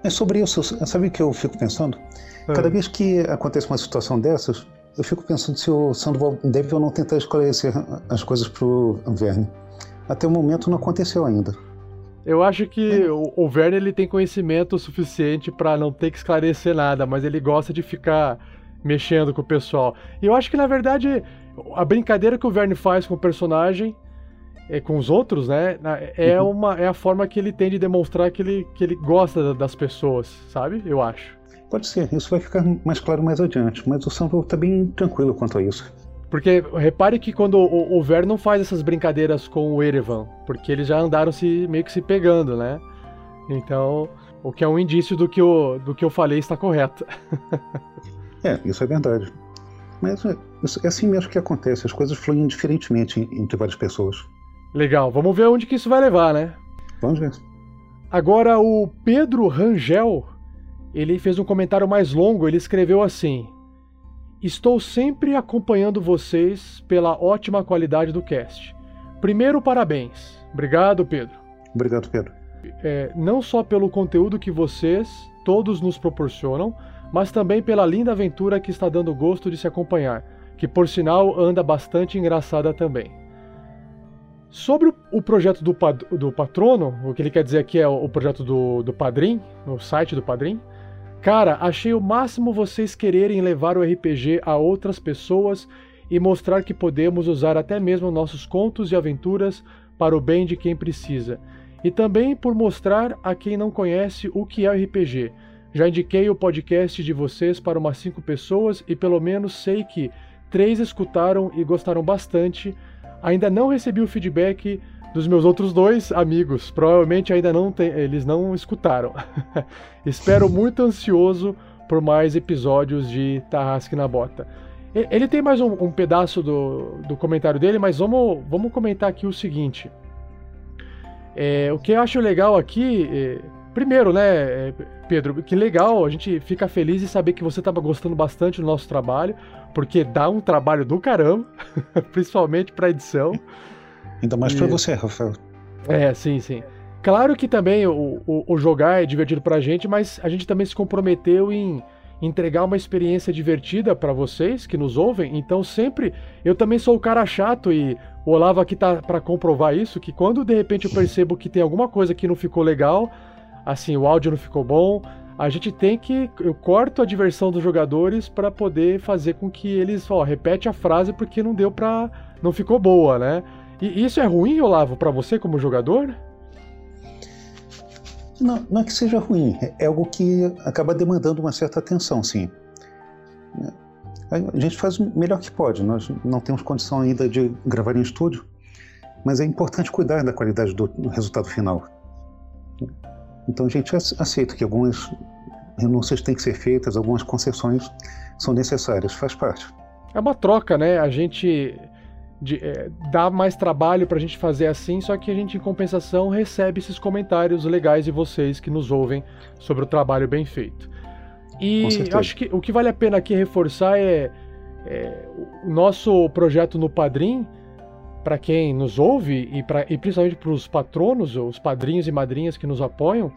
É sobre isso, sabe o que eu fico pensando? Cada vez que acontece uma situação dessas, eu fico pensando se o Sandoval deve ou não tentar esclarecer as coisas pro Verne. Até o momento não aconteceu ainda. Eu acho que o, o Verne ele tem conhecimento suficiente para não ter que esclarecer nada, mas ele gosta de ficar mexendo com o pessoal. E eu acho que na verdade a brincadeira que o Verne faz com o personagem, é, com os outros, né, é Uhum. uma é a forma que ele tem de demonstrar que ele, que ele gosta das pessoas, sabe? Eu acho. Pode ser, isso vai ficar mais claro mais adiante, mas o Sandoval tá bem tranquilo quanto a isso. Porque repare que quando o, o Ver não faz essas brincadeiras com o Erevan, porque eles já andaram se meio que se pegando, né? Então, o que é um indício do que, o, do que eu falei está correto. É, isso é verdade. Mas é, é assim mesmo que acontece, as coisas fluem diferentemente entre várias pessoas. Legal, vamos ver onde que isso vai levar, né? Vamos ver. Agora o Pedro Rangel, ele fez um comentário mais longo, ele escreveu assim: Estou sempre acompanhando vocês pela ótima qualidade do cast. Primeiro, parabéns. Obrigado, Pedro. Obrigado, Pedro. É, não só pelo conteúdo que vocês todos nos proporcionam, mas também pela linda aventura que está dando gosto de se acompanhar, que por sinal anda bastante engraçada também. Sobre o, projeto do, do patrono, o que ele quer dizer aqui é o, projeto do, do Padrim, o site do Padrim. Cara, achei o máximo vocês quererem levar o RPG a outras pessoas e mostrar que podemos usar até mesmo nossos contos e aventuras para o bem de quem precisa. E também por mostrar a quem não conhece o que é o RPG. Já indiquei o podcast de vocês para umas 5 pessoas e pelo menos sei que três escutaram e gostaram bastante. Ainda não recebi o feedback dos meus outros dois amigos. Provavelmente ainda não tem, eles não escutaram. Espero muito ansioso por mais episódios de Tarrasque na Bota. Ele tem mais um, um pedaço do, do comentário dele, mas vamos, vamos comentar aqui o seguinte. É, o que eu acho legal aqui, é, primeiro, né, é, Pedro, que legal, a gente fica feliz de saber que você estava gostando bastante do nosso trabalho, porque dá um trabalho do caramba, principalmente para edição. Ainda mais pra E- você, Rafael. É, sim, sim. Claro que também o, o, o jogar é divertido pra gente, mas a gente também se comprometeu em entregar uma experiência divertida pra vocês que nos ouvem. Então sempre eu também sou o cara chato e o Olavo aqui tá pra comprovar isso, que quando de repente eu percebo que tem alguma coisa que não ficou legal, assim, o áudio não ficou bom, a gente tem que eu corto a diversão dos jogadores pra poder fazer com que eles, ó, repete a frase porque não deu pra não ficou boa, né? E isso é ruim, Olavo, pra você como jogador? Não, não é que seja ruim, é algo que acaba demandando uma certa atenção, sim. A gente faz o melhor que pode, nós não temos condição ainda de gravar em estúdio, mas é importante cuidar da qualidade do do resultado final. Então a gente ace- aceita que algumas renúncias têm que ser feitas, algumas concessões são necessárias, faz parte. É uma troca, né? A gente de, é, dá mais trabalho pra gente fazer assim, só que a gente, em compensação, recebe esses comentários legais de vocês que nos ouvem sobre o trabalho bem feito. E acho que o que vale a pena aqui reforçar é, é o nosso projeto no Padrim, para quem nos ouve e, pra, e principalmente para os patronos, os padrinhos e madrinhas que nos apoiam,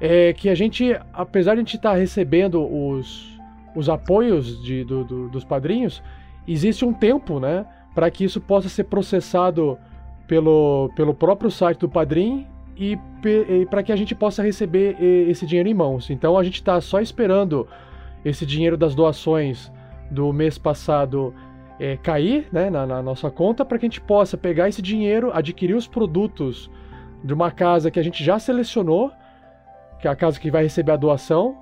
é que a gente, apesar de a gente estar recebendo os, os apoios de, do- do- dos padrinhos, existe um tempo, né, para que isso possa ser processado pelo, pelo próprio site do Padrim e, para que a gente possa receber esse dinheiro em mãos. Então a gente está só esperando esse dinheiro das doações do mês passado eh, cair né, na, na nossa conta para que a gente possa pegar esse dinheiro, adquirir os produtos de uma casa que a gente já selecionou, que é a casa que vai receber a doação,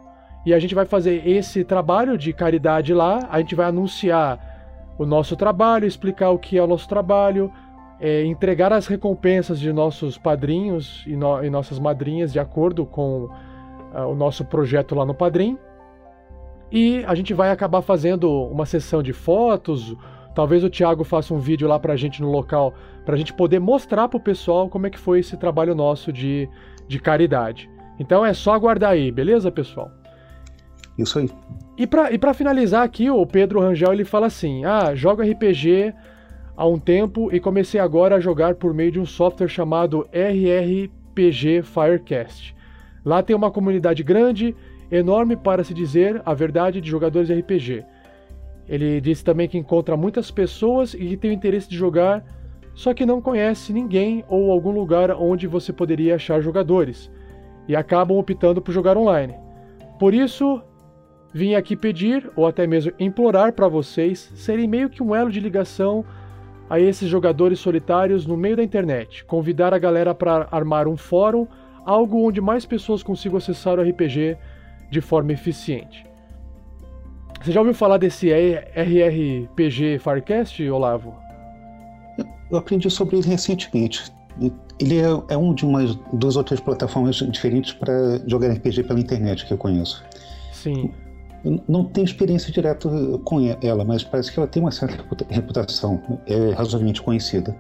e a gente vai fazer esse trabalho de caridade lá, a gente vai anunciar o nosso trabalho, explicar o que é o nosso trabalho, é, entregar as recompensas de nossos padrinhos e, no- e nossas madrinhas de acordo com ah, o nosso projeto lá no Padrim. E a gente vai acabar fazendo uma sessão de fotos. Talvez o Thiago faça um vídeo lá pra gente no local, pra gente poder mostrar pro pessoal como é que foi esse trabalho nosso de, de caridade. Então é só aguardar aí, beleza, pessoal? Isso aí. E pra, e pra finalizar aqui, o Pedro Rangel ele fala assim: Ah, jogo RPG há um tempo e comecei agora a jogar por meio de um software chamado RRPG Firecast. Lá tem uma comunidade grande, enorme para se dizer a verdade de jogadores de RPG. Ele disse também que encontra muitas pessoas e que tem o interesse de jogar, só que não conhece ninguém ou algum lugar onde você poderia achar jogadores, e acabam optando por jogar online. Por isso, vim aqui pedir, ou até mesmo implorar para vocês serem meio que um elo de ligação a esses jogadores solitários no meio da internet, convidar a galera para armar um fórum, algo onde mais pessoas consigam acessar o RPG de forma eficiente. Você já ouviu falar desse RRPG Firecast, Olavo? Eu aprendi sobre ele recentemente. Ele é, é um de umas duas ou três plataformas diferentes para jogar RPG pela internet que eu conheço. Sim. Não tenho experiência direta com ela, mas parece que ela tem uma certa reputação, é razoavelmente conhecida.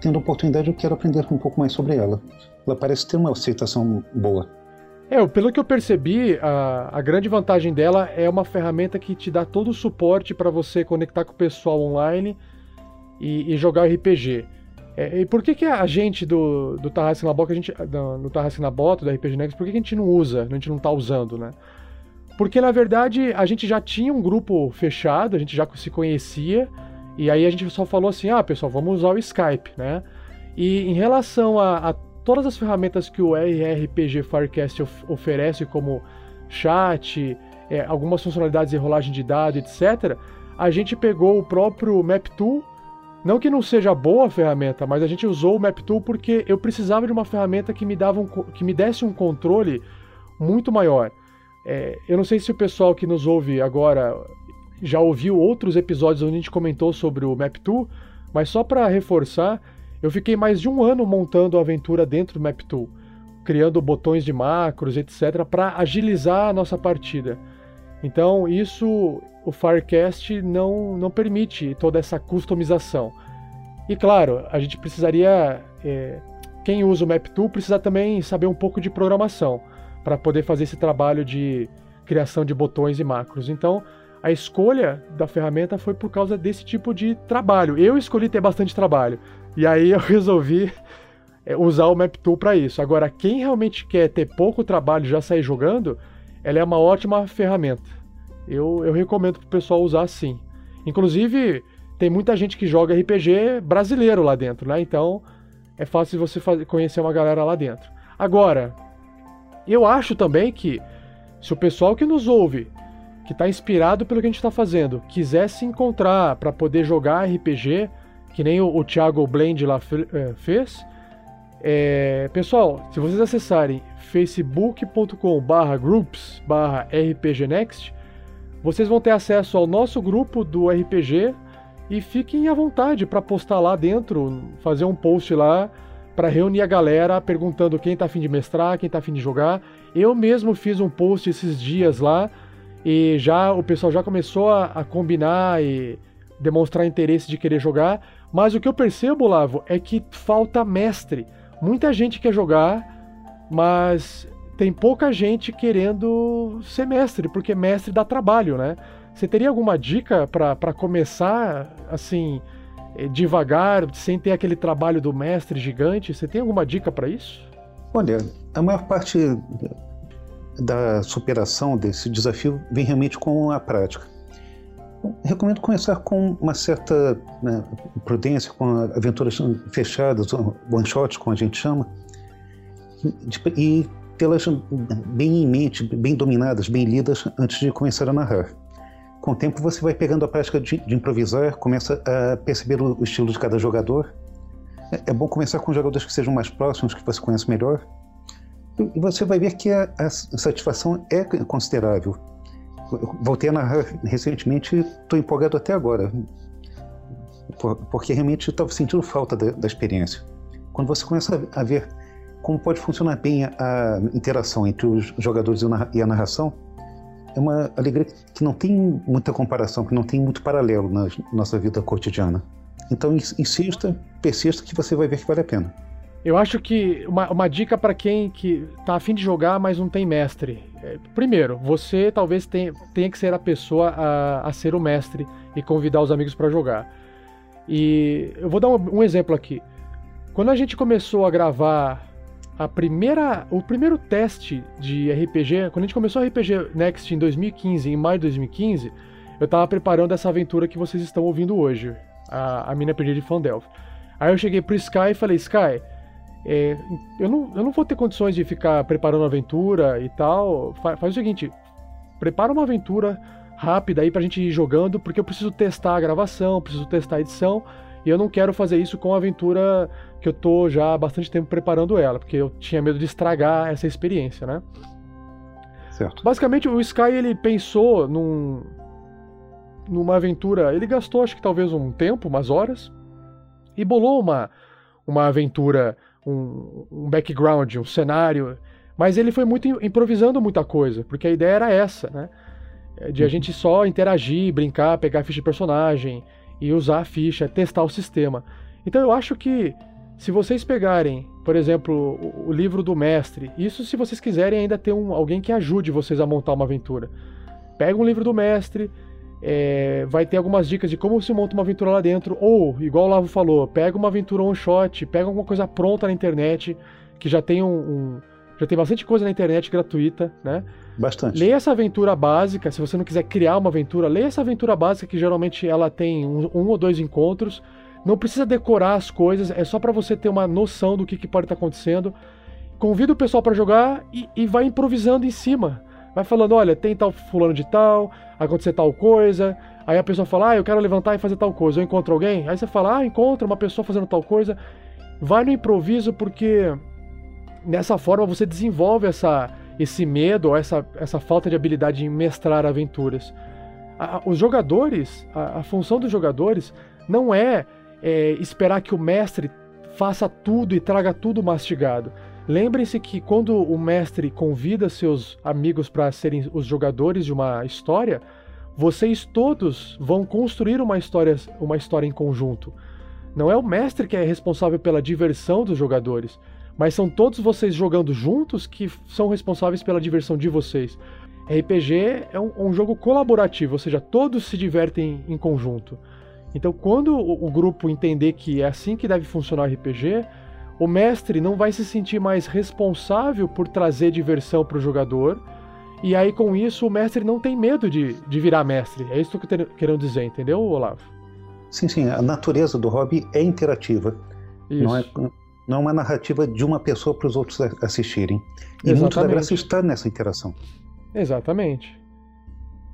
Tendo oportunidade, eu quero aprender um pouco mais sobre ela. Ela parece ter uma aceitação boa. É, pelo que eu percebi, a, a grande vantagem dela é uma ferramenta que te dá todo o suporte para você conectar com o pessoal online e, e jogar RPG. É, e por que, que a gente do, do Tarrasque na Bota, a gente, do, do Tarrasque na Bota, do RPG Next, por que, que a gente não usa, a gente não tá usando, né? Porque na verdade a gente já tinha um grupo fechado, a gente já se conhecia, e aí a gente só falou assim: ah, pessoal, vamos usar o Skype, né? E em relação a, a todas as ferramentas que o RRPG Firecast of oferece, como chat, é, algumas funcionalidades de rolagem de dados, etc., a gente pegou o próprio MapTool. Não que não seja boa a ferramenta, mas a gente usou o MapTool porque eu precisava de uma ferramenta que me, dava um, que me desse um controle muito maior. É, eu não sei se o pessoal que nos ouve agora já ouviu outros episódios onde a gente comentou sobre o MapTool, mas só para reforçar, eu fiquei mais de um ano montando a aventura dentro do MapTool, criando botões de macros, etc, para agilizar a nossa partida. Então, isso o Firecast não, não permite toda essa customização. E claro, a gente precisaria. É, quem usa o MapTool precisa também saber um pouco de programação para poder fazer esse trabalho de criação de botões e macros. Então, a escolha da ferramenta foi por causa desse tipo de trabalho. Eu escolhi ter bastante trabalho. E aí eu resolvi é, usar o MapTool para isso. Agora, quem realmente quer ter pouco trabalho e já sair jogando, ela é uma ótima ferramenta. Eu, eu recomendo pro pessoal usar sim. Inclusive, tem muita gente que joga RPG brasileiro lá dentro, né? Então, é fácil você fazer, conhecer uma galera lá dentro. Agora, eu acho também que se o pessoal que nos ouve, que está inspirado pelo que a gente está fazendo, quiser se encontrar para poder jogar RPG, que nem o, o Thiago Blend lá é, fez, é, pessoal, se vocês acessarem facebook.com/groups/rpgnext, vocês vão ter acesso ao nosso grupo do RPG e fiquem à vontade para postar lá dentro, fazer um post lá para reunir a galera perguntando quem tá afim de mestrar, quem tá afim de jogar. Eu mesmo fiz um post esses dias lá e já o pessoal já começou a, a combinar e demonstrar interesse de querer jogar. Mas o que eu percebo, Lavo, é que falta mestre. Muita gente quer jogar, mas tem pouca gente querendo ser mestre, porque mestre dá trabalho, né? Você teria alguma dica para começar, assim, devagar, sem ter aquele trabalho do mestre gigante? Você tem alguma dica para isso? Olha, a maior parte da superação desse desafio vem realmente com a prática. Recomendo começar com uma certa né, prudência, com aventuras fechadas, one shot, como a gente chama, e tê-las bem em mente, bem dominadas, bem lidas antes de começar a narrar com o tempo você vai pegando a prática de, de improvisar, começa a perceber o, o, estilo de cada jogador. É, é, bom começar com jogadores que sejam mais próximos, que você conhece melhor. E, você vai ver que a, a, satisfação é considerável. voltei a narrar recentemente estou empolgado até agora. Por, porque realmente estava sentindo falta da, da, experiência. Quando você começa a, a ver como pode funcionar bem a, a interação entre os jogadores e a narração, é uma alegria que não tem muita comparação, que não tem muito paralelo na nossa vida cotidiana. Então insista, persista que você vai ver que vale a pena. Eu acho que uma, uma dica para quem que tá afim de jogar, mas não tem mestre. É, primeiro, você talvez tenha, tenha que ser a pessoa a, a ser o mestre e convidar os amigos para jogar. E eu vou dar um, um exemplo aqui. Quando a gente começou a gravar a primeira, o primeiro teste de RPG, quando a gente começou a RPG Next em 2015, em maio de 2015, eu tava preparando essa aventura que vocês estão ouvindo hoje, a, a Mina Perdida de Fandelf. Aí eu cheguei pro Sky e falei, Sky, é, eu, não, eu não vou ter condições de ficar preparando uma aventura e tal. Fa, faz o seguinte, prepara uma aventura rápida aí pra gente ir jogando, porque eu preciso testar a gravação, preciso testar a edição, e eu não quero fazer isso com a aventura que eu tô já há bastante tempo preparando ela, porque eu tinha medo de estragar essa experiência, né? Certo. Basicamente, o Sky ele pensou num, numa aventura. Ele gastou, acho que talvez um tempo, umas horas, e bolou uma, uma aventura, um, um background, um cenário. Mas ele foi muito improvisando muita coisa, porque a ideia era essa, né? De a uhum. gente só interagir, brincar, pegar a ficha de personagem e usar a ficha, testar o sistema. Então eu acho que se vocês pegarem, por exemplo, o, o livro do mestre, isso se vocês quiserem ainda ter um, alguém que ajude vocês a montar uma aventura. Pega um livro do mestre, é, vai ter algumas dicas de como se monta uma aventura lá dentro, ou, igual o Lavo falou, pega uma aventura one shot, pega alguma coisa pronta na internet, que já tem um, um já tem bastante coisa na internet gratuita, né? Bastante. Leia essa aventura básica, se você não quiser criar uma aventura, leia essa aventura básica que geralmente ela tem um, um ou dois encontros não precisa decorar as coisas, é só para você ter uma noção do que, que pode estar tá acontecendo. Convida o pessoal para jogar e, e vai improvisando em cima. Vai falando, olha, tem tal fulano de tal, acontecer tal coisa. Aí a pessoa fala, ah, eu quero levantar e fazer tal coisa. Eu encontro alguém? Aí você fala, ah, encontra uma pessoa fazendo tal coisa. Vai no improviso porque nessa forma você desenvolve essa, esse medo essa, essa falta de habilidade em mestrar aventuras. A, os jogadores, a, a função dos jogadores não é é, esperar que o mestre faça tudo e traga tudo mastigado. Lembrem-se que quando o mestre convida seus amigos para serem os jogadores de uma história, vocês todos vão construir uma história, uma história em conjunto. Não é o mestre que é responsável pela diversão dos jogadores, mas são todos vocês jogando juntos que são responsáveis pela diversão de vocês. RPG é um, um jogo colaborativo, ou seja, todos se divertem em conjunto. Então, quando o, grupo entender que é assim que deve funcionar o RPG, o mestre não vai se sentir mais responsável por trazer diversão para o jogador. E aí, com isso, o mestre não tem medo de, de virar mestre. É isso que eu querendo dizer, entendeu, Olavo? Sim, sim. A natureza do hobby é interativa. Isso. Não é, não é uma narrativa de uma pessoa para os outros assistirem. E Exatamente. muito da graça está nessa interação. Exatamente.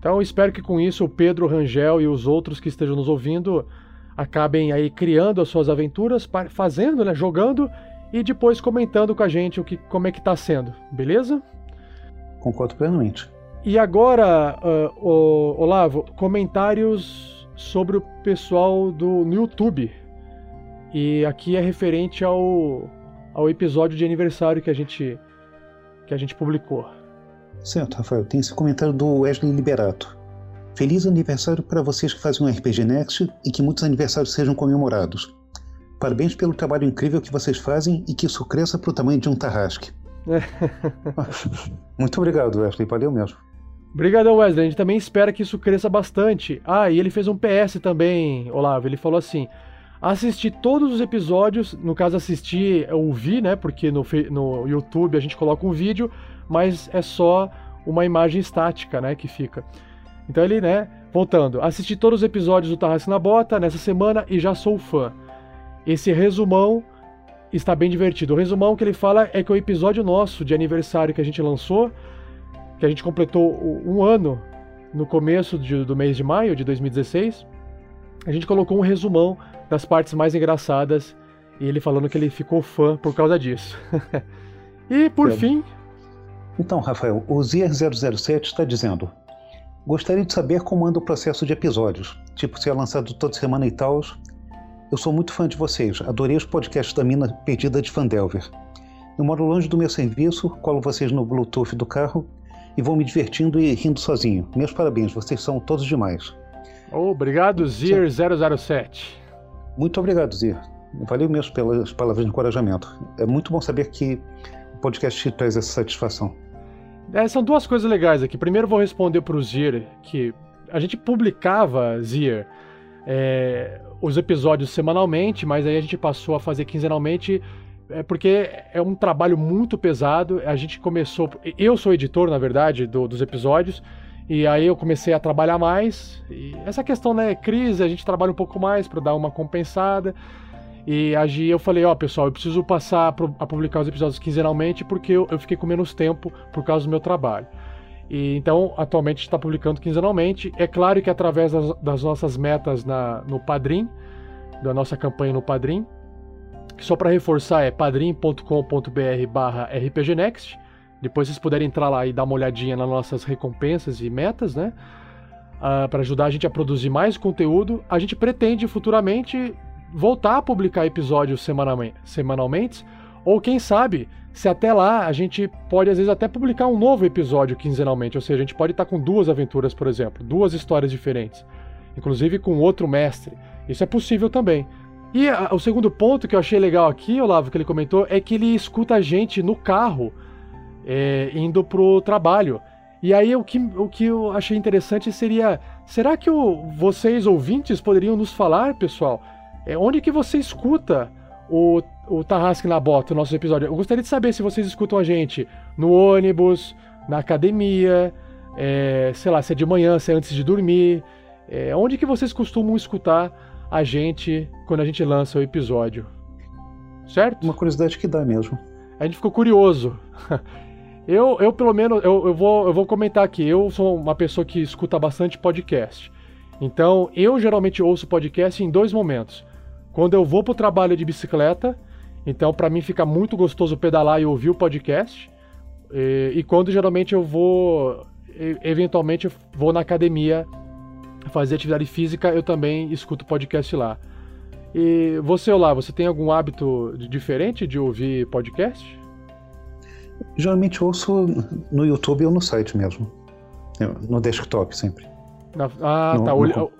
Então espero que com isso o Pedro Rangel e os outros que estejam nos ouvindo acabem aí criando as suas aventuras, fazendo, né, jogando e depois comentando com a gente o que, como é que está sendo, beleza? Concordo plenamente. E agora, uh, Olavo, comentários sobre o pessoal do no YouTube. E aqui é referente ao, ao episódio de aniversário que a gente que a gente publicou. Certo, Rafael. Tem esse comentário do Wesley Liberato. Feliz aniversário para vocês que fazem um RPG Next e que muitos aniversários sejam comemorados. Parabéns pelo trabalho incrível que vocês fazem e que isso cresça para o tamanho de um tarrasque. Muito obrigado, Wesley. Valeu mesmo. Obrigadão, Wesley. A gente também espera que isso cresça bastante. Ah, e ele fez um PS também, Olavo. Ele falou assim: assisti todos os episódios, no caso assistir, ouvir, né? Porque no, no YouTube a gente coloca um vídeo, mas é só uma imagem estática, né, que fica. Então ele, né, voltando, assisti todos os episódios do Tarrasque na Bota nessa semana e já sou fã. Esse resumão está bem divertido. O resumão que ele fala é que o episódio nosso de aniversário que a gente lançou, que a gente completou um ano no começo de, do mês de maio de 2016, a gente colocou um resumão das partes mais engraçadas e ele falando que ele ficou fã por causa disso. e por é. fim, então, Rafael, o Zier007 está dizendo: Gostaria de saber como anda o processo de episódios, tipo se é lançado toda semana e tal. Eu sou muito fã de vocês, adorei os podcasts da Mina Perdida de Fandelver. Eu moro longe do meu serviço, colo vocês no Bluetooth do carro e vou me divertindo e rindo sozinho. Meus parabéns, vocês são todos demais. obrigado, Zier007. Muito obrigado, Zier. Valeu mesmo pelas palavras de encorajamento. É muito bom saber que podcast te traz essa satisfação. É, são duas coisas legais aqui. Primeiro, vou responder para o Zier, que a gente publicava, Zier, é, os episódios semanalmente, mas aí a gente passou a fazer quinzenalmente, é porque é um trabalho muito pesado. A gente começou. Eu sou editor, na verdade, do, dos episódios. E aí eu comecei a trabalhar mais. E essa questão, né, crise, a gente trabalha um pouco mais para dar uma compensada. E aí eu falei, ó, oh, pessoal, eu preciso passar a publicar os episódios quinzenalmente porque eu, fiquei com menos tempo por causa do meu trabalho. E então, atualmente está publicando quinzenalmente. É claro que através das, das nossas metas na, no Padrim, da nossa campanha no Padrim, só para reforçar é padrim.com.br/barra rpgnext. Depois vocês puderem entrar lá e dar uma olhadinha nas nossas recompensas e metas, né? Uh, ah, para ajudar a gente a produzir mais conteúdo. A gente pretende futuramente voltar a publicar episódios semanalmente, ou quem sabe, se até lá a gente pode às vezes até publicar um novo episódio quinzenalmente, ou seja, a gente pode estar com duas aventuras, por exemplo, duas histórias diferentes, inclusive com outro mestre. Isso é possível também. E a, o segundo ponto que eu achei legal aqui, Olavo, que ele comentou, é que ele escuta a gente no carro é, indo pro trabalho. E aí o que, o que eu achei interessante seria, será que o, vocês ouvintes poderiam nos falar, pessoal, é, onde que você escuta o, o Tarrasque na Bota, o nosso episódio? Eu gostaria de saber se vocês escutam a gente no ônibus, na academia, é, sei lá, se é de manhã, se é antes de dormir. É, onde que vocês costumam escutar a gente quando a gente lança o episódio? Certo? Uma curiosidade que dá mesmo. A gente ficou curioso. Eu, eu pelo menos, eu, eu, vou, eu vou comentar aqui. Eu sou uma pessoa que escuta bastante podcast. Então, eu geralmente ouço podcast em dois momentos. Quando eu vou pro trabalho de bicicleta, então para mim fica muito gostoso pedalar e ouvir o podcast. E, e quando geralmente eu vou, eventualmente eu vou na academia fazer atividade física, eu também escuto podcast lá. E você, lá, você tem algum hábito diferente de ouvir podcast? Geralmente ouço no YouTube ou no site mesmo. No desktop sempre. ah, no, tá. No...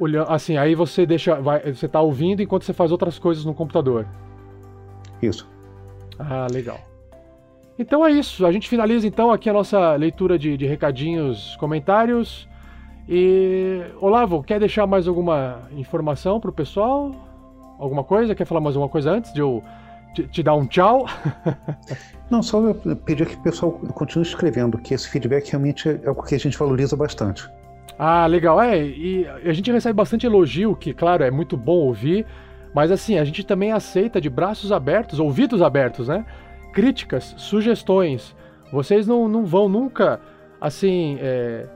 Olha, assim, aí você deixa. Vai, você tá ouvindo enquanto você faz outras coisas no computador. Isso. Ah, legal. Então é isso. A gente finaliza então aqui a nossa leitura de, de recadinhos, comentários. E. Olavo, quer deixar mais alguma informação pro pessoal? Alguma coisa? Quer falar mais alguma coisa antes de eu te, te dar um tchau? Não, só pedir que o pessoal continue escrevendo, que esse feedback realmente é o que a gente valoriza bastante. Ah, legal. É, e a gente recebe bastante elogio, que, claro, é muito bom ouvir, mas assim, a gente também aceita de braços abertos, ouvidos abertos, né? Críticas, sugestões. Vocês não, não vão nunca, assim, é,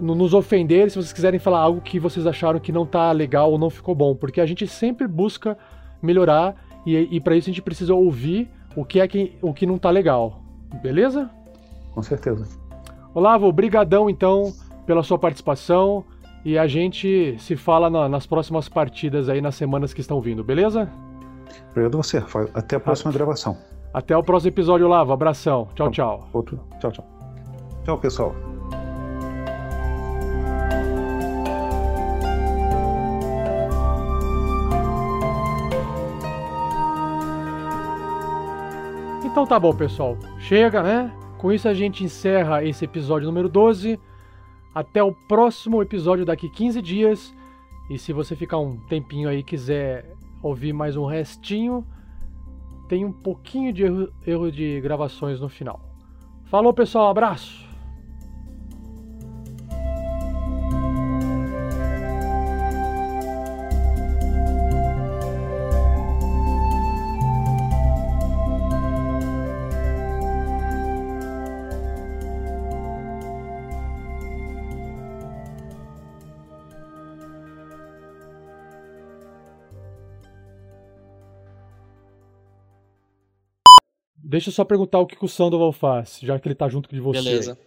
nos ofender se vocês quiserem falar algo que vocês acharam que não tá legal ou não ficou bom, porque a gente sempre busca melhorar e, e para isso a gente precisa ouvir o que é que, o que não tá legal. Beleza? Com certeza. Olavo, brigadão então pela sua participação e a gente se fala na, nas próximas partidas aí nas semanas que estão vindo, beleza? Obrigado a você, Rafael. Até a próxima gravação. Até o próximo episódio, Olavo. Abração. Tchau, tchau. Outro. Tchau, tchau. Tchau, pessoal. Então tá bom, pessoal. Chega, né? Com isso a gente encerra esse episódio número 12. Até o próximo episódio daqui 15 dias. E se você ficar um tempinho aí e quiser ouvir mais um restinho, tem um pouquinho de erro, erro de gravações no final. Falou, pessoal. Abraço. Deixa eu só perguntar o que, que o Sandoval faz, já que ele tá junto de você. Beleza.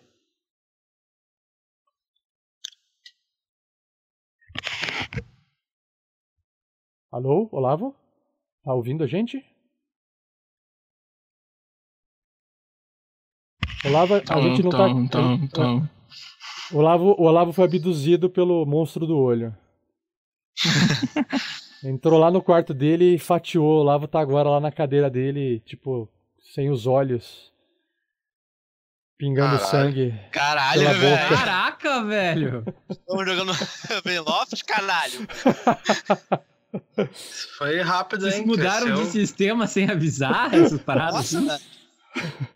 Alô, Olavo? Tá ouvindo a gente? Olavo, a tom, gente não tom, tá. Tom, tom. Olavo, o Olavo foi abduzido pelo monstro do olho. Entrou lá no quarto dele e fatiou o Lavo Taguara lá na cadeira dele, tipo, sem os olhos. Pingando Caralho. sangue. Caralho, pela velho. boca. Caraca, velho. Estamos jogando Veloft, caralho. Foi rápido, Vocês hein? mudaram Cresceu. de sistema sem avisar essas paradas? Nossa, assim?